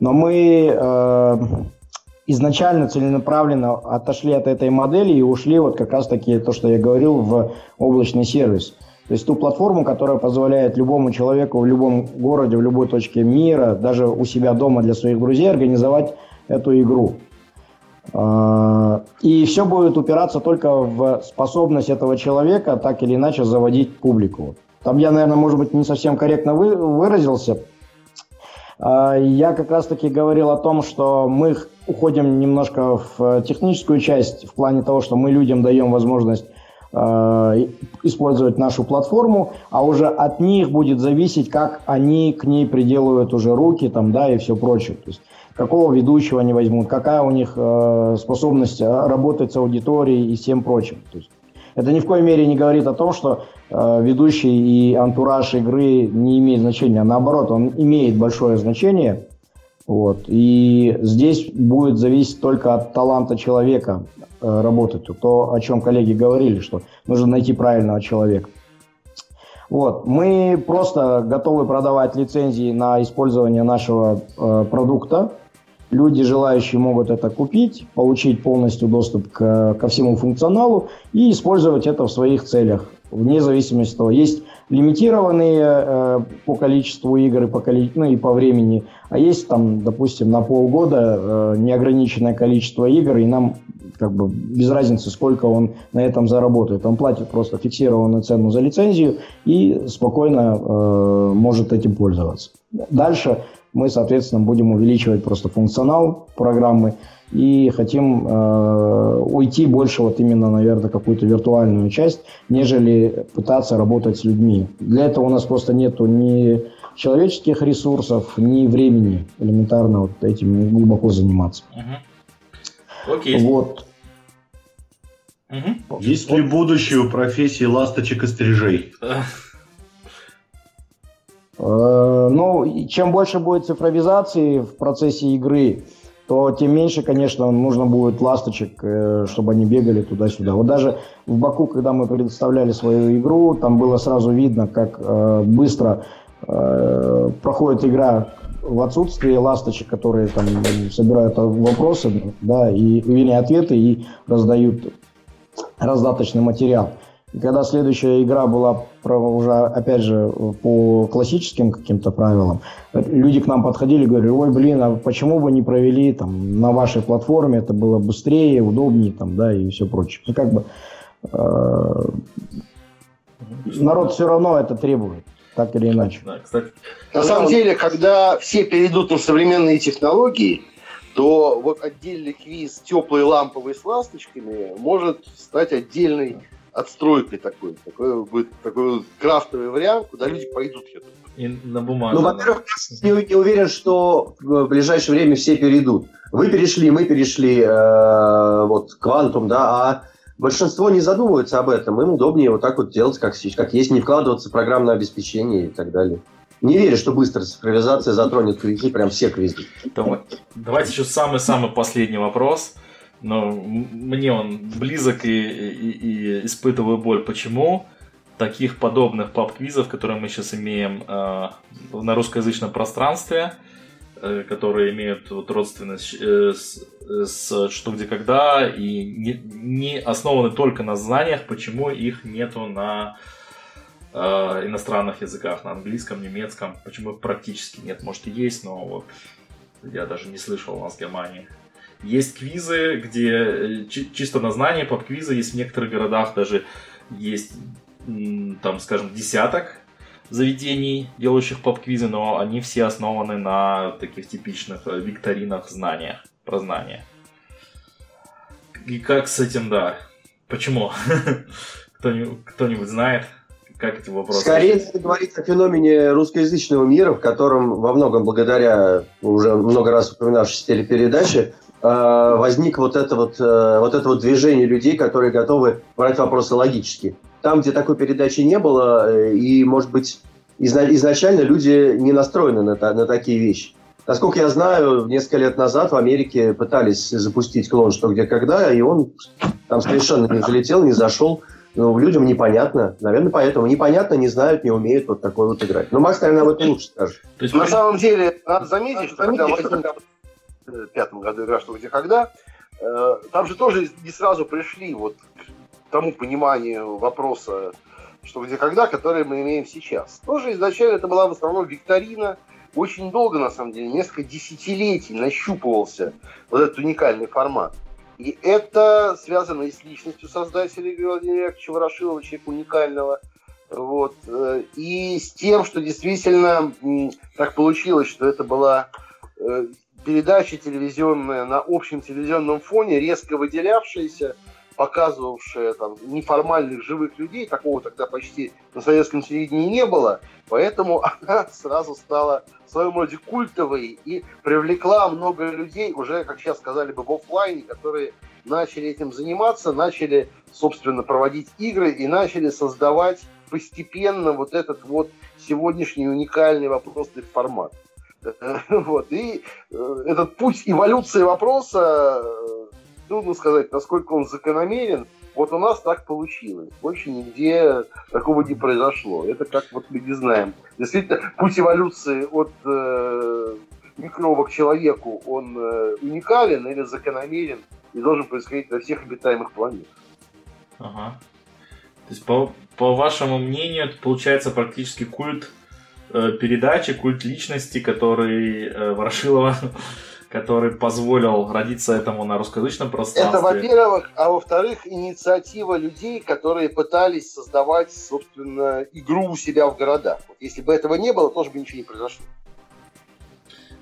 Но мы э, изначально целенаправленно отошли от этой модели и ушли вот как раз-таки то, что я говорил, в облачный сервис. То есть ту платформу, которая позволяет любому человеку в любом городе, в любой точке мира, даже у себя дома для своих друзей организовать эту игру. А, и все будет упираться только в способность этого человека так или иначе заводить публику. Там я, наверное, может быть, не совсем корректно выразился. А, я как раз-таки говорил о том, что мы уходим немножко в техническую часть в плане того, что мы людям даем возможность использовать нашу платформу, а уже от них будет зависеть, как они к ней приделывают уже руки там, да, и все прочее. То есть какого ведущего они возьмут, какая у них э, способность э, работать с аудиторией и всем прочим. То есть это ни в коей мере не говорит о том, что э, ведущий и антураж игры не имеет значения. Наоборот, он имеет большое значение. Вот. И здесь будет зависеть только от таланта человека э, работать. То, о чем коллеги говорили, что нужно найти правильного человека. Вот. Мы просто готовы продавать лицензии на использование нашего э, продукта Люди, желающие, могут это купить, получить полностью доступ к, ко всему функционалу и использовать это в своих целях. Вне зависимости от того, есть лимитированные э, по количеству игр и по, коли... ну, и по времени, а есть там, допустим, на полгода э, неограниченное количество игр, и нам как бы без разницы, сколько он на этом заработает. Он платит просто фиксированную цену за лицензию и спокойно э, может этим пользоваться. Дальше мы, соответственно, будем увеличивать просто функционал программы и хотим э, уйти больше вот именно, наверное, какую-то виртуальную часть, нежели пытаться работать с людьми. Для этого у нас просто нету ни человеческих ресурсов, ни времени элементарно вот этим глубоко заниматься. Угу. Окей. Вот. Угу. Есть ли будущее у профессии ласточек и стрижей? Э, ну, чем больше будет цифровизации в процессе игры, то тем меньше, конечно, нужно будет ласточек, э, чтобы они бегали туда-сюда. Вот даже в Баку, когда мы предоставляли свою игру, там было сразу видно, как э, быстро проходит игра в отсутствии ласточек, которые там собирают вопросы, да, и или ответы и раздают раздаточный материал. И когда следующая игра была уже, опять же, по классическим каким-то правилам, люди к нам подходили и говорили, ой, блин, а почему вы не провели там на вашей платформе, это было быстрее, удобнее, там, да, и все прочее. Ну, как бы э, народ все равно это требует, так или иначе. Да, кстати. На самом деле, когда все перейдут на современные технологии, то вот отдельный квиз теплые ламповые с ласточками может стать отдельной отстройкой такой. Такой будет такой крафтовый вариант, куда люди пойдут, я думаю. И на бумаге. Ну, во-первых, я не, не уверен, что в ближайшее время все перейдут. Вы перешли, мы перешли, э, вот, квантум, да, а большинство не задумывается об этом. Им удобнее вот так вот делать, как, как есть, не вкладываться в программное обеспечение и так далее. Не верю, что быстрая цифровизация затронет квизы, прям все квизы. Давайте еще самый-самый последний вопрос но мне он близок и, и, и испытываю боль. Почему таких подобных паб-квизов, которые мы сейчас имеем э, на русскоязычном пространстве, э, которые имеют вот родственность э, с, с что где когда и не, не основаны только на знаниях, почему их нету на э, иностранных языках, на английском, немецком, почему практически нет, может и есть, но вот я даже не слышал у нас в Германии есть квизы, где э, чисто на знание под квизы есть в некоторых городах даже есть, там, скажем, десяток заведений, делающих поп-квизы, но они все основаны на таких типичных э, викторинах знаниях, про знания. И как с этим, да? Почему? Кто-нибудь знает? Как эти вопросы? Скорее это говорит о феномене русскоязычного мира, в котором во многом благодаря уже много раз упоминавшейся телепередаче возник вот это вот, э, вот это вот движение людей, которые готовы брать вопросы логически. Там, где такой передачи не было, э, и, может быть, изначально люди не настроены на, на такие вещи. Насколько я знаю, несколько лет назад в Америке пытались запустить клон «Что, где, когда», и он там совершенно не залетел, не зашел. Ну, людям непонятно. Наверное, поэтому непонятно, не знают, не умеют вот такой вот играть. Но Макс, наверное, об этом лучше скажет. То есть, на самом деле, надо заметить, что когда возник пятом году игра «Что, где, когда», э, там же тоже не сразу пришли вот к тому пониманию вопроса «Что, где, когда», который мы имеем сейчас. Тоже изначально это была в основном викторина, очень долго, на самом деле, несколько десятилетий нащупывался вот этот уникальный формат. И это связано и с личностью создателя Владимира Яковлевича Ворошилова, человека уникального, вот, э, и с тем, что действительно так получилось, что это была передача телевизионная на общем телевизионном фоне, резко выделявшаяся, показывавшая там неформальных живых людей, такого тогда почти на советском телевидении не было, поэтому она сразу стала в своем роде культовой и привлекла много людей, уже, как сейчас сказали бы, в офлайне, которые начали этим заниматься, начали, собственно, проводить игры и начали создавать постепенно вот этот вот сегодняшний уникальный вопросный формат. Вот. И э, этот путь эволюции вопроса, э, трудно сказать, насколько он закономерен. Вот у нас так получилось. Больше нигде такого не произошло. Это как вот мы не знаем. Действительно, путь эволюции от э, микроба к человеку, он э, уникален или закономерен и должен происходить на всех обитаемых планетах. Ага. есть, по, по вашему мнению, это получается практически культ передачи, культ личности, который э, Ворошилова который позволил родиться этому на русскоязычном пространстве. Это, во-первых, а во-вторых, инициатива людей, которые пытались создавать, собственно, игру у себя в городах. Вот если бы этого не было, тоже бы ничего не произошло.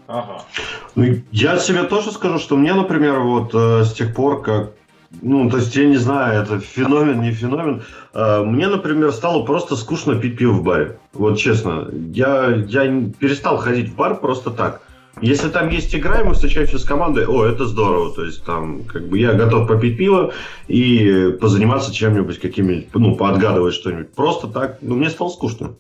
Ага. Ну, я себе тоже скажу, что мне, например, вот э, с тех пор, как ну, то есть, я не знаю, это феномен, не феномен. Э, мне, например, стало просто скучно пить пиво в баре. Вот честно. Я, я перестал ходить в бар просто так. Если там есть игра, и мы встречаемся с командой, о, это здорово. То есть там, как бы я готов попить пиво и позаниматься чем-нибудь, какими-нибудь, ну, поотгадывать что-нибудь. Просто так, ну, мне стало скучно.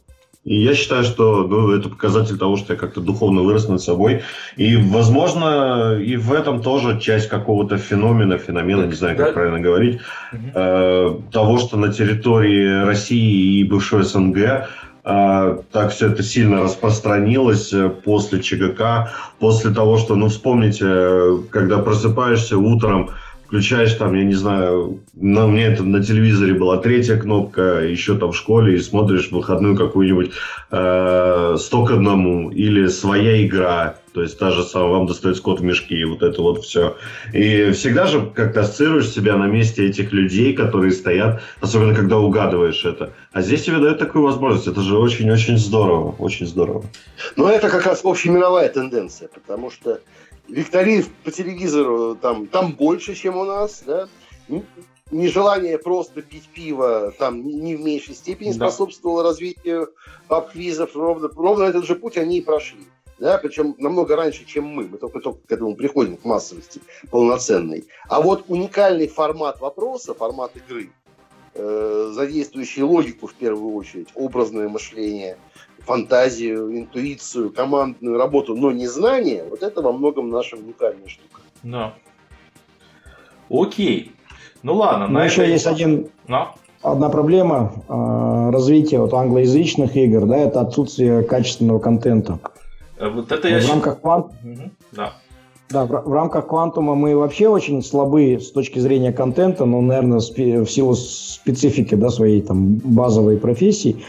И я считаю, что ну, это показатель того, что я как-то духовно вырос над собой. И, возможно, и в этом тоже часть какого-то феномена, феномена, не знаю, как да. правильно говорить, угу. э, того, что на территории России и бывшего СНГ а, так все это сильно распространилось э, после ЧГК, после того, что, ну, вспомните, э, когда просыпаешься утром, включаешь там, я не знаю, на мне это на телевизоре была третья кнопка, еще там в школе, и смотришь выходную какую-нибудь э, 100 к одному, или своя игра, то есть та же самая, вам достается кот в мешке, и вот это вот все. И всегда же как-то ассоциируешь себя на месте этих людей, которые стоят, особенно когда угадываешь это. А здесь тебе дают такую возможность. Это же очень-очень здорово, очень здорово. Но это как раз общемировая тенденция, потому что викторин по телевизору там, там больше, чем у нас, да, нежелание просто пить пиво там не в меньшей степени да. способствовало развитию паб-квизов. Ровно, ровно этот же путь они и прошли. Да, причем намного раньше, чем мы. Мы только, только к этому приходим, к массовости полноценной. А вот уникальный формат вопроса, формат игры, э, задействующий логику в первую очередь, образное мышление – фантазию, интуицию, командную работу, но не знание, вот это во многом наша уникальная штука. Да. Окей. Ну ладно. Но еще есть один, но? одна проблема э, развития вот англоязычных игр, да, это отсутствие качественного контента. Э, вот это я... В рамках квант... Угу. Да. Да, в, в рамках квантума мы вообще очень слабы с точки зрения контента, но, наверное, спи- в силу специфики да, своей там базовой профессии.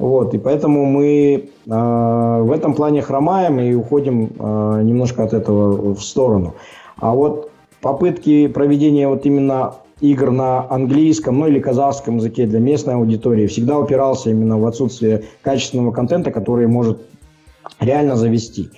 Вот, и поэтому мы э, в этом плане хромаем и уходим э, немножко от этого в сторону. А вот попытки проведения вот именно игр на английском, ну или казахском языке для местной аудитории всегда упирался именно в отсутствие качественного контента, который может реально завести.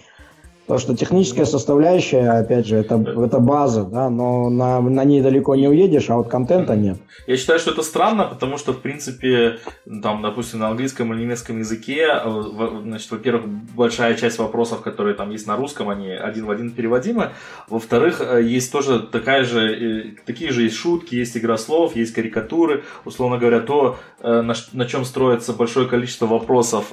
Потому что техническая составляющая, опять же, это, это база, да, но на, на ней далеко не уедешь, а вот контента нет. Я считаю, что это странно, потому что, в принципе, там, допустим, на английском или немецком языке, э, значит, во-первых, большая часть вопросов, которые там есть на русском, они один в один переводимы. Во-вторых, э, есть тоже такая же, э, такие же есть шутки, есть игра слов, есть карикатуры, условно говоря, то, на, на чем строится большое количество вопросов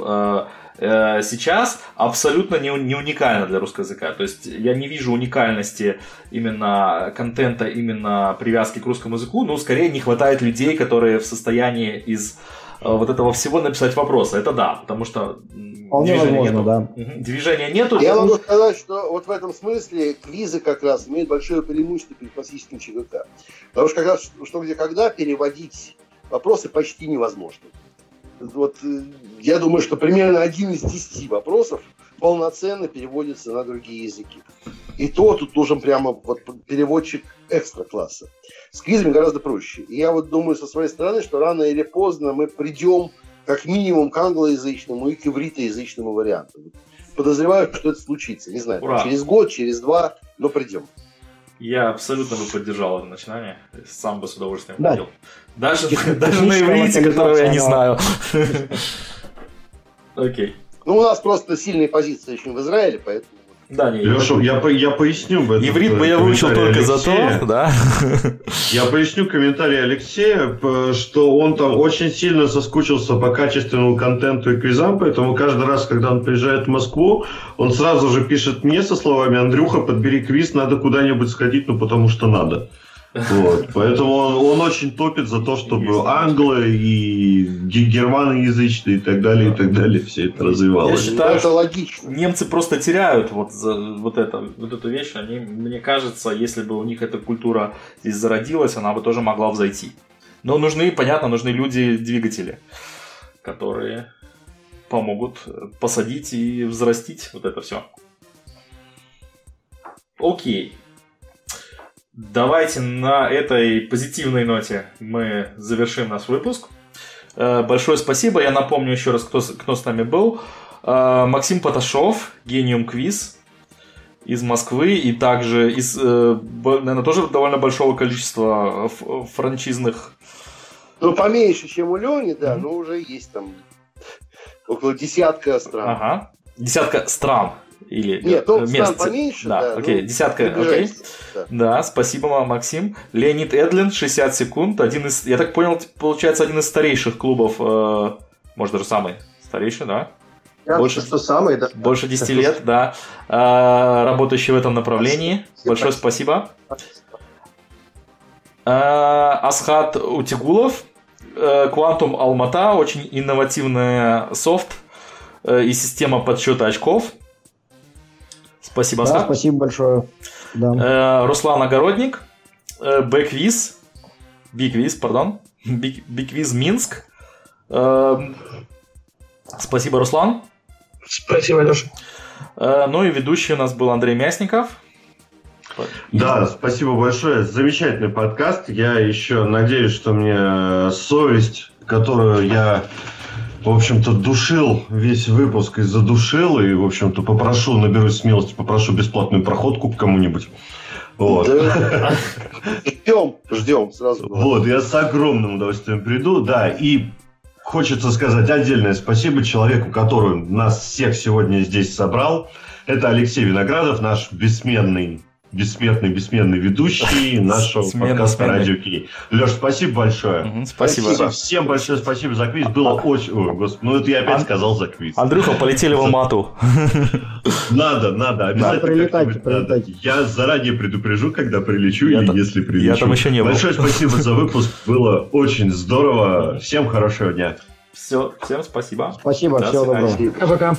Э, сейчас абсолютно не, не уникально для русского языка. То есть я не вижу уникальности именно контента, именно привязки к русскому языку, но скорее не хватает людей, которые в состоянии из э, вот этого всего написать вопросы. Это да, потому что Вполне движения возможно, нету. Да. Движения нету. Я могу сказать, что вот в этом смысле квизы как раз имеют большое преимущество перед классическим ЧВК. Потому что как раз что где когда переводить вопросы почти невозможно вот э, я думаю, что примерно один из десяти вопросов полноценно переводится на другие языки. И то тут нужен прямо вот переводчик экстра класса. С квизами гораздо проще. И я вот думаю со своей стороны, что рано или поздно мы придем как минимум к англоязычному и к ивритоязычному варианту. Подозреваю, что это случится. Не знаю, Ура. через год, через два, но придем. Я абсолютно бы поддержал это начинание. Сам бы с удовольствием да. ходил. Даже, даже на иврите, которого я не знаю. Окей. Ну, у нас просто сильные позиции очень в Израиле, поэтому да, не, Леша, я, я поясню в этом. Иврит бы я выучил только Алексея. за то, да. Я поясню комментарий Алексея, что он там очень сильно соскучился по качественному контенту и квизам, поэтому каждый раз, когда он приезжает в Москву, он сразу же пишет мне со словами «Андрюха, подбери квиз, надо куда-нибудь сходить, ну потому что надо». Вот, поэтому он, он очень топит за то, чтобы англо и германоязычные и так далее, и так далее, все это развивалось. Я считаю, это логично. Немцы просто теряют вот, за, вот, это, вот эту вещь. Они, мне кажется, если бы у них эта культура здесь зародилась, она бы тоже могла взойти. Но нужны, понятно, нужны люди-двигатели, которые помогут посадить и взрастить вот это все. Окей. Давайте на этой позитивной ноте мы завершим наш выпуск. Э, большое спасибо. Я напомню еще раз, кто, кто с нами был. Э, Максим Поташов, Гениум Квиз из Москвы и также из, э, наверное, тоже довольно большого количества франчизных. Ну, поменьше, чем у Лени, да, mm-hmm. но уже есть там около десятка стран. Ага. Десятка стран. Или Нет, ну, мест. поменьше, да. да окей, ну, десятка, окей. Да. да, спасибо вам, Максим. Леонид Эдлин, 60 секунд. Один из, я так понял, получается, один из старейших клубов, э, может, даже самый старейший, да? больше, что самый, да. Больше 10 лет, да. Э, работающий в этом направлении. Спасибо. Большое спасибо. Э, Асхат Утигулов, Quantum Алмата, очень инновативный софт и система подсчета очков. Спасибо, да, спасибо большое. Да. Э, Руслан Огородник, э, Бэквиз, Биквиз, пардон, Биквиз Минск. Э, спасибо, Руслан. Спасибо, Леша. Ну и ведущий у нас был Андрей Мясников. Да, спасибо большое. Замечательный подкаст. Я еще надеюсь, что мне совесть, которую я в общем-то, душил весь выпуск и задушил, и, в общем-то, попрошу, наберусь смелости, попрошу бесплатную проходку к кому-нибудь. Вот. Ждем, ждем сразу. Вот, я с огромным удовольствием приду, да, и хочется сказать отдельное спасибо человеку, который нас всех сегодня здесь собрал. Это Алексей Виноградов, наш бессменный бессмертный, бессменный ведущий нашего Сменный, подкаста «Радио Кей». Леш, спасибо большое. Угу, спасибо. спасибо. Всем большое спасибо за квиз. Было очень... Ой, господи, ну это я опять Ан... сказал за квиз. Андрюха, полетели в Алмату. Надо, надо. Обязательно прилетайте, прилетайте. Я заранее предупрежу, когда прилечу или если прилечу. Я там еще не был. Большое спасибо за выпуск. Было очень здорово. Всем хорошего дня. Все, всем спасибо. Спасибо, всего доброго. Пока-пока.